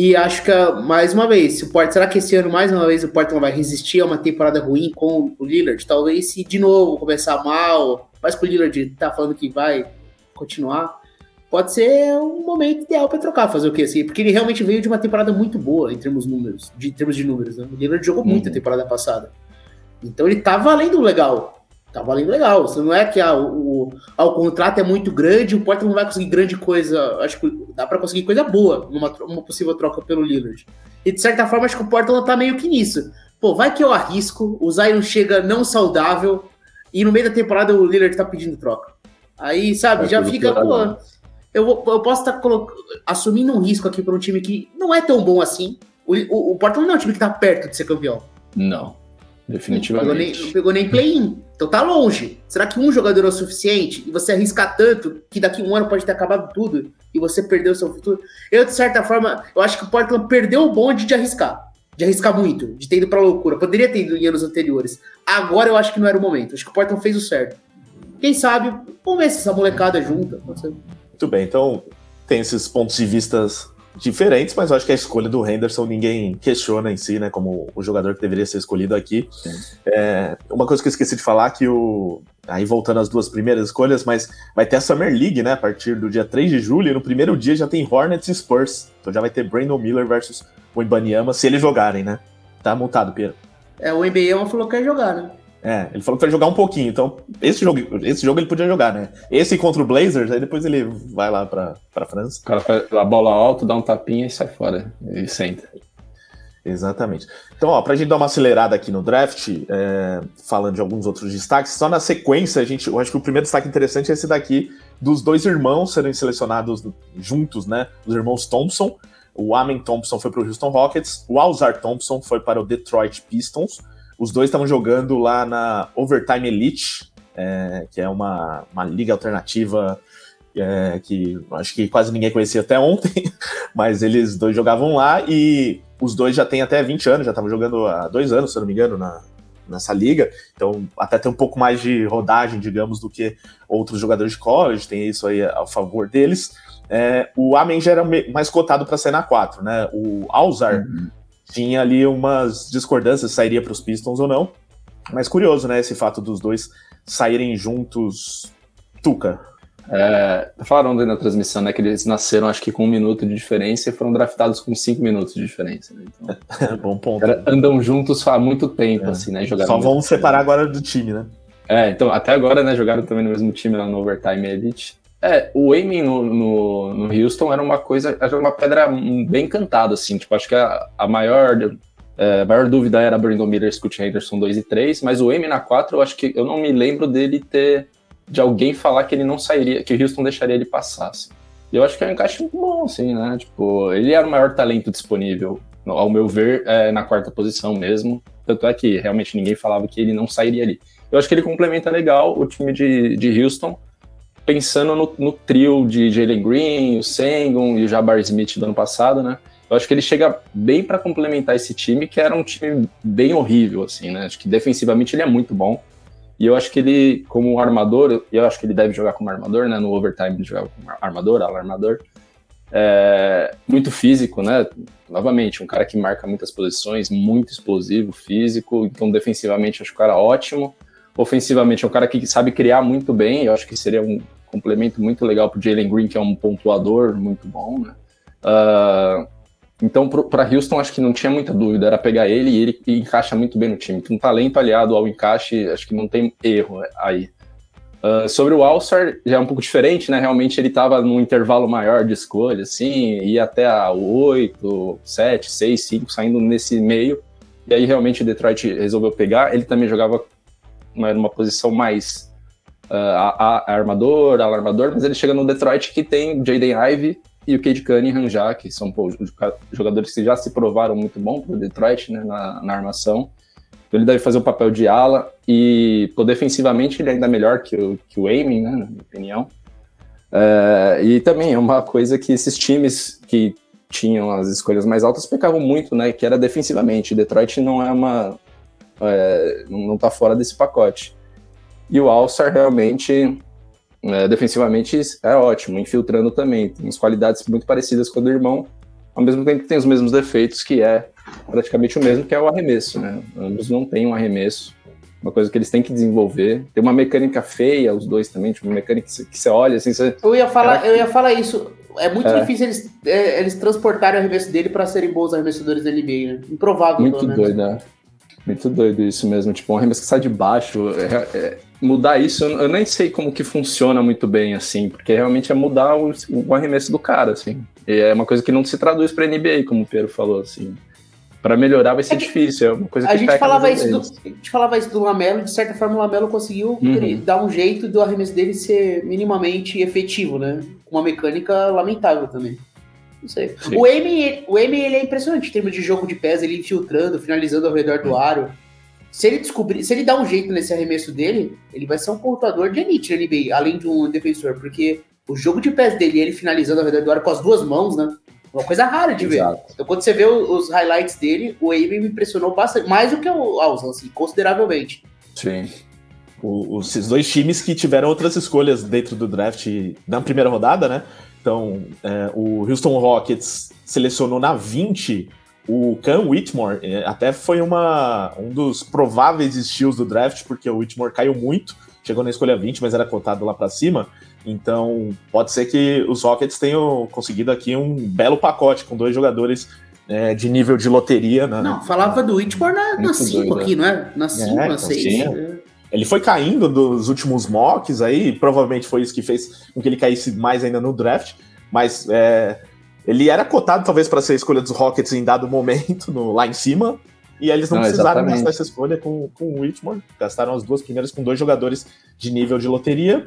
e acho que, mais uma vez, se o Portland, será que esse ano, mais uma vez, o Portland vai resistir a uma temporada ruim com o Lillard? Talvez se de novo começar mal, mas que o Lillard tá falando que vai continuar, pode ser um momento ideal para trocar, fazer o quê? Assim, porque ele realmente veio de uma temporada muito boa em termos números, de em termos de números. Né? O Lillard jogou uhum. muito a temporada passada. Então ele tá valendo legal tá valendo legal. Você não é que ah, o, ah, o contrato é muito grande, o Portland não vai conseguir grande coisa. Acho que dá para conseguir coisa boa numa uma possível troca pelo Lillard. E de certa forma, acho que o Portland tá meio que nisso. Pô, vai que eu arrisco, o Zion chega não saudável e no meio da temporada o Lillard tá pedindo troca. Aí, sabe, é já fica, pô. Eu, eu posso estar tá assumindo um risco aqui para um time que não é tão bom assim. O, o, o Portland não é um time que tá perto de ser campeão. Não. Definitivamente. Não pegou nem, não pegou nem play-in. Então tá longe. Será que um jogador é o suficiente? E você arriscar tanto que daqui a um ano pode ter acabado tudo e você perdeu o seu futuro? Eu, de certa forma, eu acho que o Portland perdeu o bonde de arriscar. De arriscar muito, de ter ido pra loucura. Poderia ter ido em anos anteriores. Agora eu acho que não era o momento. Acho que o Portland fez o certo. Quem sabe, vamos ver se essa molecada junta. Muito bem, então tem esses pontos de vistas diferentes, mas eu acho que a escolha do Henderson ninguém questiona em si, né? Como o jogador que deveria ser escolhido aqui. É, uma coisa que eu esqueci de falar que o. Aí voltando às duas primeiras escolhas, mas vai ter a Summer League, né? A partir do dia 3 de julho, e no primeiro dia já tem Hornets e Spurs. Então já vai ter Brandon Miller versus o Ibaniama, se eles jogarem, né? Tá montado, Pedro. É, o NBA falou que quer jogar, né? É, ele falou que vai jogar um pouquinho, então esse jogo, esse jogo ele podia jogar, né? Esse contra o Blazers, aí depois ele vai lá pra, pra França. O cara faz a bola alta, dá um tapinha e sai fora. E senta. Exatamente. Então, ó, pra gente dar uma acelerada aqui no draft, é, falando de alguns outros destaques, só na sequência, a gente, eu acho que o primeiro destaque interessante é esse daqui, dos dois irmãos serem selecionados juntos, né? Os irmãos Thompson. O Amen Thompson foi para o Houston Rockets, o Alzar Thompson foi para o Detroit Pistons. Os dois estavam jogando lá na Overtime Elite, é, que é uma, uma liga alternativa é, que acho que quase ninguém conhecia até ontem, mas eles dois jogavam lá e os dois já têm até 20 anos, já estavam jogando há dois anos, se eu não me engano, na, nessa liga, então até tem um pouco mais de rodagem, digamos, do que outros jogadores de college, tem isso aí a favor deles. É, o Amen já era mais cotado para ser na 4, né? O Alzar uhum tinha ali umas discordâncias, sairia para os Pistons ou não. Mas curioso, né, esse fato dos dois saírem juntos. Tuca. É, falaram na transmissão, né, que eles nasceram acho que com um minuto de diferença e foram draftados com cinco minutos de diferença. Né? Então, Bom ponto. Andam juntos há muito tempo, é. assim, né? Jogaram Só vão separar agora do time, né? É, então, até agora, né, jogaram também no mesmo time lá no Overtime Elite. É, o aiming no, no, no, Houston era uma coisa, era uma pedra bem cantada, assim, tipo, acho que a, a maior, é, a maior dúvida era Brandon Miller, Scott Henderson 2 e 3, mas o aiming na 4, eu acho que, eu não me lembro dele ter, de alguém falar que ele não sairia, que o Houston deixaria ele passar, assim. Eu acho que é um encaixe bom, assim, né, tipo, ele era o maior talento disponível, ao meu ver, é, na quarta posição mesmo, tanto é que realmente ninguém falava que ele não sairia ali. Eu acho que ele complementa legal o time de, de Houston, pensando no, no trio de Jalen Green, o Sengun e o Jabbar Smith do ano passado, né? Eu acho que ele chega bem para complementar esse time, que era um time bem horrível, assim, né? Acho que defensivamente ele é muito bom. E eu acho que ele, como armador, eu acho que ele deve jogar como armador, né? No overtime ele jogava como armador, alarmador. É, muito físico, né? Novamente, um cara que marca muitas posições, muito explosivo, físico. Então, defensivamente, acho que o cara ótimo. Ofensivamente, é um cara que sabe criar muito bem. Eu acho que seria um complemento muito legal para Jalen Green, que é um pontuador muito bom, né? Uh, então, para Houston, acho que não tinha muita dúvida, era pegar ele e ele encaixa muito bem no time. Um talento aliado ao encaixe, acho que não tem erro aí. Uh, sobre o Alsar, já é um pouco diferente, né? Realmente ele estava num intervalo maior de escolha, assim, ia até a 8, 7, 6, 5, saindo nesse meio. E aí realmente o Detroit resolveu pegar. Ele também jogava numa posição mais uh, a, a, armador, alarmador, mas ele chega no Detroit que tem Jaden Ivey e o Cade Cunningham já, que são pô, jogadores que já se provaram muito bom para o Detroit né, na, na armação. Então ele deve fazer o papel de ala e pô, defensivamente ele é ainda melhor que o, que o Aiming, né, na minha opinião. É, e também é uma coisa que esses times que tinham as escolhas mais altas pecavam muito, né? Que era defensivamente. Detroit não é uma. É, não está fora desse pacote. E o Alsar realmente, é, defensivamente, é ótimo, infiltrando também. Tem as qualidades muito parecidas com o do irmão, ao mesmo tempo que tem os mesmos defeitos, que é praticamente o mesmo, que é o arremesso, né? Ambos não têm um arremesso, uma coisa que eles têm que desenvolver. Tem uma mecânica feia, os dois também, tipo, uma mecânica que você olha assim. Você... Eu, ia falar, eu ia falar isso. É muito é. difícil eles, é, eles transportarem o arremesso dele para serem bons arremessadores da NBA, né? Improvável, Muito doido, né? Muito doido isso mesmo. Tipo, um arremesso que sai de baixo. É, é, mudar isso, eu, eu, nem sei como que funciona muito bem, assim, porque realmente é mudar o, o arremesso do cara, assim. E é uma coisa que não se traduz para NBA, como o Pedro falou, assim para melhorar vai ser é difícil. É uma coisa que a gente falava isso do, a gente falava isso do Lamelo, de certa forma o Lamelo conseguiu uhum. dar um jeito do arremesso dele ser minimamente efetivo, né? Uma mecânica lamentável também. Não sei. Sim. O Amy, o Amy ele é impressionante em termos de jogo de pés, ele infiltrando, finalizando ao redor do uhum. aro. Se ele descobrir, se ele dar um jeito nesse arremesso dele, ele vai ser um pontuador de elite na NBA, além de um defensor, porque o jogo de pés dele, ele finalizando ao redor do aro com as duas mãos, né? Uma coisa rara de Exato. ver. Então, quando você vê os highlights dele, o Abe me impressionou bastante, mais do que o Alson, assim, consideravelmente. Sim. O, os dois times que tiveram outras escolhas dentro do draft na primeira rodada, né? Então, é, o Houston Rockets selecionou na 20 o Cam Whitmore. É, até foi uma, um dos prováveis estilos do draft, porque o Whitmore caiu muito, chegou na escolha 20, mas era cotado lá para cima. Então, pode ser que os Rockets tenham conseguido aqui um belo pacote com dois jogadores é, de nível de loteria. Né? Não, falava do Whitmore na 5 aqui, não é? Na 5, na 6. Ele foi caindo dos últimos mocks aí, provavelmente foi isso que fez com que ele caísse mais ainda no draft, mas é, ele era cotado talvez para ser a escolha dos Rockets em dado momento, no, lá em cima, e eles não, não precisaram exatamente. gastar essa escolha com, com o Whitmore. Gastaram as duas primeiras com dois jogadores de nível de loteria.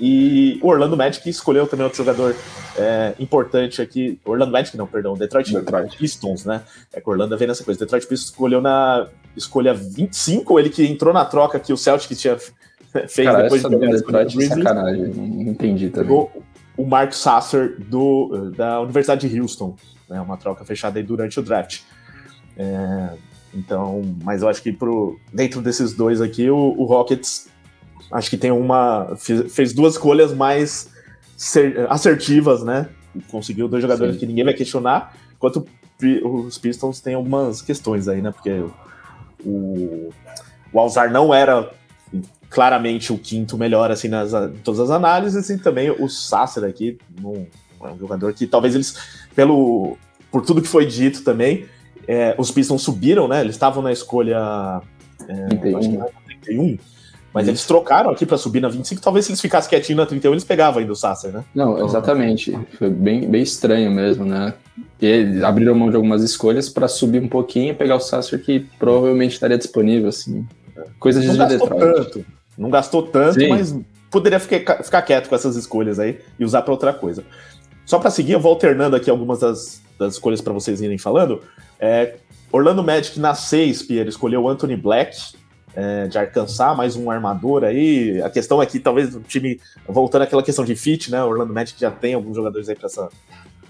E o Orlando Magic escolheu também outro jogador é, importante aqui. Orlando Magic, não, perdão, Detroit, Detroit. Pistons, né? É que o Orlando vem nessa coisa. Detroit Pistons escolheu na escolha 25, ele que entrou na troca que o Celtic tinha fez Cara, depois de pegar escolha do Sacanagem, não entendi também. Pegou o Mark Sasser do, da Universidade de Houston. Né, uma troca fechada aí durante o draft. É, então, mas eu acho que pro, dentro desses dois aqui, o, o Rockets acho que tem uma. Fez, fez duas escolhas mais ser, assertivas, né? Conseguiu dois jogadores Sim. que ninguém vai questionar, enquanto os Pistons têm algumas questões aí, né? Porque o, o Alzar não era claramente o quinto melhor assim nas em todas as análises e também o Sasser aqui um, é um jogador que talvez eles pelo por tudo que foi dito também é, os Pistons subiram, né? Eles estavam na escolha é, 31. 31 mas Isso. eles trocaram aqui para subir na 25. Talvez se eles ficassem quietinhos na 31, eles pegavam ainda o Sasser, né? Não, exatamente. Foi bem, bem estranho mesmo, né? E eles abriram mão de algumas escolhas para subir um pouquinho e pegar o Sasser que provavelmente estaria disponível, assim. Coisa de não gastou Detroit. tanto. Não gastou tanto, Sim. mas poderia ficar, ficar quieto com essas escolhas aí e usar para outra coisa. Só para seguir, eu vou alternando aqui algumas das, das escolhas para vocês irem falando. É, Orlando Magic na 6, Pierre, escolheu Anthony Black, é, de Arkansas, mais um armador aí. A questão é que talvez o time, voltando àquela questão de fit, né? O Orlando Magic já tem alguns jogadores aí para essa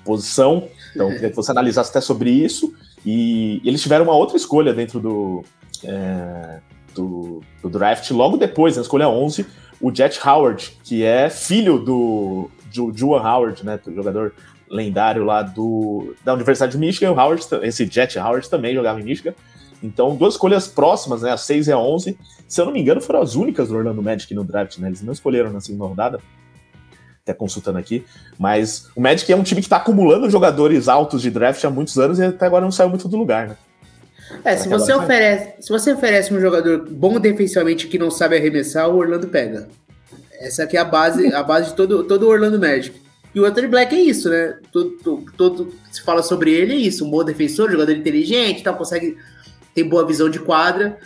posição, então queria que você analisasse até sobre isso. E, e eles tiveram uma outra escolha dentro do, é, do, do, draft, logo depois, na escolha 11, o Jet Howard, que é filho do, do Juan Howard, né? Do jogador lendário lá do, da Universidade de Michigan, o Howard, esse Jet Howard também jogava em Michigan. Então, duas escolhas próximas, né? A 6 e a 11. Se eu não me engano, foram as únicas do Orlando Magic no draft, né? Eles não escolheram na segunda rodada. Até consultando aqui. Mas o Magic é um time que está acumulando jogadores altos de draft há muitos anos e até agora não saiu muito do lugar, né? É, se você, oferece, se você oferece um jogador bom defensivamente que não sabe arremessar, o Orlando pega. Essa aqui é a base, a base de todo, todo o Orlando Magic. E o Anthony Black é isso, né? Todo, todo, se fala sobre ele é isso, um bom defensor, jogador inteligente, tal, consegue ter boa visão de quadra,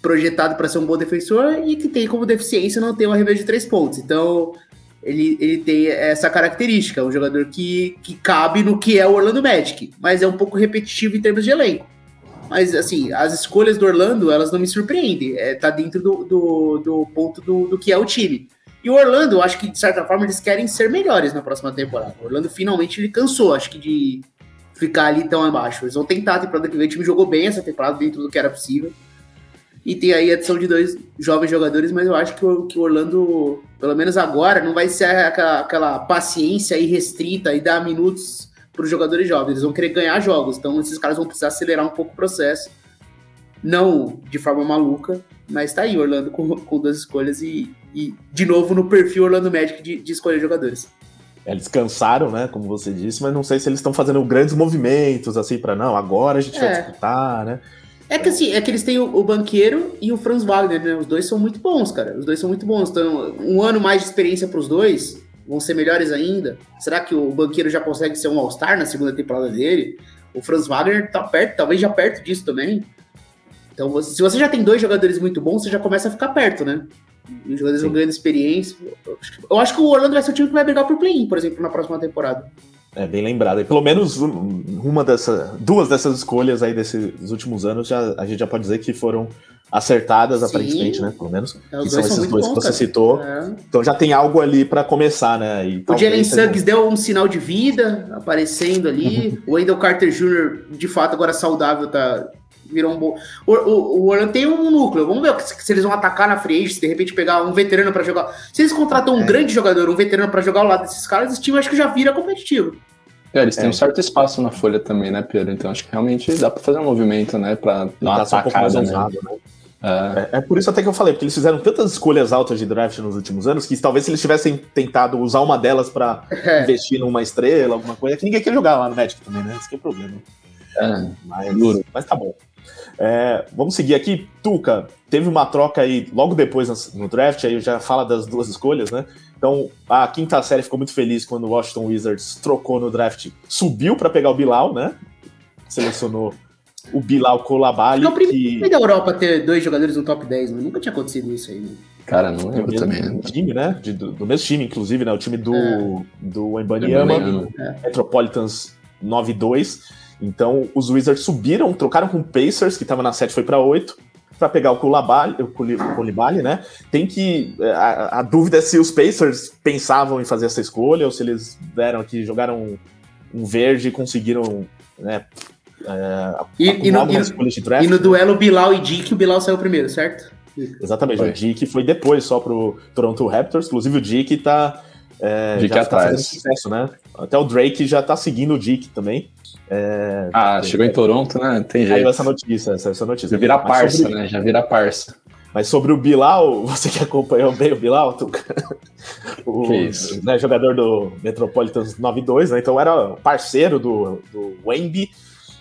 projetado para ser um bom defensor e que tem como deficiência não ter um arremesso de três pontos. Então, ele, ele tem essa característica, um jogador que, que cabe no que é o Orlando Magic, mas é um pouco repetitivo em termos de elenco. Mas, assim, as escolhas do Orlando, elas não me surpreendem. É, tá dentro do, do, do ponto do, do que é o time. E o Orlando, acho que de certa forma eles querem ser melhores na próxima temporada. O Orlando finalmente ele cansou, acho que de ficar ali tão abaixo. Eles vão tentar a temporada que vem. O time jogou bem essa temporada dentro do que era possível. E tem aí a adição de dois jovens jogadores, mas eu acho que o, que o Orlando, pelo menos agora, não vai ser aquela, aquela paciência irrestrita e dar minutos para os jogadores jovens. Eles vão querer ganhar jogos, então esses caras vão precisar acelerar um pouco o processo. Não de forma maluca, mas tá aí Orlando com, com duas escolhas e, e, de novo, no perfil Orlando Magic de, de escolher jogadores. É, eles cansaram, né? Como você disse, mas não sei se eles estão fazendo grandes movimentos assim para não. Agora a gente é. vai disputar, né? É que assim, é que eles têm o, o, Banqueiro e o Franz Wagner, né? Os dois são muito bons, cara. Os dois são muito bons. Então, um ano mais de experiência para os dois, vão ser melhores ainda. Será que o Banqueiro já consegue ser um All-Star na segunda temporada dele? O Franz Wagner tá perto, talvez já perto disso também. Então, se você já tem dois jogadores muito bons, você já começa a ficar perto, né? os jogadores vão ganhando experiência. Eu acho que o Orlando vai ser o time que vai brigar por play-in, por exemplo, na próxima temporada. É bem lembrado. E pelo menos uma dessas, duas dessas escolhas aí desses últimos anos, já, a gente já pode dizer que foram acertadas, Sim. aparentemente, né? Pelo menos. É, que são esses dois bom, que você cara. citou. É. Então já tem algo ali para começar, né? E o Jalen Suggs deu um sinal de vida aparecendo ali. o Wendell Carter Jr., de fato, agora saudável, tá virou um bom. O, o, o Orlando tem um núcleo. Vamos ver se, se, eles vão atacar na free se de repente pegar um veterano para jogar. Se eles contratam um é. grande jogador, um veterano para jogar ao lado desses caras, esse time acho que já vira competitivo. É, eles têm é. um certo espaço na folha também, né, Pedro? Então acho que realmente dá para fazer um movimento, né, para dar uma atacada, um né? né? É. é. por isso até que eu falei, porque eles fizeram tantas escolhas altas de draft nos últimos anos que talvez se eles tivessem tentado usar uma delas para é. investir numa estrela, alguma coisa, que ninguém quer jogar lá no Magic também, né? Esse que é o problema. É, mas, mas tá bom. É, vamos seguir aqui. Tuca, teve uma troca aí logo depois no draft, aí já fala das duas escolhas, né? Então, a quinta série ficou muito feliz quando o Washington Wizards trocou no draft, subiu para pegar o Bilal, né? Selecionou o Bilal Colabali. É o primeiro que... da Europa ter dois jogadores no top 10, mas nunca tinha acontecido isso aí. Né? Cara, não lembro também. Né? time, né? De, do, do, mesmo time, inclusive, né? O time do, é. do Embanyama, é. Metropolitans 9-2. Então, os Wizards subiram, trocaram com o Pacers, que estava na 7, foi para 8, para pegar o Koulibaly, o Koulibaly, né? Tem que... A, a, dúvida é se os Pacers pensavam em fazer essa escolha, ou se eles deram aqui, jogaram um, um verde e conseguiram... Né, é, e, e, no, e, draft, e no duelo Bilal e Dick, o Bilal saiu primeiro, certo? Exatamente, foi. o Dick foi depois só pro Toronto Raptors, inclusive o Dick tá... É, Dick já atrás. Tá sucesso, né? Até o Drake já tá seguindo o Dick também. É, ah, chegou em Toronto, né? Tem jeito. Aí essa notícia, essa, essa notícia. Já vira parça, sobre... né? Já vira parça. Mas sobre o Bilal, você que acompanhou bem o Bilal, o que isso? Né, jogador do Metropolitans 92, né? Então era parceiro do, do Wemby.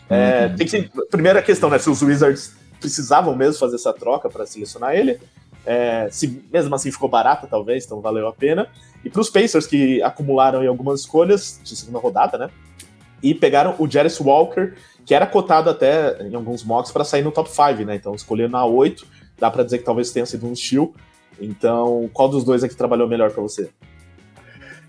É, uhum. tem que ser, primeira questão, né? Se os Wizards precisavam mesmo fazer essa troca para selecionar ele. É, se mesmo assim ficou barata, talvez, então valeu a pena. E para os Pacers, que acumularam algumas escolhas de segunda rodada, né? E pegaram o Jarvis Walker, que era cotado até em alguns mocks para sair no top 5, né? Então escolheram na 8, dá para dizer que talvez tenha sido um steal. Então, qual dos dois aqui trabalhou melhor para você?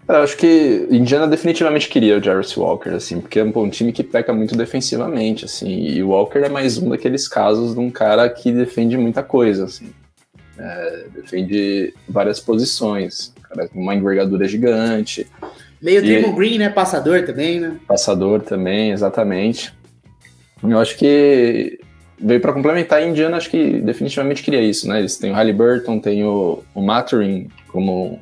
Eu acho que Indiana definitivamente queria o Jarvis Walker, assim, porque é um time que peca muito defensivamente, assim, e o Walker é mais um daqueles casos de um cara que defende muita coisa, assim. É, defende várias posições, cara uma envergadura gigante, Meio Draymond Green, né? Passador também, né? Passador também, exatamente. Eu acho que veio para complementar a Indiana, acho que definitivamente queria isso, né? Eles têm o Halliburton, tem o, o Maturin como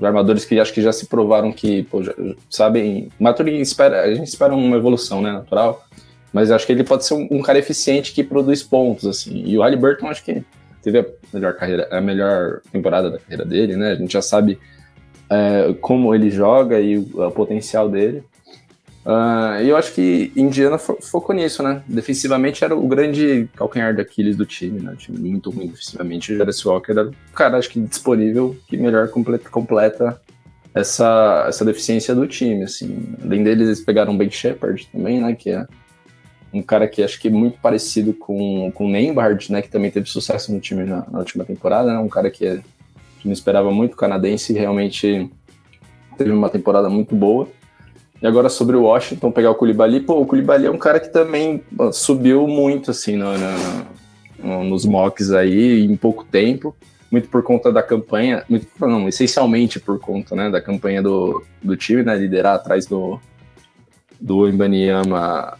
armadores que acho que já se provaram que, pô, já, sabem. Maturin espera, a gente espera uma evolução, né, natural. Mas acho que ele pode ser um, um cara eficiente que produz pontos, assim. E o Halliburton, acho que teve a melhor carreira, a melhor temporada da carreira dele, né? A gente já sabe é, como ele joga e o, o potencial dele. Uh, e eu acho que Indiana fo focou nisso, né? Defensivamente era o grande calcanhar de Aquiles do time, né? O time muito ruim defensivamente. O Jarvis Walker era o cara, acho que disponível, que melhor completa, completa essa, essa deficiência do time, assim. Além deles, eles pegaram o Ben Shepard também, né? Que é um cara que acho que é muito parecido com, com o Nembhard, né? Que também teve sucesso no time na, na última temporada, né? Um cara que, é, não esperava muito canadense e realmente teve uma temporada muito boa. E agora sobre o Washington, pegar o Koulibaly, pô, o Koulibaly é um cara que também subiu muito, assim, no, no, nos mocks aí, em pouco tempo, muito por conta da campanha, muito, não, essencialmente por conta, né, da campanha do, do time, né, liderar atrás do, do Imbaniama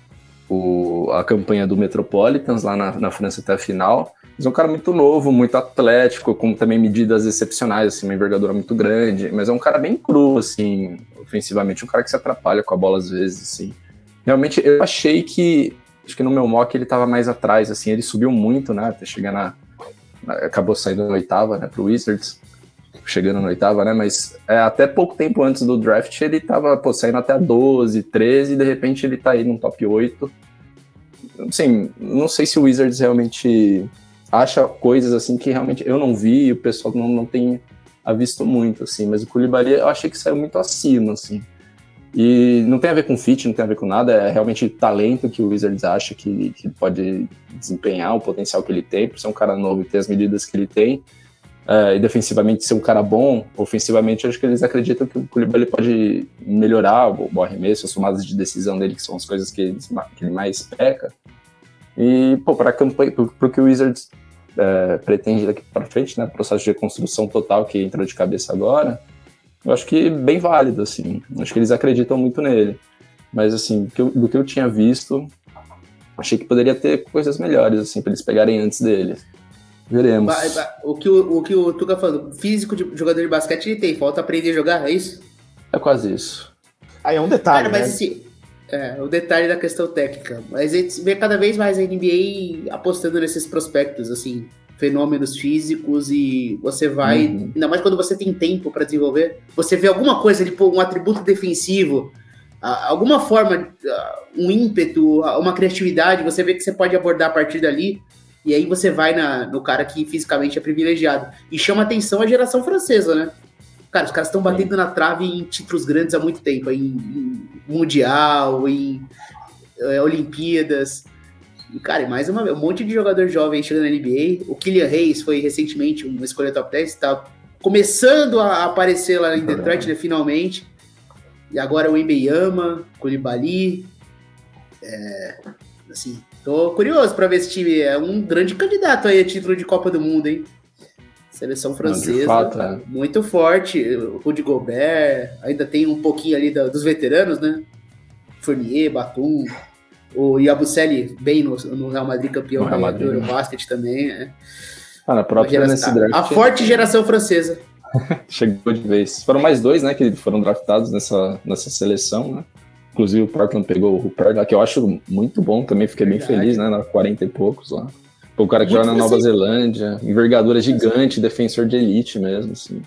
o, a campanha do Metropolitans lá na, na França até a final, mas é um cara muito novo, muito atlético, com também medidas excepcionais, assim, uma envergadura muito grande, mas é um cara bem cru, assim, ofensivamente, um cara que se atrapalha com a bola às vezes, assim. Realmente, eu achei que, acho que no meu mock ele estava mais atrás, assim, ele subiu muito, né, até chegar na, acabou saindo na oitava, né, pro Wizards, chegando na oitava, né, mas é, até pouco tempo antes do draft ele tava, pô, saindo até 12, 13, e de repente ele tá aí no top 8. Assim, não sei se o Wizards realmente acha coisas assim que realmente eu não vi e o pessoal não, não tem visto muito, assim, mas o Koulibaly eu achei que saiu muito acima, assim. E não tem a ver com fit, não tem a ver com nada, é realmente talento que o Wizards acha que, que pode desempenhar, o potencial que ele tem, por ser um cara novo e ter as medidas que ele tem, uh, e defensivamente ser um cara bom, ofensivamente acho que eles acreditam que o Koulibaly pode melhorar o, o arremesso, as tomadas de decisão dele, que são as coisas que ele, que ele mais peca. E, pô, para a campanha, para o que o Wizards é, pretende daqui para frente, né, processo de reconstrução total que entrou de cabeça agora, eu acho que bem válido, assim. Acho que eles acreditam muito nele. Mas, assim, do que eu, do que eu tinha visto, achei que poderia ter coisas melhores, assim, para eles pegarem antes dele. Veremos. O que o, o, que o Tuca falou, físico de jogador de basquete ele tem, falta aprender a jogar, é isso? É quase isso. Aí é um detalhe, Cara, mas né? assim, é, o detalhe da questão técnica. Mas a gente vê cada vez mais a NBA apostando nesses prospectos, assim, fenômenos físicos e você vai, uhum. ainda mais quando você tem tempo para desenvolver, você vê alguma coisa, tipo um atributo defensivo, alguma forma, um ímpeto, uma criatividade, você vê que você pode abordar a partir dali. E aí você vai na, no cara que fisicamente é privilegiado. E chama atenção a geração francesa, né? Cara, os caras estão batendo na trave em títulos grandes há muito tempo, em, em Mundial, em é, Olimpíadas. E, cara, mais uma vez, um monte de jogador jovem chegando na NBA. O Kylian Reis foi recentemente uma escolha top 10, tá começando a aparecer lá em Detroit, né, finalmente. E agora o Embeyama, Koulibaly. É, assim, tô curioso para ver esse time. É um grande candidato aí a título de Copa do Mundo, hein? Seleção francesa, fato, é. muito forte. O Rudy Gobert, ainda tem um pouquinho ali da, dos veteranos, né? Fournier, Batum, o Yabusele bem no, no, Real Madrid, campeão Real Madrid, do Eurobasket também. É. Ah, na própria geração, draft, A forte geração francesa. Chegou de vez. Foram mais dois, né, que foram draftados nessa, nessa seleção, né? Inclusive o Portland pegou o Rupert, que eu acho muito bom também, fiquei bem Verdade. feliz, né, na 40 e poucos lá. O cara que Muito joga na Nova Zelândia, envergadura gigante, defensor de elite mesmo, assim.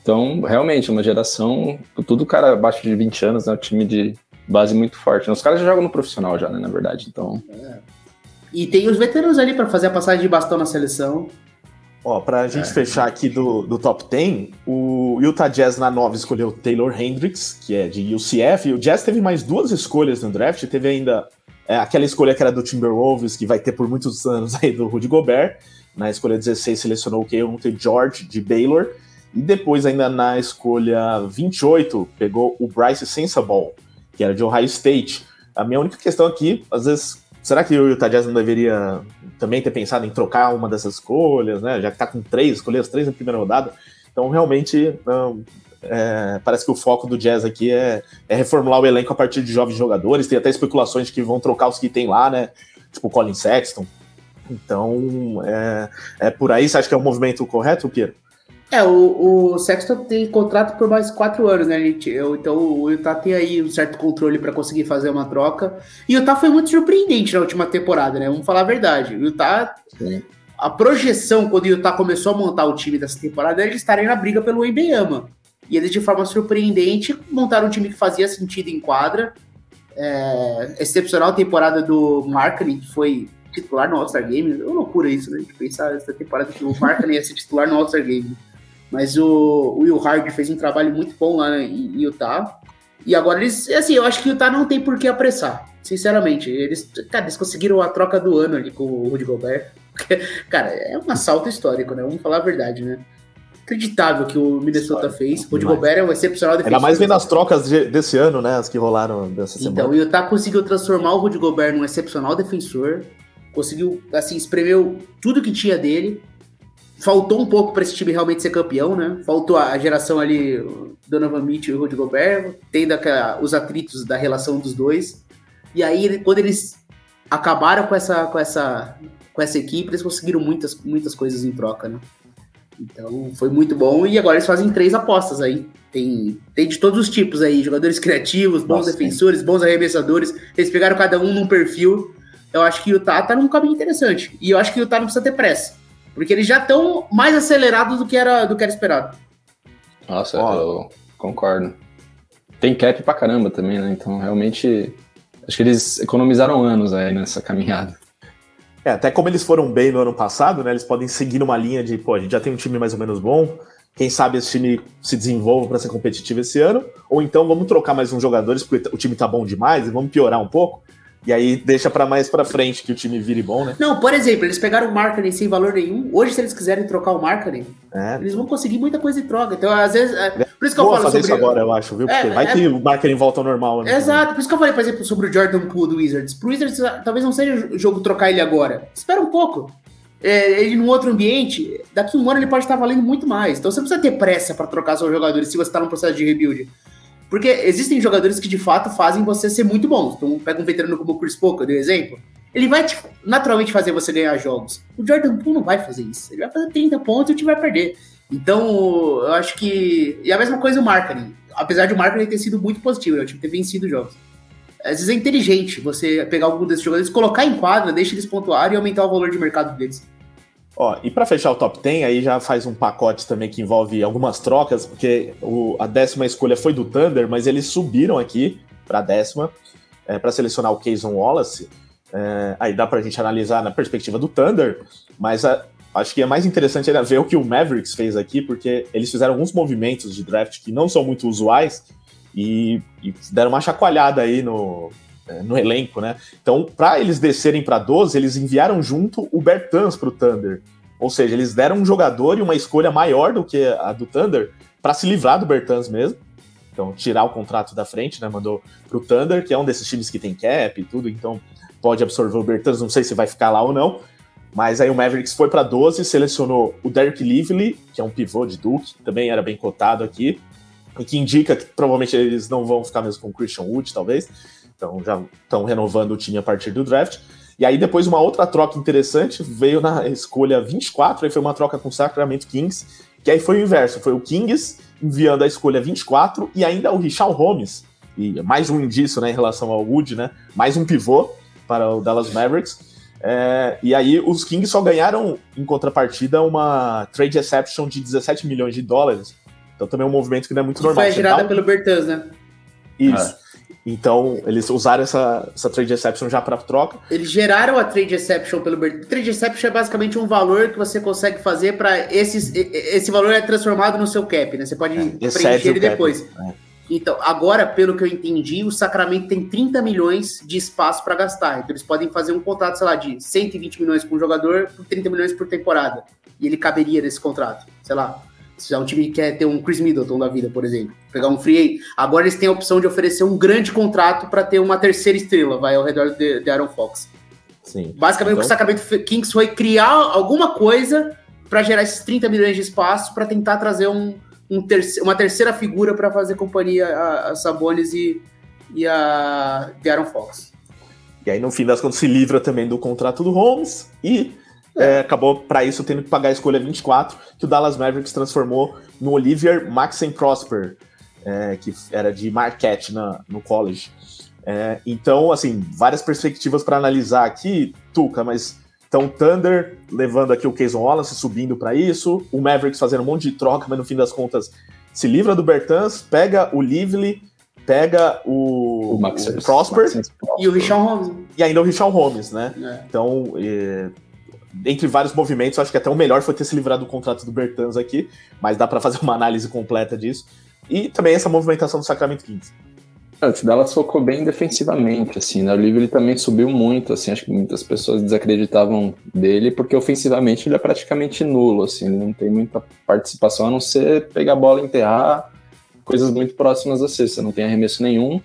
Então, realmente, uma geração, tudo cara abaixo de 20 anos, né? Um time de base muito forte. Os caras já jogam no profissional já, né, na verdade, então... É. E tem os veteranos ali para fazer a passagem de bastão na seleção. Ó, pra gente é. fechar aqui do, do top 10, o Utah Jazz na 9 escolheu Taylor Hendricks, que é de UCF, e o Jazz teve mais duas escolhas no draft, teve ainda é, aquela escolha que era do Timberwolves, que vai ter por muitos anos aí do Rudy Gobert. Na escolha 16 selecionou o Keontae George de Baylor. E depois, ainda na escolha 28, pegou o Bryce Sensabaugh, que era de Ohio State. A minha única questão aqui, às vezes, será que o Utah Jazz não deveria também ter pensado em trocar uma dessas escolhas, né? Já que tá com três, escolheu as três na primeira rodada. Então, realmente, não, é, parece que o foco do Jazz aqui é, é, reformular o elenco a partir de jovens jogadores. Tem até especulações de que vão trocar os que tem lá, né? Tipo Colin Sexton. Então, é, é por aí. Você acha que é o um movimento correto, Pierre? É, o, o Sexton tem contrato por mais quatro anos, né? Gente? Eu, então o Utah tem aí um certo controle para conseguir fazer uma troca. E o Utah foi muito surpreendente na última temporada, né? Vamos falar a verdade. O Utah. Sim. A projeção, quando o Utah começou a montar o time dessa temporada, era eles estarem na briga pelo Embeyama. E eles, de forma surpreendente, montaram um time que fazia sentido em quadra. É, excepcional temporada do Markley, que foi titular no All-Star Game. É uma loucura isso, né? De pensar essa temporada que o Markley ia ser titular no All-Star Game. Mas o, Will Hard fez um trabalho muito bom lá em, Utah. E agora eles, assim, eu acho que o Utah não tem por que apressar, sinceramente. Eles, cara, eles conseguiram a troca do ano ali com o Rudy Gobert. cara, é um assalto histórico, né? Vamos falar a verdade, né? Acreditável que o Minnesota fez. O Rudy Gobert é um excepcional defensor. Ainda mais vendo as trocas de, desse ano, né? As que rolaram dessa semana. Então, o Utah conseguiu transformar o Rudy Gobert num excepcional defensor. Conseguiu, assim, espremeu tudo que tinha dele faltou um pouco para esse time realmente ser campeão, né? Faltou a geração ali, Donovan Mitchell e Rudy Gobert, tendo aquela, os atritos da relação dos dois. E aí, quando eles acabaram com essa, com essa, com essa equipe, eles conseguiram muitas, muitas coisas em troca, né? Então, foi muito bom. E agora eles fazem três apostas aí. Tem, tem de todos os tipos aí, jogadores criativos, bons Nossa, defensores, sim. bons arremessadores. Eles pegaram cada um num perfil. Eu acho que o Utah tá num caminho interessante. E eu acho que o Utah não precisa ter pressa porque eles já estão mais acelerados do que era, do que era esperado. Nossa, eu concordo. Tem cap pra caramba também, né? Então, realmente, acho que eles economizaram anos aí nessa caminhada. É, até como eles foram bem no ano passado, né? Eles podem seguir numa linha de, pô, a gente já tem um time mais ou menos bom. Quem sabe esse time se desenvolva para ser competitivo esse ano. Ou então vamos trocar mais uns jogadores, porque o time tá bom demais, e vamos piorar um pouco. E aí deixa para mais para frente que o time vire bom, né? Não, por exemplo, eles pegaram o Markkinen sem valor nenhum. Hoje, se eles quiserem trocar o Markkinen, é. eles vão conseguir muita coisa em troca. Então, às vezes. É, por isso que Boa eu falo fazer sobre... isso agora, eu acho, viu? Porque é, vai é... que o Markkinen volta ao normal. Né? Exato. Por isso que eu falei, por exemplo, sobre o Jordan Poole do Wizards. Pro Wizards, talvez não seja jogo trocar ele agora. Espera um pouco. É, ele num outro ambiente, daqui a um ano ele pode estar valendo muito mais. Então você não precisa ter pressa para trocar seus jogadores se você está num processo de rebuild. Porque existem jogadores que de fato fazem você ser muito bom. Então, pega um veterano como o Chris Paul, que eu dei exemplo. Ele vai te, naturalmente fazer você ganhar jogos. O Jordan Poole não vai fazer isso. Ele vai fazer 30 pontos e time vai perder. Então, eu acho que. E a mesma coisa o marketing. Apesar de o marketing ter sido muito positivo, né? o time ter vencido jogos. Às vezes é inteligente você pegar algum desses jogadores, colocar em quadra, deixa eles pontuar e aumentar o valor de mercado deles. Ó, e para fechar o top 10, aí já faz um pacote também que envolve algumas trocas, porque o, a décima escolha foi do Thunder, mas eles subiram aqui para a décima é, para selecionar o Kayson Wallace. É, aí dá para a gente analisar na perspectiva do Thunder, mas a, acho que é mais interessante ainda ver o que o Mavericks fez aqui, porque eles fizeram alguns movimentos de draft que não são muito usuais e, e deram uma chacoalhada aí no, no elenco, né? Então, para eles descerem para 12, eles enviaram junto o Bertans para o Thunder. Ou seja, eles deram um jogador e uma escolha maior do que a do Thunder para se livrar do Bertans mesmo. Então, tirar o contrato da frente, né? Mandou para o Thunder, que é um desses times que tem cap e tudo, então pode absorver o Bertans, não sei se vai ficar lá ou não. Mas aí o Mavericks foi para 12, selecionou o Derek Lively, que é um pivô de Duke, também era bem cotado aqui, o que indica que provavelmente eles não vão ficar mesmo com o Christian Wood, talvez. Então já estão renovando o time a partir do draft. E aí depois uma outra troca interessante veio na escolha 24, aí foi uma troca com o Sacramento Kings, que aí foi o inverso, foi o Kings enviando a escolha 24 e ainda o Richard Holmes, e mais um indício né, em relação ao Wood, né, mais um pivô para o Dallas Mavericks. É, e aí os Kings só ganharam em contrapartida uma trade exception de 17 milhões de dólares. Então também é um movimento que não é muito normal. Foi gerada pelo Bertans, né? Isso. Ah. Então, eles usaram essa, essa trade exception já para troca. Eles geraram a trade exception pelo Trade exception é basicamente um valor que você consegue fazer para esses. Esse valor é transformado no seu cap, né? Você pode é, preencher ele depois. É. Então, agora, pelo que eu entendi, o Sacramento tem 30 milhões de espaço para gastar. Então, eles podem fazer um contrato, sei lá, de 120 milhões com o jogador por 30 milhões por temporada. E ele caberia nesse contrato. Sei lá, se é um time que quer ter um Chris Middleton da vida, por exemplo, pegar um free agora eles têm a opção de oferecer um grande contrato para ter uma terceira estrela, vai ao redor de, de Aaron Fox. Sim. Basicamente, então... o Sacramento Kings foi criar alguma coisa para gerar esses 30 milhões de espaço para tentar trazer um, um terceiro, uma terceira figura para fazer companhia a, a Sabonis e, e a de Aaron Fox. E aí, no fim das contas, se livra também do contrato do Holmes e é, acabou para isso tendo que pagar a escolha 24, que o Dallas Mavericks transformou no Olivier Maxen Prosper, é, que era de Marquette na, no college. É, então, assim, várias perspectivas para analisar aqui, Tuca, mas então Thunder levando aqui o Keyson Wallace, subindo para isso, o Mavericks fazendo um monte de troca, mas no fim das contas se livra do Bertans, pega o Lively, pega o, o, o Prosper e o Richard Holmes. E ainda o Richard Holmes, né? É. Então, é, entre vários movimentos, acho que até o melhor foi ter se livrado do contrato do Bertans aqui, mas dá para fazer uma análise completa disso. E também essa movimentação do Sacramento Kings. Antes dela focou bem defensivamente, assim, né? O livro ele também subiu muito, assim, acho que muitas pessoas desacreditavam dele, porque ofensivamente ele é praticamente nulo, assim, ele não tem muita participação, a não ser pegar a bola e enterrar coisas muito próximas da cesta, não tem arremesso nenhum,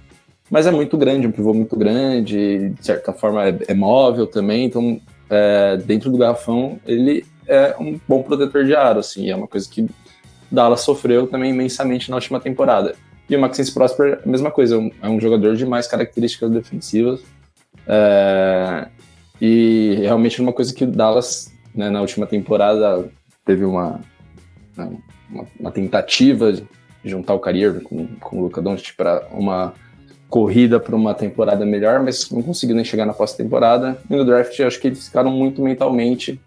mas é muito grande, um pivô muito grande, de certa forma é, é móvel também, então é, dentro do garrafão ele é um bom protetor de aro, assim, é uma coisa que Dallas sofreu também imensamente na última temporada. E o Maxence Prosper, a mesma coisa, é um jogador de mais características defensivas. É, e realmente uma coisa que o Dallas, né, na última temporada, teve uma, né, uma, uma, tentativa de juntar o Carrier com, com o Luca Doncic para uma corrida para uma temporada melhor, mas não conseguiu nem chegar na pós-temporada. E no draft, acho que eles ficaram muito mentalmente.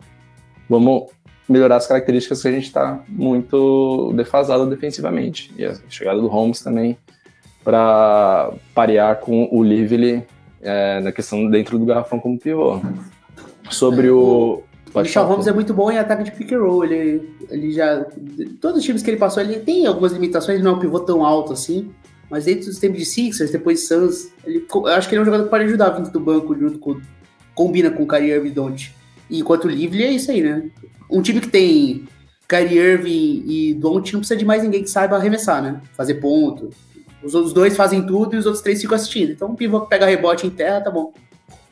Vamos melhorar as características que a gente está muito defasado defensivamente. E a chegada do Holmes também para parear com o Lively é, na questão dentro do garrafão como pivô. Sobre é, o. O Michel Holmes é muito bom em ataque de pick and roll. Ele, ele já. Todos os times que ele passou, ele tem algumas limitações, ele não é um pivô tão alto assim. Mas dentro dos tempos de Sixers, depois Suns, ele, eu acho que ele é um jogador que pode ajudar vindo do banco, junto com. Combina com o Kyrie Irving Don't. Enquanto o Lively é isso aí, né? um time que tem Kyrie Irving e Don't não precisa de mais ninguém que saiba arremessar, né? Fazer ponto. Os outros dois fazem tudo e os outros três ficam assistindo. Então um pivô que pega rebote em terra, tá bom.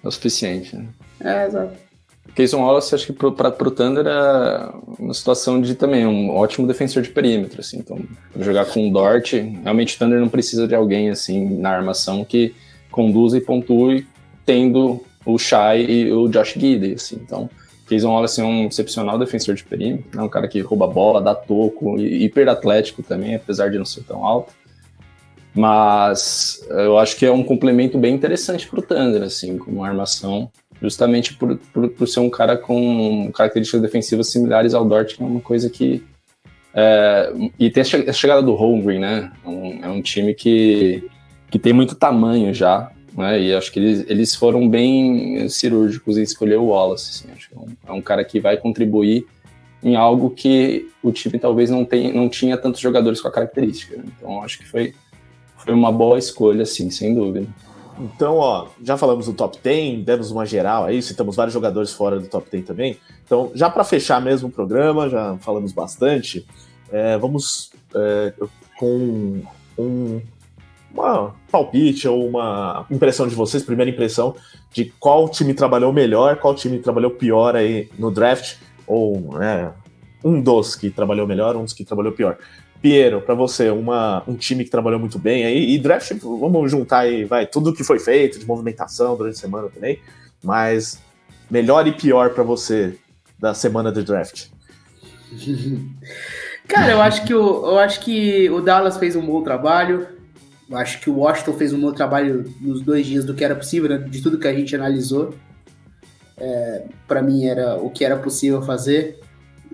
É o suficiente, né? É, exato. Keyson Wallace, acho que pra, pro Thunder é uma situação de também um ótimo defensor de perímetro, assim. Então, jogar com o Dort, realmente o Thunder não precisa de alguém, assim, na armação que conduza e pontue, tendo o Shai e o Josh Gidey, assim. Então, Keyson Wallace é um excepcional defensor de perímetro, é um cara que rouba bola, dá toco, hiper atlético também, apesar de não ser tão alto. Mas eu acho que é um complemento bem interessante para o Thunder, assim, como armação, justamente por, por, por, ser um cara com características defensivas similares ao Dort, que é uma coisa que. É, e tem a chegada do Holmgren, né? É um, é um time que, que tem muito tamanho já, né? E acho que eles, eles foram bem cirúrgicos em escolher o Wallace. Assim. Acho que é um, é um, cara que vai contribuir em algo que o time talvez não, tem, não tinha tantos jogadores com a característica. Né? Então acho que foi, foi uma boa escolha, assim, sem dúvida. Então, ó, já falamos do top 10, demos uma geral aí, citamos vários jogadores fora do top 10 também. Então, já para fechar mesmo o programa, já falamos bastante, é, vamos é, com um uma palpite ou uma impressão de vocês, primeira impressão, de qual time trabalhou melhor, qual time trabalhou pior aí no draft, ou né, um dos que trabalhou melhor, um dos que trabalhou pior. Piero, para você, uma, um time que trabalhou muito bem aí, e draft, vamos juntar aí, vai, tudo que foi feito de movimentação durante a semana também, mas melhor e pior para você da semana do draft. Cara, eu acho que o, eu acho que o Dallas fez um bom trabalho. Eu acho que o Washington fez um bom trabalho nos dois dias do que era possível, né? de tudo que a gente analisou. É, para mim era o que era possível fazer.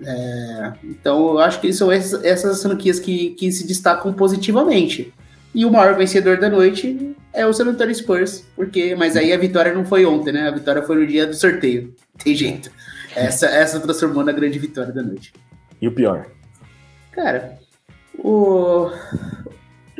É, então eu acho que são essas, essas franquias que, que se destacam positivamente. E o maior vencedor da noite é o San Antonio Spurs, porque mas aí a vitória não foi ontem, né? A vitória foi no dia do sorteio. Tem jeito. Essa, essa transformou na grande vitória da noite. E o pior? Cara, o,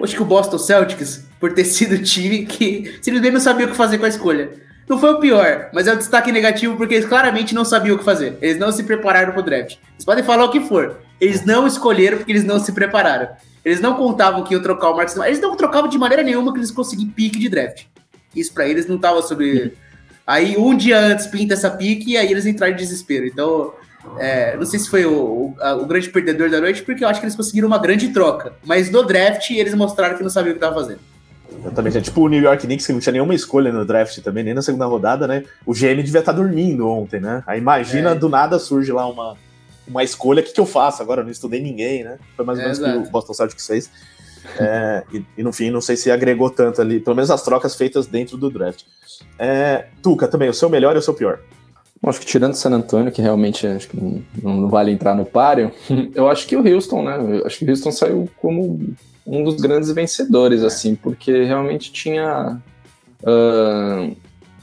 acho que o Boston Celtics, por ter sido o time que simplesmente não sabia o que fazer com a escolha. Não foi o pior, mas é o destaque negativo porque eles claramente não sabiam o que fazer. Eles não se prepararam para o draft. Eles podem falar o que for. Eles não escolheram porque eles não se prepararam. Eles não contavam que iam trocar o Marcos Eles não trocavam de maneira nenhuma que eles conseguiam pique de draft. Isso para eles não estava sobre. Aí um dia antes pinta essa pique e aí eles entraram em desespero. Então é, não sei se foi o, o, o, grande perdedor da noite, porque eu acho que eles conseguiram uma grande troca. Mas no draft eles mostraram que não sabiam o que estavam fazendo. Exatamente. É tipo o New York Knicks, que não tinha nenhuma escolha no draft também, nem na segunda rodada, né? O GM devia estar dormindo ontem, né? Aí imagina, é. do nada surge lá uma, uma escolha, o que, que eu faço? Agora eu não estudei ninguém, né? Foi mais ou menos o que o Boston Celtics fez. É, e, e, no fim, não sei se agregou tanto ali, pelo menos as trocas feitas dentro do draft. É, Tuca, também, o seu melhor e o seu pior? Bom, acho que tirando o San Antonio, que realmente acho que não, não, vale entrar no páreo, eu acho que o Houston, né? Eu acho que o Houston saiu como um dos grandes vencedores, assim, porque realmente tinha uh,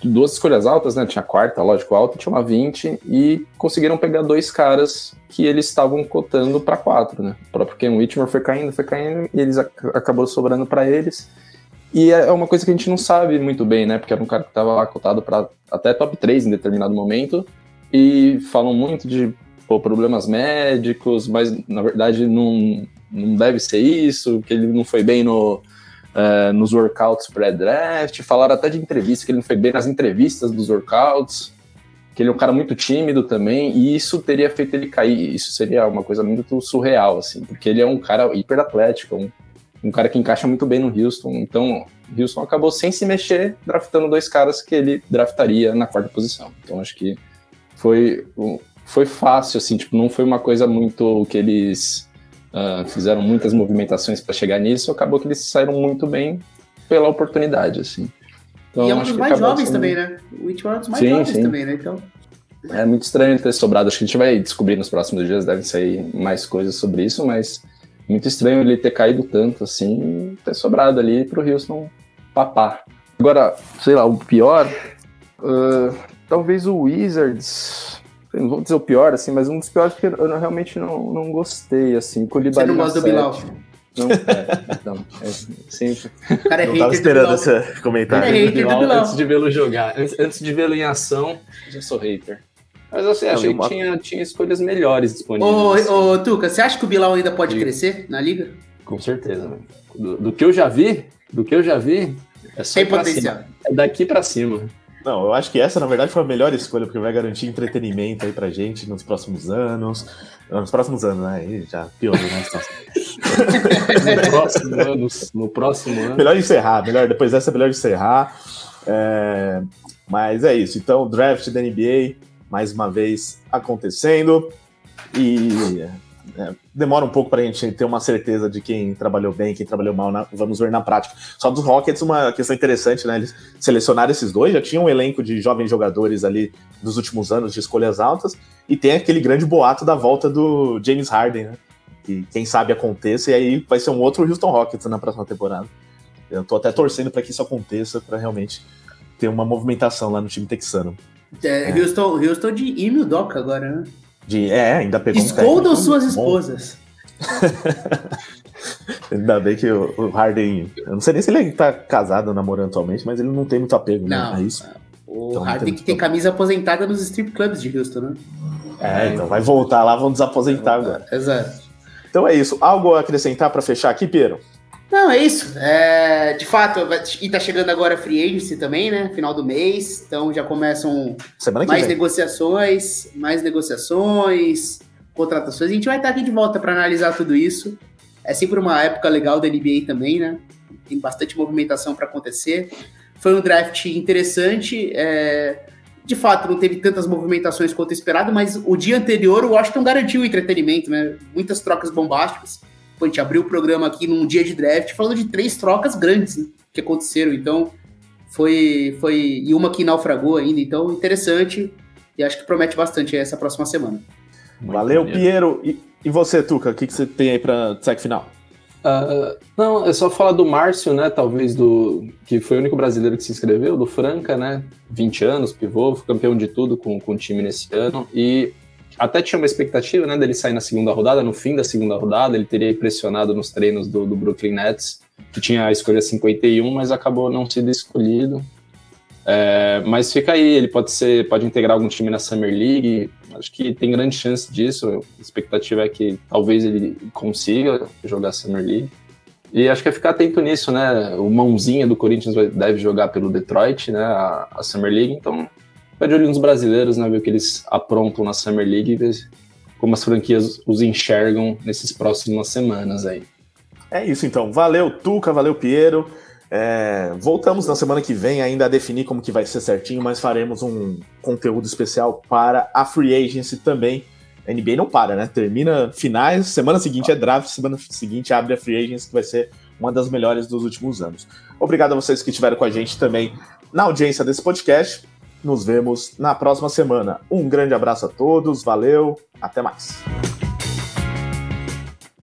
duas escolhas altas, né? Tinha a quarta, lógico, alta, tinha uma 20, e conseguiram pegar dois caras que eles estavam cotando para quatro, né? O próprio Ken Whitmer foi caindo, foi caindo, e eles ac acabou sobrando para eles. E é, é uma coisa que a gente não sabe muito bem, né? Porque era um cara que estava lá cotado para até top 3 em determinado momento, e falam muito de pô, problemas médicos, mas na verdade não, não deve ser isso, que ele não foi bem no, uh, nos workouts pré-draft, falaram até de entrevista, que ele não foi bem nas entrevistas dos workouts, que ele é um cara muito tímido também, e isso teria feito ele cair, isso seria uma coisa muito surreal, assim, porque ele é um cara hiper atlético, um, um cara que encaixa muito bem no Houston, então Houston acabou sem se mexer, draftando dois caras que ele draftaria na quarta posição, então acho que foi, foi fácil, assim, tipo, não foi uma coisa muito que eles uh, fizeram muitas movimentações para chegar nisso, acabou que eles saíram muito bem pela oportunidade, assim. Então, e é um dos mais jovens sendo... também, né? O Whitmore é um dos mais sim, jovens sim. também, né? Então... É muito estranho ter sobrado. Acho que a gente vai descobrir nos próximos dias, devem sair mais coisas sobre isso, mas muito estranho ele ter caído tanto assim ter sobrado ali pro Houston papar. Agora, sei lá, o pior. Uh, talvez o Wizards não vou dizer o pior, assim, mas um dos piores que eu realmente não, não gostei, assim. Você não gosta do Bilal? Não, é, não, é sempre. O cara é não tava esperando esse comentário. É Bilal, antes de vê-lo jogar, antes, antes de vê-lo em ação, já sou hater. Mas assim, achei uma... que tinha, tinha escolhas melhores disponíveis. Ô, ô, Tuca, você acha que o Bilal ainda pode crescer na liga? Com certeza. Do, do, que eu já vi, do que eu já vi, é só Tem potencial. Cima. É daqui para cima. Não, eu acho que essa, na verdade, foi a melhor escolha, porque vai garantir entretenimento aí pra gente nos próximos anos. Nos próximos anos, né? Já piorou né, no, próximo ano, no próximo ano. Melhor encerrar, melhor, depois dessa é melhor encerrar. É, mas é isso. Então, draft da NBA, mais uma vez acontecendo. E é, demora um pouco para a gente ter uma certeza de quem trabalhou bem, quem trabalhou mal, na, vamos ver na prática. Só dos Rockets, uma questão interessante, né? Eles selecionaram esses dois, já tinham um elenco de jovens jogadores ali dos últimos anos de escolhas altas, e tem aquele grande boato da volta do James Harden, né? Que quem sabe aconteça, e aí vai ser um outro Houston Rockets na próxima temporada. Eu tô até torcendo para que isso aconteça, para realmente ter uma movimentação lá no time texano. É, é. Houston, Houston de Emil Doca agora, né? De, é, ainda pegou Escondam um suas esposas. ainda bem que o, o, Harden. Eu não sei nem se ele tá casado ou namorando atualmente, mas ele não tem muito apego né, não, né, a isso. O então, Harden tem que tem camisa aposentada nos strip clubs de Houston, né? É, então vai voltar lá, vão desaposentar agora. Exato. Então é isso. Algo a acrescentar para fechar aqui, Piero? Não, é isso. É, de fato, e tá chegando agora a Free Agency também, né? Final do mês. Então já começam mais vem. negociações, mais negociações, contratações. A gente vai estar aqui de volta para analisar tudo isso. É sempre uma época legal da NBA também, né? Tem bastante movimentação para acontecer. Foi um draft interessante. É, de fato, não teve tantas movimentações quanto esperado, mas o dia anterior o Washington garantiu o entretenimento, né? Muitas trocas bombásticas a gente abriu o programa aqui num dia de draft falando de três trocas grandes né, que aconteceram. Então, foi, foi. E uma que naufragou ainda. Então, interessante. E acho que promete bastante essa próxima semana. Muito Valeu, Piero. E, e você, Tuca, o que, que você tem aí para destaque final? Uh, não, é só falar do Márcio, né? Talvez do. que foi o único brasileiro que se inscreveu, do Franca, né? 20 anos, pivô, campeão de tudo com, com o time nesse ano. E até tinha uma expectativa né, dele sair na segunda rodada, no fim da segunda rodada, ele teria impressionado nos treinos do, do Brooklyn Nets, que tinha a escolha 51, mas acabou não sendo escolhido. É, mas fica aí, ele pode ser, pode integrar algum time na Summer League. Acho que tem grande chance disso. A expectativa é que talvez ele consiga jogar Summer League. E acho que é ficar atento nisso, né? O mãozinha do Corinthians deve jogar pelo Detroit, né? A, a Summer League, então Fica de olho nos brasileiros, né? Ver o que eles aprontam na Summer League e ver como as franquias os enxergam nesses próximas semanas aí. É isso então. Valeu, Tuca, valeu, Piero. É, voltamos na semana que vem ainda a definir como que vai ser certinho, mas faremos um conteúdo especial para a Free Agency também. A NBA não para, né? Termina finais, semana seguinte é draft, semana seguinte abre a Free Agency, que vai ser uma das melhores dos últimos anos. Obrigado a vocês que estiveram com a gente também na audiência desse podcast. Nos vemos na próxima semana. Um grande abraço a todos, valeu, até mais.